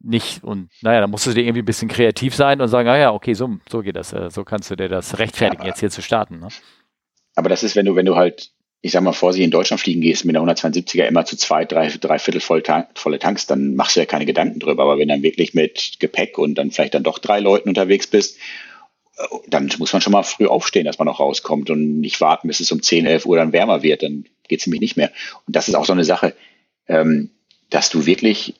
nicht. Und naja, da musst du dir irgendwie ein bisschen kreativ sein und sagen, naja, okay, so, so geht das. Äh, so kannst du dir das rechtfertigen, ja, jetzt hier zu starten. Ne? Aber das ist, wenn du, wenn du halt ich sag mal, vor sie in Deutschland fliegen gehst mit einer 172er immer zu zwei, drei, drei Viertel voll Tank, volle Tanks, dann machst du ja keine Gedanken drüber. Aber wenn dann wirklich mit Gepäck und dann vielleicht dann doch drei Leuten unterwegs bist, äh, dann muss man schon mal früh aufstehen, dass man noch rauskommt und nicht warten, bis es um 10, 11 Uhr dann wärmer wird. Dann geht es nämlich nicht mehr. Und das ist auch so eine Sache, ähm, dass du wirklich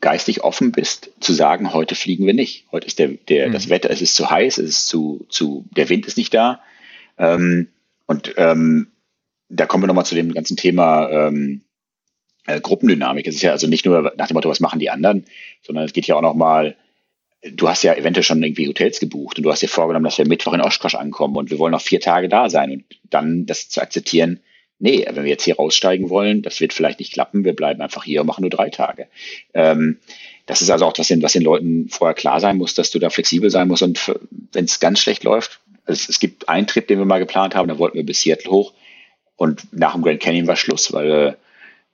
geistig offen bist, zu sagen, heute fliegen wir nicht. Heute ist der, der, mhm. das Wetter, es ist zu heiß, es ist zu, zu, der Wind ist nicht da. Ähm, und ähm, da kommen wir nochmal zu dem ganzen Thema ähm, äh, Gruppendynamik. Es ist ja also nicht nur nach dem Motto, was machen die anderen, sondern es geht ja auch nochmal, du hast ja eventuell schon irgendwie Hotels gebucht und du hast dir vorgenommen, dass wir Mittwoch in Oshkosh ankommen und wir wollen noch vier Tage da sein und dann das zu akzeptieren, nee, wenn wir jetzt hier raussteigen wollen, das wird vielleicht nicht klappen, wir bleiben einfach hier und machen nur drei Tage. Ähm, das ist also auch den, was den Leuten vorher klar sein muss, dass du da flexibel sein musst und wenn es ganz schlecht läuft, es, es gibt einen Trip, den wir mal geplant haben, da wollten wir bis Seattle hoch, und nach dem Grand Canyon war Schluss, weil äh,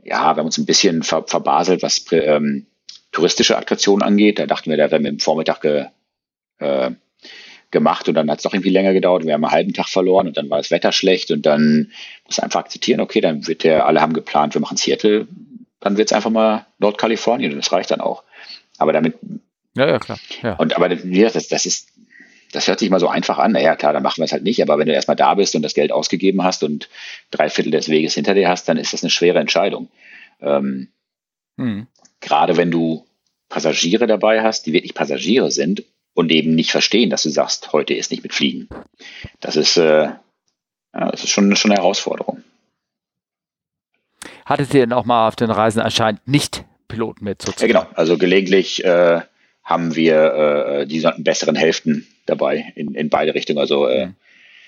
ja, wir haben uns ein bisschen ver verbaselt, was ähm, touristische Attraktionen angeht. Da dachten wir, da werden wir im Vormittag ge, äh, gemacht und dann hat es doch irgendwie länger gedauert. Wir haben einen halben Tag verloren und dann war das Wetter schlecht und dann muss einfach akzeptieren, okay, dann wird der, alle haben geplant, wir machen Seattle, dann wird es einfach mal Nordkalifornien und das reicht dann auch. Aber damit. Ja, ja, klar. Ja. Und aber das, das ist, das hört sich mal so einfach an. Naja, klar, dann machen wir es halt nicht. Aber wenn du erstmal da bist und das Geld ausgegeben hast und drei Viertel des Weges hinter dir hast, dann ist das eine schwere Entscheidung. Ähm, hm. Gerade wenn du Passagiere dabei hast, die wirklich Passagiere sind und eben nicht verstehen, dass du sagst, heute ist nicht mit Fliegen. Das ist, äh, ja, das ist schon, schon eine Herausforderung. Hattet ihr denn auch mal auf den Reisen anscheinend nicht Piloten mit sozusagen? Ja, genau. Also gelegentlich äh, haben wir äh, die besseren Hälften dabei in, in beide Richtungen. Also äh,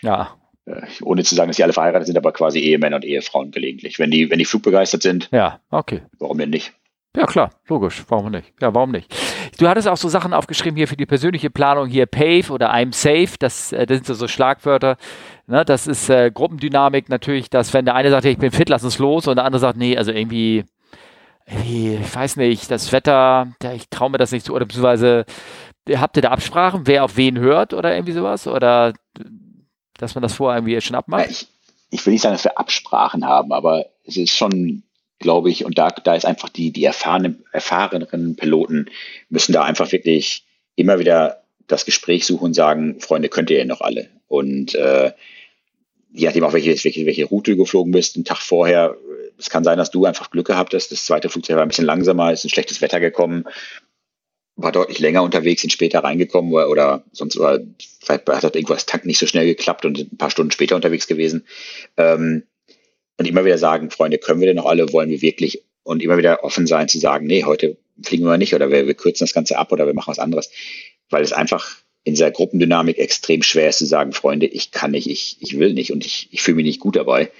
ja. Äh, ohne zu sagen, dass sie alle verheiratet sind, aber quasi Ehemänner und Ehefrauen gelegentlich. Wenn die, wenn die flugbegeistert sind, ja, okay. Warum denn nicht? Ja, klar, logisch. Warum nicht? Ja, warum nicht? Du hattest auch so Sachen aufgeschrieben hier für die persönliche Planung hier PAVE oder I'm safe. Das, äh, das sind so Schlagwörter. Ne, das ist äh, Gruppendynamik natürlich, dass wenn der eine sagt, ich bin fit, lass uns los und der andere sagt, nee, also irgendwie, irgendwie ich weiß nicht, das Wetter, ich traue mir das nicht zu, oder beziehungsweise habt ihr da Absprachen, wer auf wen hört oder irgendwie sowas? Oder dass man das vorher irgendwie schon abmacht? Ich, ich will nicht sagen, dass wir Absprachen haben, aber es ist schon, glaube ich, und da, da ist einfach die, die erfahrenen, erfahreneren Piloten müssen da einfach wirklich immer wieder das Gespräch suchen und sagen, Freunde, könnt ihr ja noch alle. Und äh, je nachdem auch welche, welche, welche Route du geflogen bist, einen Tag vorher, es kann sein, dass du einfach Glück gehabt hast, das zweite Flugzeug war ein bisschen langsamer, ist ein schlechtes Wetter gekommen, war deutlich länger unterwegs, sind später reingekommen oder, oder sonst war, vielleicht hat irgendwas Tank nicht so schnell geklappt und ein paar Stunden später unterwegs gewesen. Ähm, und immer wieder sagen, Freunde, können wir denn noch alle, wollen wir wirklich und immer wieder offen sein zu sagen, nee, heute fliegen wir nicht oder wir, wir kürzen das Ganze ab oder wir machen was anderes, weil es einfach in dieser Gruppendynamik extrem schwer ist zu sagen, Freunde, ich kann nicht, ich, ich will nicht und ich, ich fühle mich nicht gut dabei.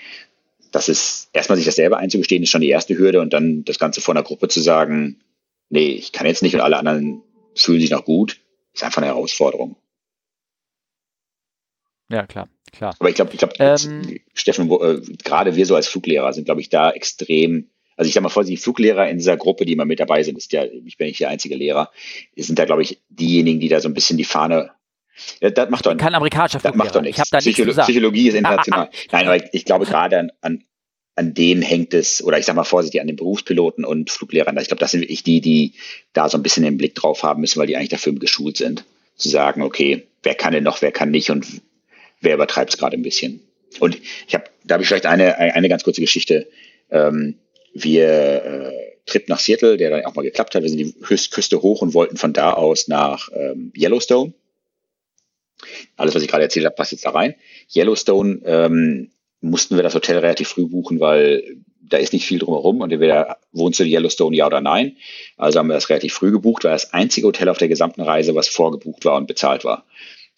Das ist erstmal sich das selber einzugestehen, ist schon die erste Hürde und dann das Ganze vor einer Gruppe zu sagen, nee, ich kann jetzt nicht und alle anderen fühlen sich noch gut, ist einfach eine Herausforderung. Ja, klar, klar. Aber ich glaube, ich glaube, ähm, Steffen, äh, gerade wir so als Fluglehrer sind, glaube ich, da extrem also ich sage mal vor, die Fluglehrer in dieser Gruppe, die immer mit dabei sind, ist ja, ich bin nicht der einzige Lehrer, sind da, glaube ich, diejenigen, die da so ein bisschen die Fahne ja, das macht doch Kein amerikanischer Fluglehrer. Das macht doch nichts. Ich da Psycholo Psychologie ist international. Nein, aber ich glaube gerade an, an, an denen hängt es, oder ich sage mal vorsichtig, an den Berufspiloten und Fluglehrern. Ich glaube, das sind wirklich die, die da so ein bisschen den Blick drauf haben müssen, weil die eigentlich dafür geschult sind. Zu sagen, okay, wer kann denn noch, wer kann nicht und wer übertreibt es gerade ein bisschen. Und ich habe, da habe ich vielleicht eine, eine ganz kurze Geschichte. Ähm, wir äh, Trip nach Seattle, der dann auch mal geklappt hat. Wir sind die Küste hoch und wollten von da aus nach ähm, Yellowstone. Alles, was ich gerade erzählt habe, passt jetzt da rein. Yellowstone ähm, mussten wir das Hotel relativ früh buchen, weil da ist nicht viel drumherum und entweder wohnst du in Yellowstone, ja oder nein. Also haben wir das relativ früh gebucht, war das einzige Hotel auf der gesamten Reise, was vorgebucht war und bezahlt war.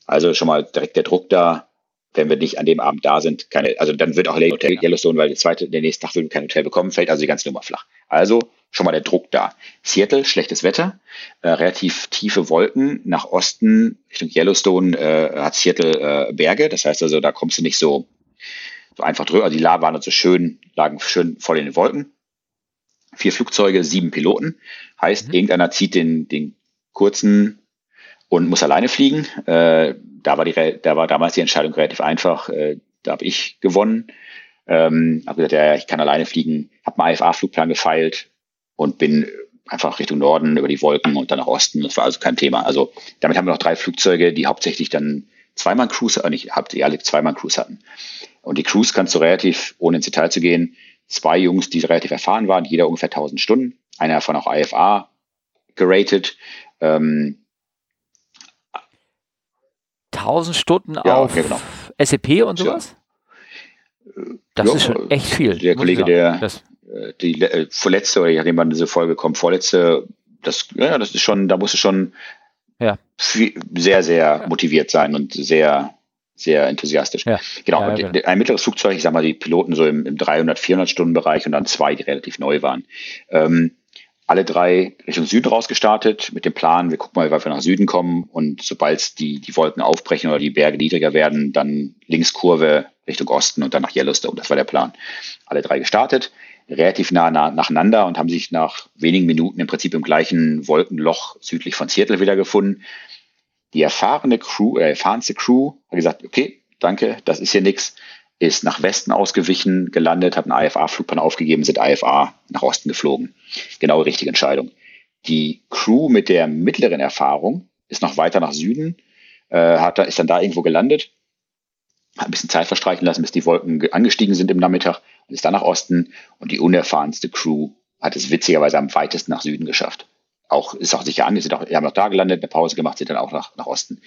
Also schon mal direkt der Druck da, wenn wir nicht an dem Abend da sind, keine, also dann wird auch Hotel Yellowstone, weil der zweite, der nächste Tag will kein Hotel bekommen, fällt also die ganze Nummer flach. Also schon mal der Druck da. Seattle, schlechtes Wetter, äh, relativ tiefe Wolken. Nach Osten, Richtung Yellowstone, äh, hat Seattle äh, Berge. Das heißt also, da kommst du nicht so einfach drüber. Also die waren so schön, lagen schön voll in den Wolken. Vier Flugzeuge, sieben Piloten. Heißt, mhm. irgendeiner zieht den, den kurzen und muss alleine fliegen. Äh, da, war die, da war damals die Entscheidung relativ einfach. Äh, da habe ich gewonnen. Ähm, habe gesagt, ja, ich kann alleine fliegen. Habe einen IFA-Flugplan gefeilt und bin einfach Richtung Norden über die Wolken und dann nach Osten. Das war also kein Thema. Also damit haben wir noch drei Flugzeuge, die hauptsächlich dann zweimal Cruise, äh, nicht, habt ihr alle zweimal Cruise hatten. Und die Cruise kannst du relativ, ohne ins Detail zu gehen, zwei Jungs, die relativ erfahren waren, jeder ungefähr 1000 Stunden. Einer davon auch IFA geratet. Ähm, 1000 Stunden ja, auf okay, genau. SAP und sowas? Ja. Das ja, ist schon echt viel. Der Kollege, der das. Äh, die äh, vorletzte, oder nachdem man diese Folge kommt, vorletzte, das, ja, das ist schon, da musst du schon ja. viel, sehr, sehr motiviert sein und sehr, sehr enthusiastisch. Ja. Genau, ja, ja, ein mittleres Flugzeug, ich sag mal, die Piloten so im, im 300, 400 Stunden Bereich und dann zwei, die relativ neu waren. Ähm, alle drei Richtung Süden rausgestartet mit dem Plan, wir gucken mal, wie wir nach Süden kommen und sobald die, die Wolken aufbrechen oder die Berge niedriger werden, dann Linkskurve Richtung Osten und dann nach Yellowstone. Das war der Plan. Alle drei gestartet, relativ nah, nah nacheinander und haben sich nach wenigen Minuten im Prinzip im gleichen Wolkenloch südlich von Seattle wiedergefunden. Die erfahrene Crew, äh, erfahrenste Crew hat gesagt, okay, danke, das ist hier nichts ist nach Westen ausgewichen, gelandet, hat einen IFA-Flugplan aufgegeben, sind IFA nach Osten geflogen. Genau richtige Entscheidung. Die Crew mit der mittleren Erfahrung ist noch weiter nach Süden, äh, hat, ist dann da irgendwo gelandet, hat ein bisschen Zeit verstreichen lassen, bis die Wolken angestiegen sind im Nachmittag und ist dann nach Osten. Und die unerfahrenste Crew hat es witzigerweise am weitesten nach Süden geschafft. Auch, ist auch sicher an, sind auch, die haben noch da gelandet, eine Pause gemacht, sind dann auch nach, nach Osten.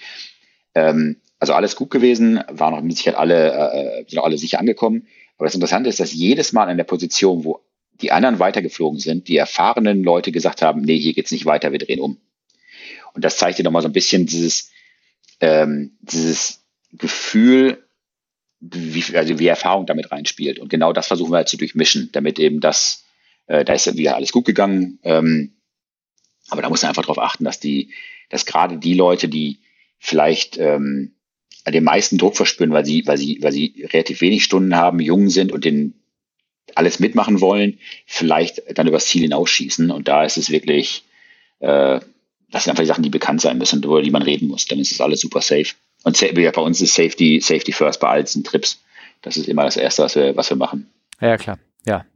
Ähm, also alles gut gewesen, waren auch mit Sicherheit alle, äh, sind auch alle sicher angekommen. Aber das Interessante ist, dass jedes Mal an der Position, wo die anderen weitergeflogen sind, die erfahrenen Leute gesagt haben, nee, hier geht's nicht weiter, wir drehen um. Und das zeigt dir nochmal so ein bisschen dieses, ähm, dieses Gefühl, wie, also wie Erfahrung damit reinspielt. Und genau das versuchen wir halt zu durchmischen, damit eben das, äh, da ist ja wieder alles gut gegangen. Ähm, aber da muss man einfach darauf achten, dass die, dass gerade die Leute, die vielleicht ähm, den meisten Druck verspüren, weil sie, weil sie, weil sie relativ wenig Stunden haben, jung sind und den alles mitmachen wollen, vielleicht dann übers Ziel hinausschießen. Und da ist es wirklich, äh, das sind einfach die Sachen, die bekannt sein müssen, über die man reden muss. Dann ist es alles super safe. Und bei uns ist Safety, Safety first bei all diesen Trips. Das ist immer das Erste, was wir, was wir machen. Ja, klar. Ja.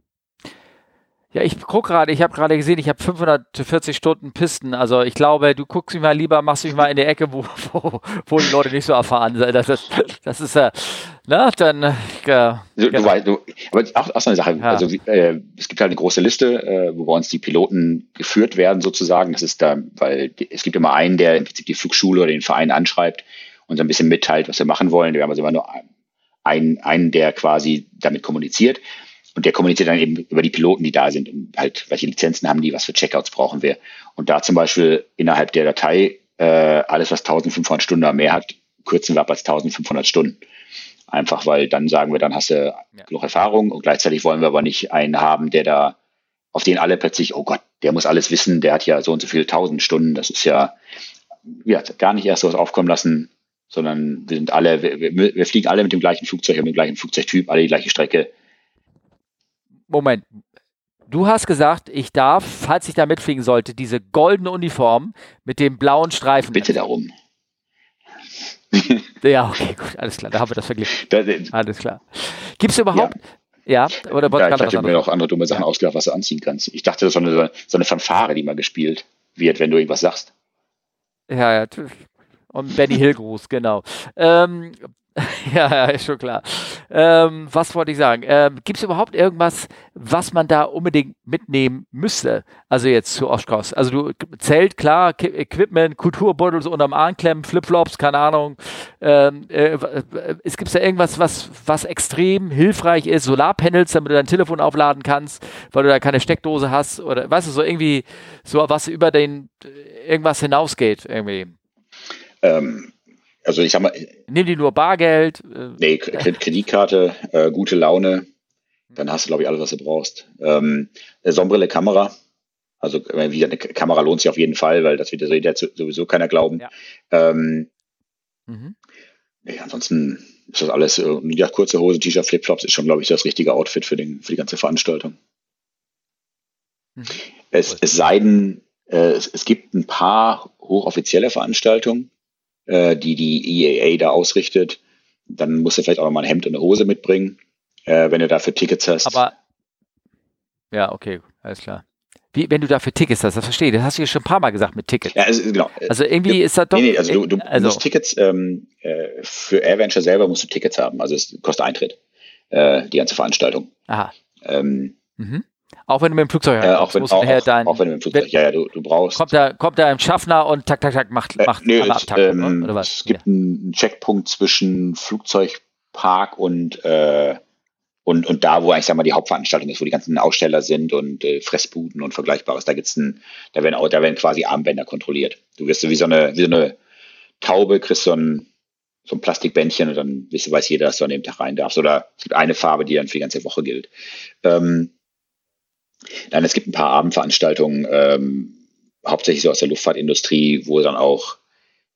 Ja, ich gucke gerade, ich habe gerade gesehen, ich habe 540 Stunden Pisten. Also ich glaube, du guckst mich mal lieber, machst mich mal in die Ecke, wo, *laughs* wo, wo die Leute nicht so erfahren sind. Das ist, das ist äh, na, dann. Äh, du, du genau. weißt, du, aber auch, auch so eine Sache. Ja. Also äh, es gibt halt eine große Liste, äh, wo bei uns die Piloten geführt werden, sozusagen. Das ist da, weil die, es gibt immer einen, der im Prinzip die Flugschule oder den Verein anschreibt und so ein bisschen mitteilt, was wir machen wollen. Wir haben also immer nur einen, einen, der quasi damit kommuniziert. Und der kommuniziert dann eben über die Piloten, die da sind und halt, welche Lizenzen haben die, was für Checkouts brauchen wir. Und da zum Beispiel innerhalb der Datei äh, alles, was 1500 Stunden oder mehr hat, kürzen wir ab als 1500 Stunden. Einfach weil dann sagen wir, dann hast du ja. genug Erfahrung und gleichzeitig wollen wir aber nicht einen haben, der da, auf den alle plötzlich, oh Gott, der muss alles wissen, der hat ja so und so viele tausend Stunden. Das ist ja, ja gar nicht erst sowas aufkommen lassen, sondern wir sind alle, wir, wir, wir fliegen alle mit dem gleichen Flugzeug, mit dem gleichen Flugzeugtyp, alle die gleiche Strecke Moment. Du hast gesagt, ich darf, falls ich da mitfliegen sollte, diese goldene Uniform mit dem blauen Streifen. Bitte darum. *laughs* ja, okay, gut, alles klar, da haben wir das verglichen. alles klar. Gibt es überhaupt, ja, ja oder ja, ich habe mir noch andere dumme Sachen ja. ausgedacht, was du anziehen kannst. Ich dachte, das ist so eine, so eine Fanfare, die mal gespielt wird, wenn du irgendwas sagst. Ja, ja. Und Benny Hill Gruß, genau. Ähm, *laughs* ja, ja, ist schon klar. Ähm, was wollte ich sagen? Ähm, Gibt es überhaupt irgendwas, was man da unbedingt mitnehmen müsste? Also jetzt zu Oshkosh. Also du Zelt, klar, K Equipment, Kulturbeutel so unterm Arm klemmen, Flipflops, keine Ahnung. Ähm, äh, es gibt da irgendwas, was, was extrem hilfreich ist, Solarpanels, damit du dein Telefon aufladen kannst, weil du da keine Steckdose hast oder weißt du, so irgendwie so was über den irgendwas hinausgeht irgendwie. Ähm, also ich sag mal. Nimm die nur Bargeld? Äh. Nee, Kreditkarte, äh, gute Laune, dann hast du, glaube ich, alles, was du brauchst. Ähm, Sonnenbrille, Kamera. Also wie eine Kamera lohnt sich auf jeden Fall, weil das wird sowieso keiner glauben. Ja. Ähm, mhm. nee, ansonsten ist das alles, äh, ja, kurze Hose, T-Shirt, Flipflops ist schon, glaube ich, das richtige Outfit für, den, für die ganze Veranstaltung. Mhm. Es, es sei denn, äh, es, es gibt ein paar hochoffizielle Veranstaltungen, äh, die die EAA da ausrichtet. Dann musst du vielleicht auch mal ein Hemd und eine Hose mitbringen, äh, wenn du dafür Tickets hast. Aber ja, okay, alles klar. Wie, wenn du dafür Tickets hast, das verstehe ich. Das hast du ja schon ein paar Mal gesagt mit Tickets. Ja, also, genau. Also irgendwie ist das doch. Nee, nee, also du, du also, musst Tickets, ähm, äh, für Airventure selber musst du Tickets haben. Also es kostet Eintritt, äh, die ganze Veranstaltung. Aha. Ähm, mhm. Auch wenn du mit dem Flugzeug äh, auch, wenn, auch, auch, dein, auch wenn du mit dem Flugzeug, ja, ja, du, du brauchst. Kommt da, kommt da ein Schaffner und tak, tak, tak, macht, äh, macht nö, alle es, ähm, oder was? Es gibt ja. einen Checkpunkt zwischen Flugzeugpark und, äh, und, und da, wo eigentlich, sag mal, die Hauptveranstaltung ist, wo die ganzen Aussteller sind und äh, Fressbuden und Vergleichbares. Da gibt's ein, da werden auch, da werden quasi Armbänder kontrolliert. Du wirst so wie so eine, wie so eine Taube, kriegst so ein, so ein Plastikbändchen und dann weiß jeder, dass du an dem Tag rein darfst. Oder es gibt eine Farbe, die dann für die ganze Woche gilt. Ähm, Nein, es gibt ein paar Abendveranstaltungen, ähm, hauptsächlich so aus der Luftfahrtindustrie, wo dann auch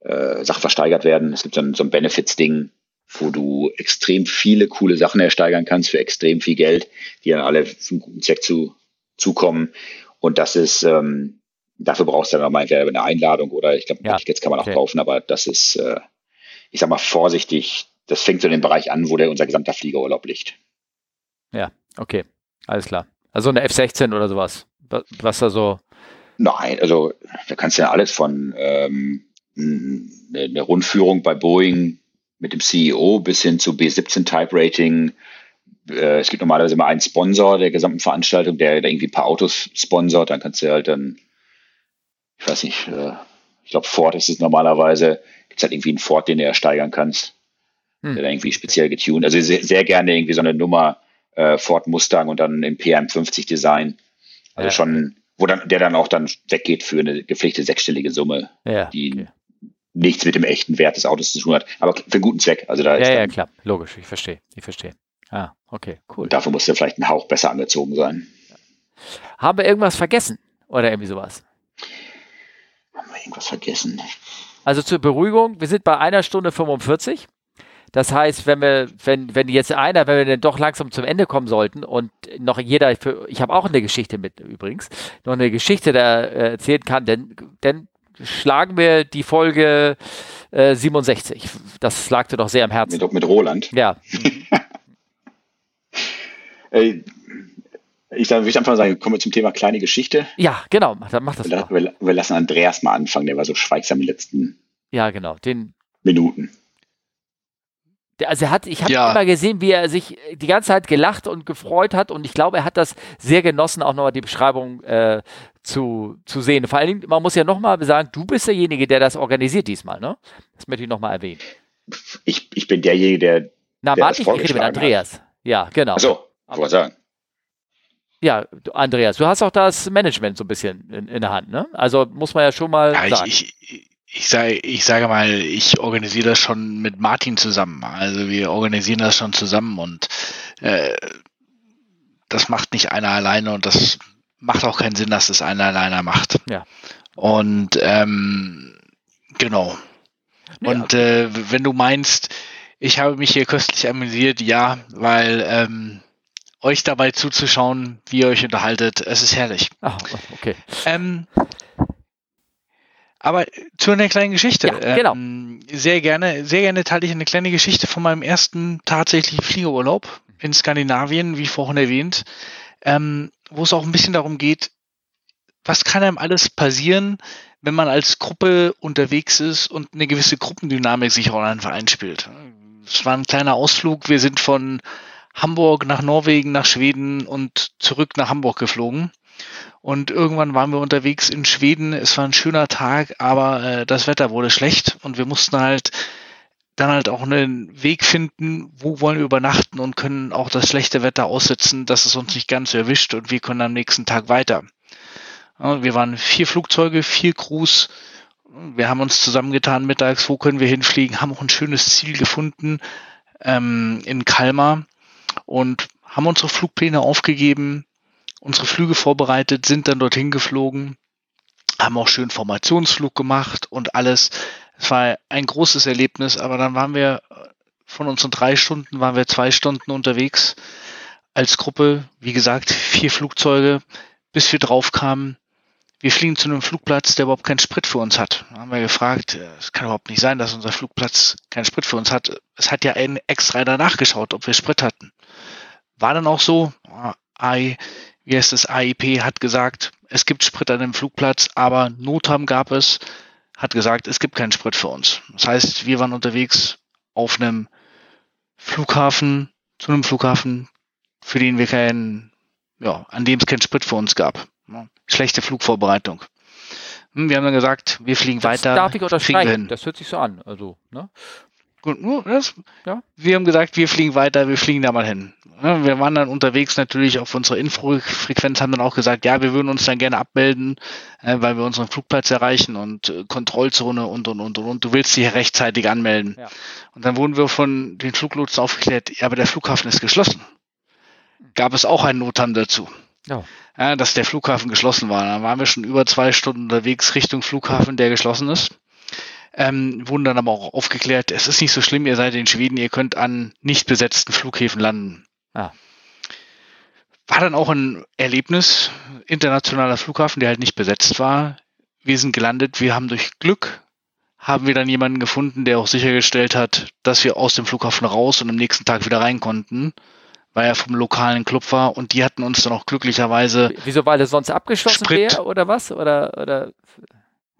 äh, Sachen versteigert werden. Es gibt dann so ein Benefits-Ding, wo du extrem viele coole Sachen ersteigern kannst für extrem viel Geld, die dann alle für einen guten Zweck zu, zukommen. Und das ist, ähm, dafür brauchst du dann mal entweder eine Einladung oder ich glaube, ja. Tickets kann man auch okay. kaufen, aber das ist, äh, ich sag mal, vorsichtig. Das fängt so in dem Bereich an, wo der unser gesamter Fliegerurlaub liegt. Ja, okay, alles klar. Also eine F-16 oder sowas. Was da so. Nein, also da kannst du ja alles von ähm, eine Rundführung bei Boeing mit dem CEO bis hin zu B-17 Type Rating. Äh, es gibt normalerweise immer einen Sponsor der gesamten Veranstaltung, der, der irgendwie ein paar Autos sponsort. Dann kannst du halt dann, ich weiß nicht, äh, ich glaube Ford ist es normalerweise, gibt es halt irgendwie einen Ford, den du ersteigern kannst. Hm. Der dann irgendwie speziell getuned. Also sehr, sehr gerne irgendwie so eine Nummer äh, Ford Mustang und dann im PM50 Design. Also ja. schon, wo dann, der dann auch dann weggeht für eine gepflegte sechsstellige Summe, ja, die okay. nichts mit dem echten Wert des Autos zu tun hat, aber für einen guten Zweck. Also da ja, ja, klar, logisch, ich verstehe, ich verstehe. Ah, okay, cool. Und dafür muss er vielleicht ein Hauch besser angezogen sein. Haben wir irgendwas vergessen oder irgendwie sowas? Haben wir irgendwas vergessen? Also zur Beruhigung, wir sind bei einer Stunde 45. Das heißt, wenn wir, wenn, wenn jetzt einer, wenn wir dann doch langsam zum Ende kommen sollten und noch jeder, für, ich habe auch eine Geschichte mit übrigens, noch eine Geschichte da äh, erzählen kann, denn, denn schlagen wir die Folge äh, 67. Das lag dir doch sehr am Herzen. Mit, mit Roland. Ja. *laughs* äh, Ich dann würde ich einfach sagen, kommen wir zum Thema kleine Geschichte. Ja, genau, dann mach das wir, wir, wir lassen Andreas mal anfangen, der war so schweigsam die letzten Ja, genau. Den, Minuten. Also er hat, ich habe Ja. immer gesehen, wie er sich die ganze Zeit gelacht und gefreut hat und ich glaube, er hat das sehr genossen, auch nochmal die Beschreibung äh, zu, zu sehen. Vor allen Dingen, man muss ja nochmal sagen, du bist derjenige, der das organisiert diesmal, ne? Das möchte ich nochmal erwähnen. Ich, ich bin derjenige, der. Na, Der Martin, das ich rede mit Andreas. Ja, genau. Achso, wollte ich sagen. Ja, du, Andreas, du hast auch das Management so ein bisschen in, in der Hand, ne? Also muss man ja schon mal Ja, sagen. ich, ich, ich, sage, ich sage mal, ich organisiere das schon mit Martin zusammen. Also wir organisieren das schon zusammen und äh, das macht nicht einer alleine und das macht auch keinen Sinn, dass das einer alleine macht. Ja. Und ähm, genau. Nee, Und äh, wenn du meinst, ich habe mich hier köstlich amüsiert, ja, weil ähm, euch dabei zuzuschauen, wie ihr euch unterhaltet, es ist herrlich. Ah, okay. Ähm, aber zu einer kleinen Geschichte. Ja, genau. Ähm, sehr gerne, sehr gerne teile ich eine kleine Geschichte von meinem ersten tatsächlichen Fliegerurlaub in Skandinavien, wie vorhin erwähnt, ähm, wo es auch ein bisschen darum geht, was kann einem alles passieren, wenn man als Gruppe unterwegs ist und eine gewisse Gruppendynamik sich auch einfach einspielt. Es war ein kleiner Ausflug. Wir sind von Hamburg nach Norwegen, nach Schweden und zurück nach Hamburg geflogen. Und irgendwann waren wir unterwegs in Schweden. Es war ein schöner Tag, aber äh, das Wetter wurde schlecht und wir mussten halt dann halt auch einen Weg finden, wo wollen wir übernachten und können auch das schlechte Wetter aussitzen, dass es uns nicht ganz erwischt und wir können am nächsten Tag weiter. Wir waren vier Flugzeuge, vier Crews. Wir haben uns zusammengetan mittags, wo können wir hinfliegen, haben auch ein schönes Ziel gefunden ähm, in Kalmar und haben unsere Flugpläne aufgegeben, unsere Flüge vorbereitet, sind dann dorthin geflogen, haben auch schön Formationsflug gemacht und alles. Es war ein großes Erlebnis, aber dann waren wir von unseren drei Stunden, waren wir zwei Stunden unterwegs als Gruppe. Wie gesagt, vier Flugzeuge, bis wir drauf kamen. Wir fliegen zu einem Flugplatz, der überhaupt keinen Sprit für uns hat. Da haben wir gefragt, äh, es kann überhaupt nicht sein, dass unser Flugplatz keinen Sprit für uns hat. Es hat ja ein extra danach geschaut, ob wir Sprit hatten. War dann auch so, AI, wie heißt es, AIP hat gesagt, es gibt Sprit an dem Flugplatz, aber Notam gab es, hat gesagt, es gibt keinen Sprit für uns. Das heißt, wir waren unterwegs auf einem Flughafen, zu einem Flughafen, für den wir keinen, ja, an dem es keinen Sprit für uns gab. Schlechte Flugvorbereitung. Hm, Wir haben dann gesagt, wir fliegen Das weiter. darf ich unterstreichen. Das hört sich so an. Also, ne? Gut, nur das, Ja. Wir haben gesagt, wir fliegen weiter, wir fliegen da mal hin. Wir waren dann unterwegs natürlich auf unserer Infrafrequenz, haben dann auch gesagt, ja, wir würden uns dann gerne abmelden, äh, weil wir unseren Flugplatz erreichen und äh, Kontrollzone und und und und und. Du willst dich rechtzeitig anmelden. Ja. Und dann wurden wir von den Fluglotsen aufgeklärt, ja, aber der Flughafen ist geschlossen. Gab es auch einen Notam dazu. Ja. Ja, dass der Flughafen geschlossen war. Dann waren wir schon über zwei Stunden unterwegs Richtung Flughafen, der geschlossen ist. Ähm, wurden dann aber auch aufgeklärt, es ist nicht so schlimm, ihr seid in Schweden, ihr könnt an nicht besetzten Flughäfen landen. Ah. War dann auch ein Erlebnis, internationaler Flughafen, der halt nicht besetzt war. Wir sind gelandet, wir haben durch Glück, haben wir dann jemanden gefunden, der auch sichergestellt hat, dass wir aus dem Flughafen raus und am nächsten Tag wieder rein konnten, weil er vom lokalen Club war und die hatten uns dann auch glücklicherweise Wieso, weil es sonst abgeschlossen Sprit. wäre oder was? Oder, oder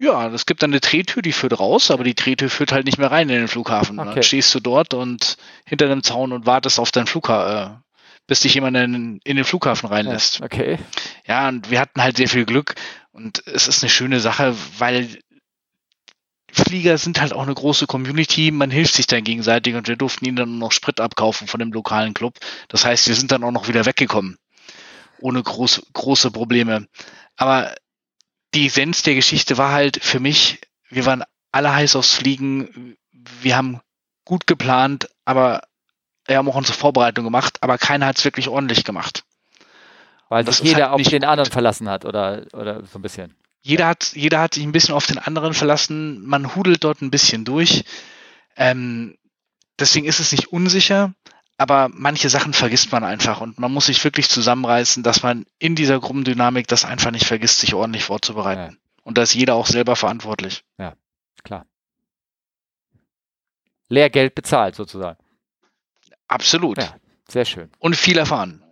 Ja, es gibt dann eine Drehtür, die führt raus, aber die Drehtür führt halt nicht mehr rein in den Flughafen. Okay. Dann stehst du dort und hinter dem Zaun und wartest auf deinen Flughafen, äh, bis dich jemand in, in den Flughafen reinlässt. Ja, okay. Ja, und wir hatten halt sehr viel Glück und es ist eine schöne Sache, weil Flieger sind halt auch eine große Community, man hilft sich dann gegenseitig und wir durften ihnen dann noch Sprit abkaufen von dem lokalen Club. Das heißt, wir sind dann auch noch wieder weggekommen. Ohne groß, große Probleme. Aber die Essenz der Geschichte war halt für mich, wir waren alle heiß aufs Fliegen, wir haben gut geplant, aber wir haben auch unsere Vorbereitung gemacht, aber keiner hat es wirklich ordentlich gemacht. Weil sich jeder halt auf nicht den gut. anderen verlassen hat oder, oder so ein bisschen. Jeder hat, jeder hat sich ein bisschen auf den anderen verlassen. Man hudelt dort ein bisschen durch. Ähm, deswegen ist es nicht unsicher, aber manche Sachen vergisst man einfach und man muss sich wirklich zusammenreißen, dass man in dieser Gruppendynamik das einfach nicht vergisst, sich ordentlich vorzubereiten. Und da ist jeder auch selber verantwortlich. Klar. Lehrgeld bezahlt sozusagen. Absolut. Ja. Sehr schön. Und viel erfahren.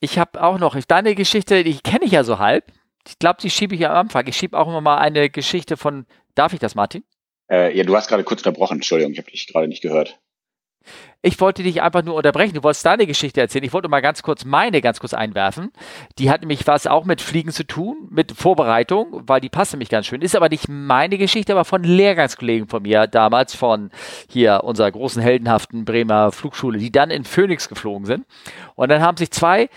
Ich habe auch noch, deine Geschichte, die kenne ich ja so halb. Ich glaube, die schiebe ich am Anfang. Ich schiebe auch immer mal eine Geschichte von, darf ich das, Martin? Äh, ja, du hast gerade kurz unterbrochen, Entschuldigung, ich habe dich gerade nicht gehört. Ich wollte dich einfach nur unterbrechen. Du wolltest deine Geschichte erzählen. Ich wollte mal ganz kurz meine ganz kurz einwerfen. Die hat nämlich was auch mit Fliegen zu tun, mit Vorbereitung, weil die passt nämlich ganz schön. Ist aber nicht meine Geschichte, aber von Lehrgangskollegen von mir damals, von hier unserer großen heldenhaften Bremer Flugschule, die dann in Phoenix geflogen sind. Und dann haben sich zwei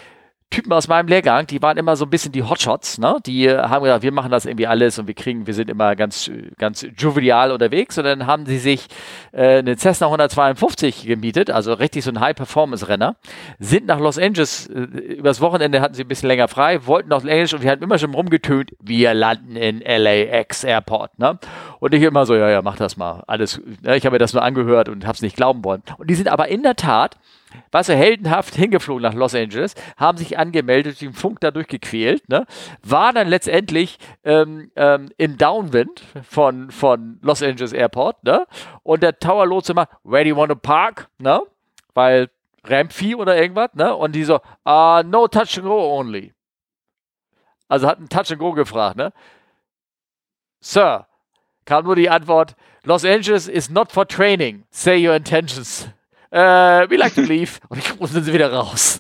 Typen aus meinem Lehrgang, die waren immer so ein bisschen die Hotshots, ne? Die äh, haben gesagt, wir machen das irgendwie alles und wir kriegen, wir sind immer ganz, ganz jovial unterwegs und dann haben sie sich äh, eine Cessna 152 gemietet, also richtig so ein High-Performance-Renner, sind nach Los Angeles, äh, übers Wochenende hatten sie ein bisschen länger frei, wollten nach Los und die hatten immer schon rumgetönt, wir landen in LAX Airport, ne? Und ich immer so, ja, ja, mach das mal, alles, ne? ich habe mir das nur angehört und habe es nicht glauben wollen. Und die sind aber in der Tat war so heldenhaft *laughs* hingeflogen nach Los Angeles, haben sich angemeldet, den Funk dadurch gequält, ne? war dann letztendlich ähm, ähm, im Downwind von, von Los Angeles Airport ne? und der Tower Lotse immer, where do you want to park? Ne? Weil Ramp-Fee oder irgendwas, ne? Und die so, uh, no touch and go only. Also hat ein Touch and Go gefragt, ne? Sir, kam nur die Antwort, Los Angeles is not for training. Say your intentions äh, we like to leave. Und ich musste sie wieder raus.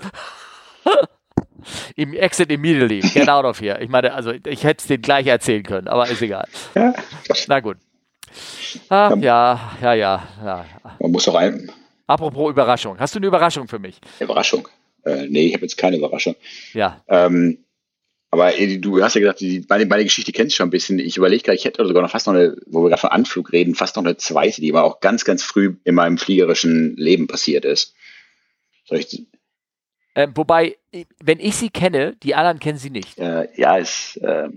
*laughs* Im Exit immediately. Get out of here. Ich meine, also ich hätte es denen gleich erzählen können, aber ist egal. Ja. Na gut. Ah, ja, ja, ja, ja. Man muss auch ein. Apropos Überraschung. Hast du eine Überraschung für mich? Überraschung? Äh, nee, ich habe jetzt keine Überraschung. Ja. Ähm, aber du hast ja gesagt, die, meine, meine Geschichte kennst du schon ein bisschen. Ich überlege gerade, ich hätte sogar noch fast noch eine, wo wir gerade von Anflug reden, fast noch eine zweite, die aber auch ganz, ganz früh in meinem fliegerischen Leben passiert ist. Soll ich, ähm, wobei, wenn ich sie kenne, die anderen kennen sie nicht. Äh, ja, ist. Äh,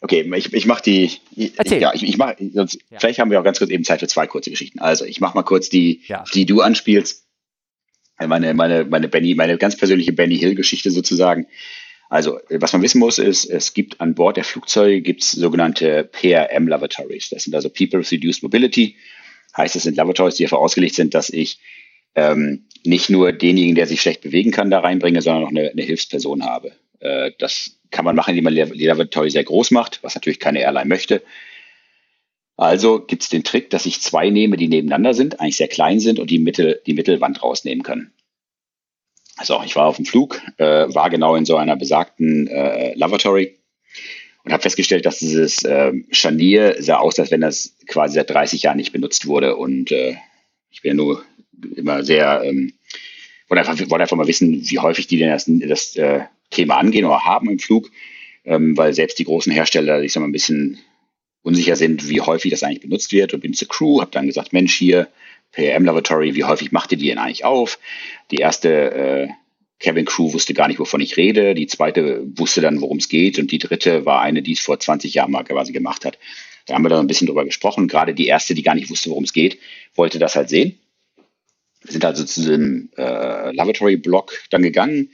okay, ich, ich mache die. Erzähl. Ja, ich, ich mache. Ja. Vielleicht haben wir auch ganz kurz eben Zeit für zwei kurze Geschichten. Also, ich mache mal kurz die, ja. die du anspielst. Meine, meine, meine Benny, meine ganz persönliche Benny Hill-Geschichte sozusagen. Also, was man wissen muss, ist, es gibt an Bord der Flugzeuge gibt's sogenannte PRM Lavatories. Das sind also People with Reduced Mobility. Heißt, es sind Lavatories, die dafür ausgelegt sind, dass ich ähm, nicht nur denjenigen, der sich schlecht bewegen kann, da reinbringe, sondern auch eine, eine Hilfsperson habe. Äh, das kann man machen, indem man die Lavatory sehr groß macht, was natürlich keine Airline möchte. Also gibt's den Trick, dass ich zwei nehme, die nebeneinander sind, eigentlich sehr klein sind und die, Mittel, die Mittelwand rausnehmen können. Also ich war auf dem Flug, äh, war genau in so einer besagten äh, Lavatory und habe festgestellt, dass dieses äh, Scharnier sah aus, als wenn das quasi seit 30 Jahren nicht benutzt wurde. Und äh, ich bin ja nur immer sehr, ähm, wollte, einfach, wollte einfach mal wissen, wie häufig die denn das, das äh, Thema angehen oder haben im Flug, ähm, weil selbst die großen Hersteller sich so mal ein bisschen unsicher sind, wie häufig das eigentlich benutzt wird. Und bin zur Crew, habe dann gesagt, Mensch, hier, PRM Laboratory, wie häufig macht ihr die denn eigentlich auf? Die erste äh, Cabin Crew wusste gar nicht, wovon ich rede. Die zweite wusste dann, worum es geht. Und die dritte war eine, die es vor 20 Jahren mal quasi gemacht hat. Da haben wir dann ein bisschen drüber gesprochen. Gerade die erste, die gar nicht wusste, worum es geht, wollte das halt sehen. Wir sind also zu dem äh, Lavatory-Block dann gegangen.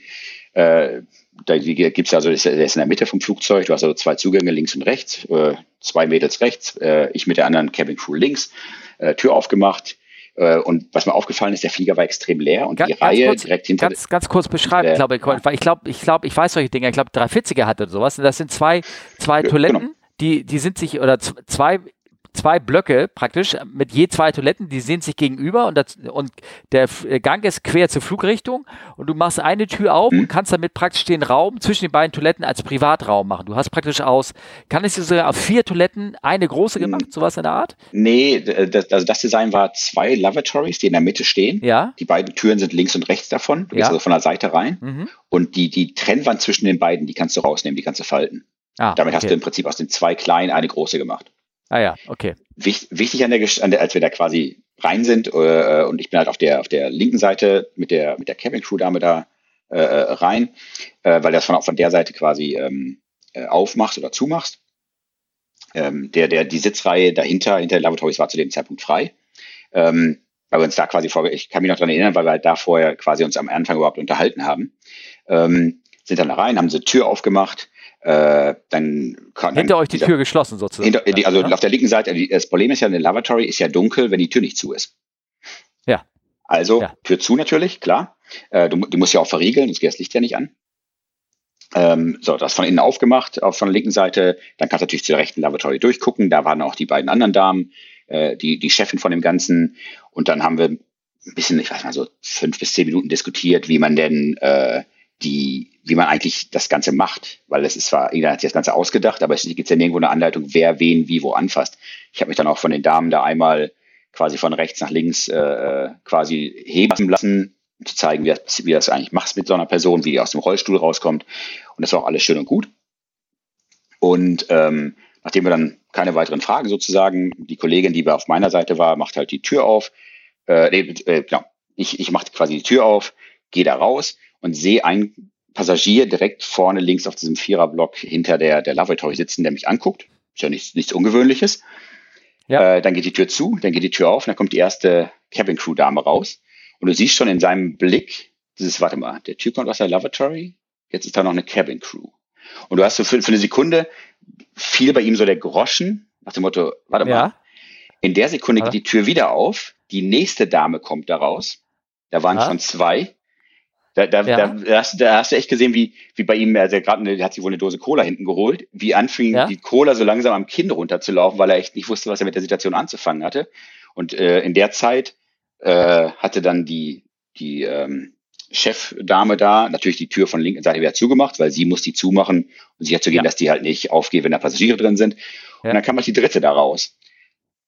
Äh, da gibt es also, der ist in der Mitte vom Flugzeug. Du hast also zwei Zugänge links und rechts, äh, zwei Mädels rechts, äh, ich mit der anderen Cabin Crew links. Äh, Tür aufgemacht, und was mir aufgefallen ist, der Flieger war extrem leer und ganz, die Reihe kurz, direkt hinter. Ganz, ganz kurz beschreiben, äh, glaube ich, weil ich glaube, ich glaube, ich weiß solche Dinge. Ich glaube, 340er hatte sowas. Und das sind zwei, zwei genau. Toiletten, genau. die, die sind sich, oder zwei zwei Blöcke praktisch mit je zwei Toiletten, die sehen sich gegenüber und, das, und der äh, Gang ist quer zur Flugrichtung und du machst eine Tür auf mhm. und kannst damit praktisch den Raum zwischen den beiden Toiletten als Privatraum machen. Du hast praktisch aus, kann es sogar auf vier Toiletten eine große mhm. gemacht, sowas in der Art? Nee, das, also das Design war zwei Lavatories, die in der Mitte stehen. Ja. Die beiden Türen sind links und rechts davon. Du ja. gehst also von der Seite rein. Mhm. Und die, die Trennwand zwischen den beiden, die kannst du rausnehmen, die kannst du falten. Ah, Damit okay. hast du im Prinzip aus den zwei kleinen eine große gemacht. Ah ja, okay. Wicht, wichtig an der, an der, als wir da quasi rein sind äh, und ich bin halt auf der auf der linken Seite mit der mit der Cabin Crew Dame da äh, rein, äh, weil das von von der Seite quasi ähm, äh, aufmachst oder zumachst. Ähm, der der die Sitzreihe dahinter hinter der Lavatories war zu dem Zeitpunkt frei. Ähm, weil wir uns da quasi vor, ich kann mich noch dran erinnern, weil wir halt da vorher quasi uns am Anfang überhaupt unterhalten haben. Ähm, sind dann da rein, haben sie Tür aufgemacht, äh, dann kann, hinter euch die Tür geschlossen sozusagen. Hinter, also ja. auf der linken Seite, das Problem ist ja, eine Lavatory ist ja dunkel, wenn die Tür nicht zu ist. Ja. Also ja. Tür zu natürlich, klar. Äh, du, die musst ja auch verriegeln, sonst geht das Licht ja nicht an. Ähm, so, das von innen aufgemacht, auf von der linken Seite. Dann kannst du natürlich zur rechten Lavatory durchgucken. Da waren auch die beiden anderen Damen, äh, die, die Chefin von dem Ganzen. Und dann haben wir ein bisschen, ich weiß mal so, fünf bis zehn Minuten diskutiert, wie man denn äh, die, wie man eigentlich das Ganze macht. Weil es ist zwar, jeder hat sich das Ganze ausgedacht, aber es gibt ja nirgendwo eine Anleitung, wer wen wie wo anfasst. Ich habe mich dann auch von den Damen da einmal quasi von rechts nach links äh, quasi heben lassen, um zu zeigen, wie das, wie das eigentlich machst mit so einer Person, wie die aus dem Rollstuhl rauskommt. Und das war auch alles schön und gut. Und ähm, nachdem wir dann keine weiteren Fragen sozusagen, die Kollegin, die auf meiner Seite war, macht halt die Tür auf. Äh, nee, äh, genau, ich, ich mache quasi die Tür auf, gehe da raus und sehe einen Passagier direkt vorne links auf diesem Viererblock hinter der, der Lavatory sitzen, der mich anguckt. Ist ja nichts, nichts Ungewöhnliches. Ja. Äh, dann geht die Tür zu, dann geht die Tür auf, dann kommt die erste Cabin Crew Dame raus. Und du siehst schon in seinem Blick, dieses, warte mal, der Typ kommt aus der Lavatory, jetzt ist da noch eine Cabin Crew. Und du hast so für, für eine Sekunde fiel bei ihm so der Groschen, nach dem Motto, warte ja. mal, in der Sekunde geht die Tür wieder auf, die nächste Dame kommt da raus, da waren ja. schon zwei, da, da, ja. da, hast, da hast du echt gesehen, wie, wie bei ihm, also gerade hat sich wohl eine Dose Cola hinten geholt, wie anfing ja. die Cola so langsam am Kinn runterzulaufen, weil er echt nicht wusste, was er mit der Situation anzufangen hatte. Und äh, in der Zeit äh, hatte dann die, die ähm, Chefdame da natürlich die Tür von linken Seite wieder zugemacht, weil sie muss die zumachen um sicher zu gehen, ja. dass die halt nicht aufgeht, wenn da Passagiere drin sind. Und dann kam halt die dritte da raus.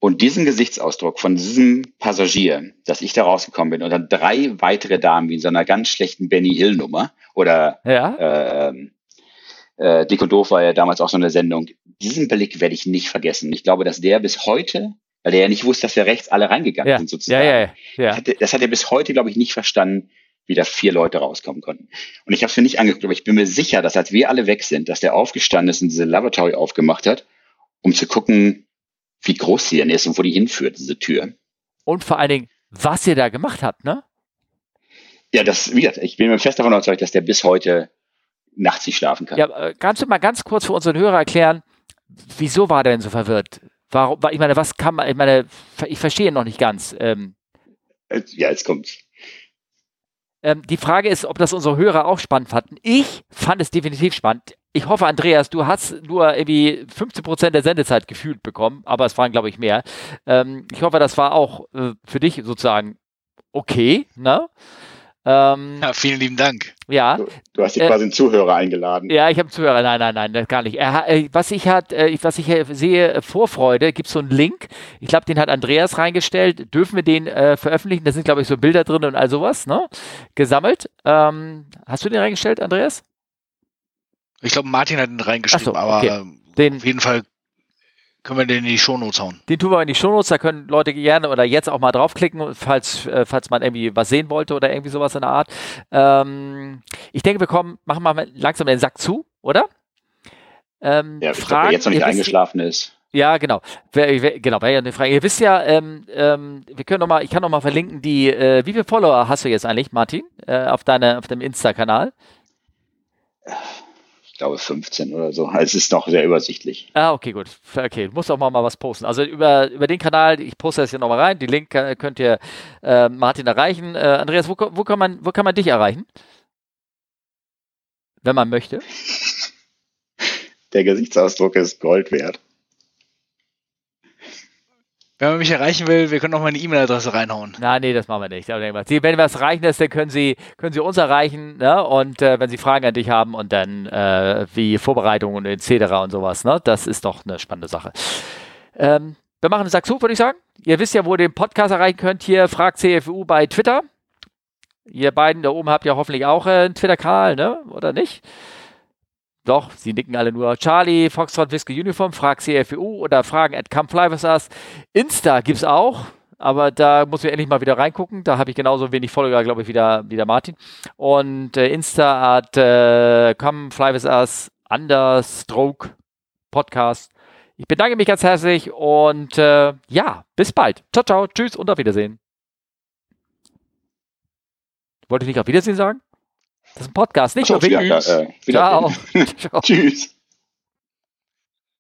Und diesen Gesichtsausdruck von diesem Passagier, dass ich da rausgekommen bin und dann drei weitere Damen wie in so einer ganz schlechten Benny Hill Nummer oder ja. äh, äh, Dick und Doof war ja damals auch so eine Sendung. Diesen Blick werde ich nicht vergessen. Ich glaube, dass der bis heute, weil der ja nicht wusste, dass wir rechts alle reingegangen ja. sind sozusagen. Ja, ja, ja. Das, hat, das hat er bis heute, glaube ich, nicht verstanden, wie da vier Leute rauskommen konnten. Und ich habe es mir nicht angeguckt, aber ich bin mir sicher, dass als wir alle weg sind, dass der aufgestanden ist und diese Lavatory aufgemacht hat, um zu gucken, wie groß sie denn ist und wo die hinführt, diese Tür. Und vor allen Dingen, was ihr da gemacht habt, ne? Ja, das wird. Ich bin mir fest davon überzeugt, dass der bis heute nachts nicht schlafen kann. Ja, äh, kannst du mal ganz kurz für unseren Hörer erklären, wieso war der denn so verwirrt? Warum, ich meine, was kann man, ich meine, ich verstehe noch nicht ganz. Ähm, äh, ja, jetzt kommt's. Ähm, die Frage ist, ob das unsere Hörer auch spannend fanden. Ich fand es definitiv spannend ich hoffe, Andreas, du hast nur irgendwie 15 Prozent der Sendezeit gefühlt bekommen, aber es waren, glaube ich, mehr. Ähm, ich hoffe, das war auch äh, für dich sozusagen okay, ne? Ähm, ja, vielen lieben Dank. Ja. Du, du hast dich äh, quasi einen Zuhörer eingeladen. Ja, ich habe einen Zuhörer. Nein, nein, nein, das gar nicht. Er, äh, was ich hat, äh, was ich sehe, äh, Vorfreude, gibt es so einen Link. Ich glaube, den hat Andreas reingestellt. Dürfen wir den äh, veröffentlichen? Da sind, glaube ich, so Bilder drin und all sowas, ne? Gesammelt. Ähm, hast du den reingestellt, Andreas? Ich glaube, Martin hat ihn reingeschrieben, so, okay. aber den, auf jeden Fall können wir den in die Shownotes hauen. Den tun wir in die Shownotes, da können Leute gerne oder jetzt auch mal draufklicken, falls, äh, falls man irgendwie was sehen wollte oder irgendwie sowas in der Art. Ähm, ich denke, wir kommen, machen mal langsam den Sack zu, oder? Ähm, ja, ich Fragen, glaub, wer jetzt noch nicht eingeschlafen ist. Ja, genau. Wer, wer, genau, wäre ja eine Frage. Ihr wisst ja, ähm, ähm, wir können noch mal, ich kann noch mal verlinken, die, äh, wie viele Follower hast du jetzt eigentlich, Martin, äh, auf deine, auf dem Insta-Kanal? Ich glaube 15 oder so. Also es ist noch sehr übersichtlich. Ah, okay, gut. Okay, muss auch mal, mal was posten. Also über, über den Kanal, ich poste das hier nochmal rein, die Link könnt ihr äh, Martin erreichen. Äh, Andreas, wo, wo, kann man, wo kann man dich erreichen? Wenn man möchte. *laughs* Der Gesichtsausdruck ist Gold wert. Wenn man mich erreichen will, wir können auch mal eine E-Mail-Adresse reinhauen. Nein, nee, das machen wir nicht. Sie, wenn was erreichen ist, dann können Sie, können Sie uns erreichen, ne? Und äh, wenn Sie Fragen an dich haben und dann äh, wie Vorbereitungen etc. und sowas, ne? Das ist doch eine spannende Sache. Ähm, wir machen einen Sack zu, würde ich sagen. Ihr wisst ja, wo ihr den Podcast erreichen könnt. Hier fragt CFU bei Twitter. Ihr beiden da oben habt ja hoffentlich auch einen Twitter-Kanal, ne? Oder nicht? Doch, sie nicken alle nur. Charlie, Foxtrot, Whiskey Uniform, frag CFU oder fragen at Come Fly with Us. Insta gibt's auch, aber da muss ich endlich mal wieder reingucken. Da habe ich genauso wenig Follower, glaube ich, wie der, wie der Martin. Und äh, Insta at äh, Come Fly with Us, Understroke Podcast. Ich bedanke mich ganz herzlich und äh, ja, bis bald. Ciao, ciao, tschüss und auf Wiedersehen. Wollte ich nicht auf Wiedersehen sagen? Das ist ein Podcast, nicht nur. Äh, Ciao. *laughs* Ciao. Tschüss.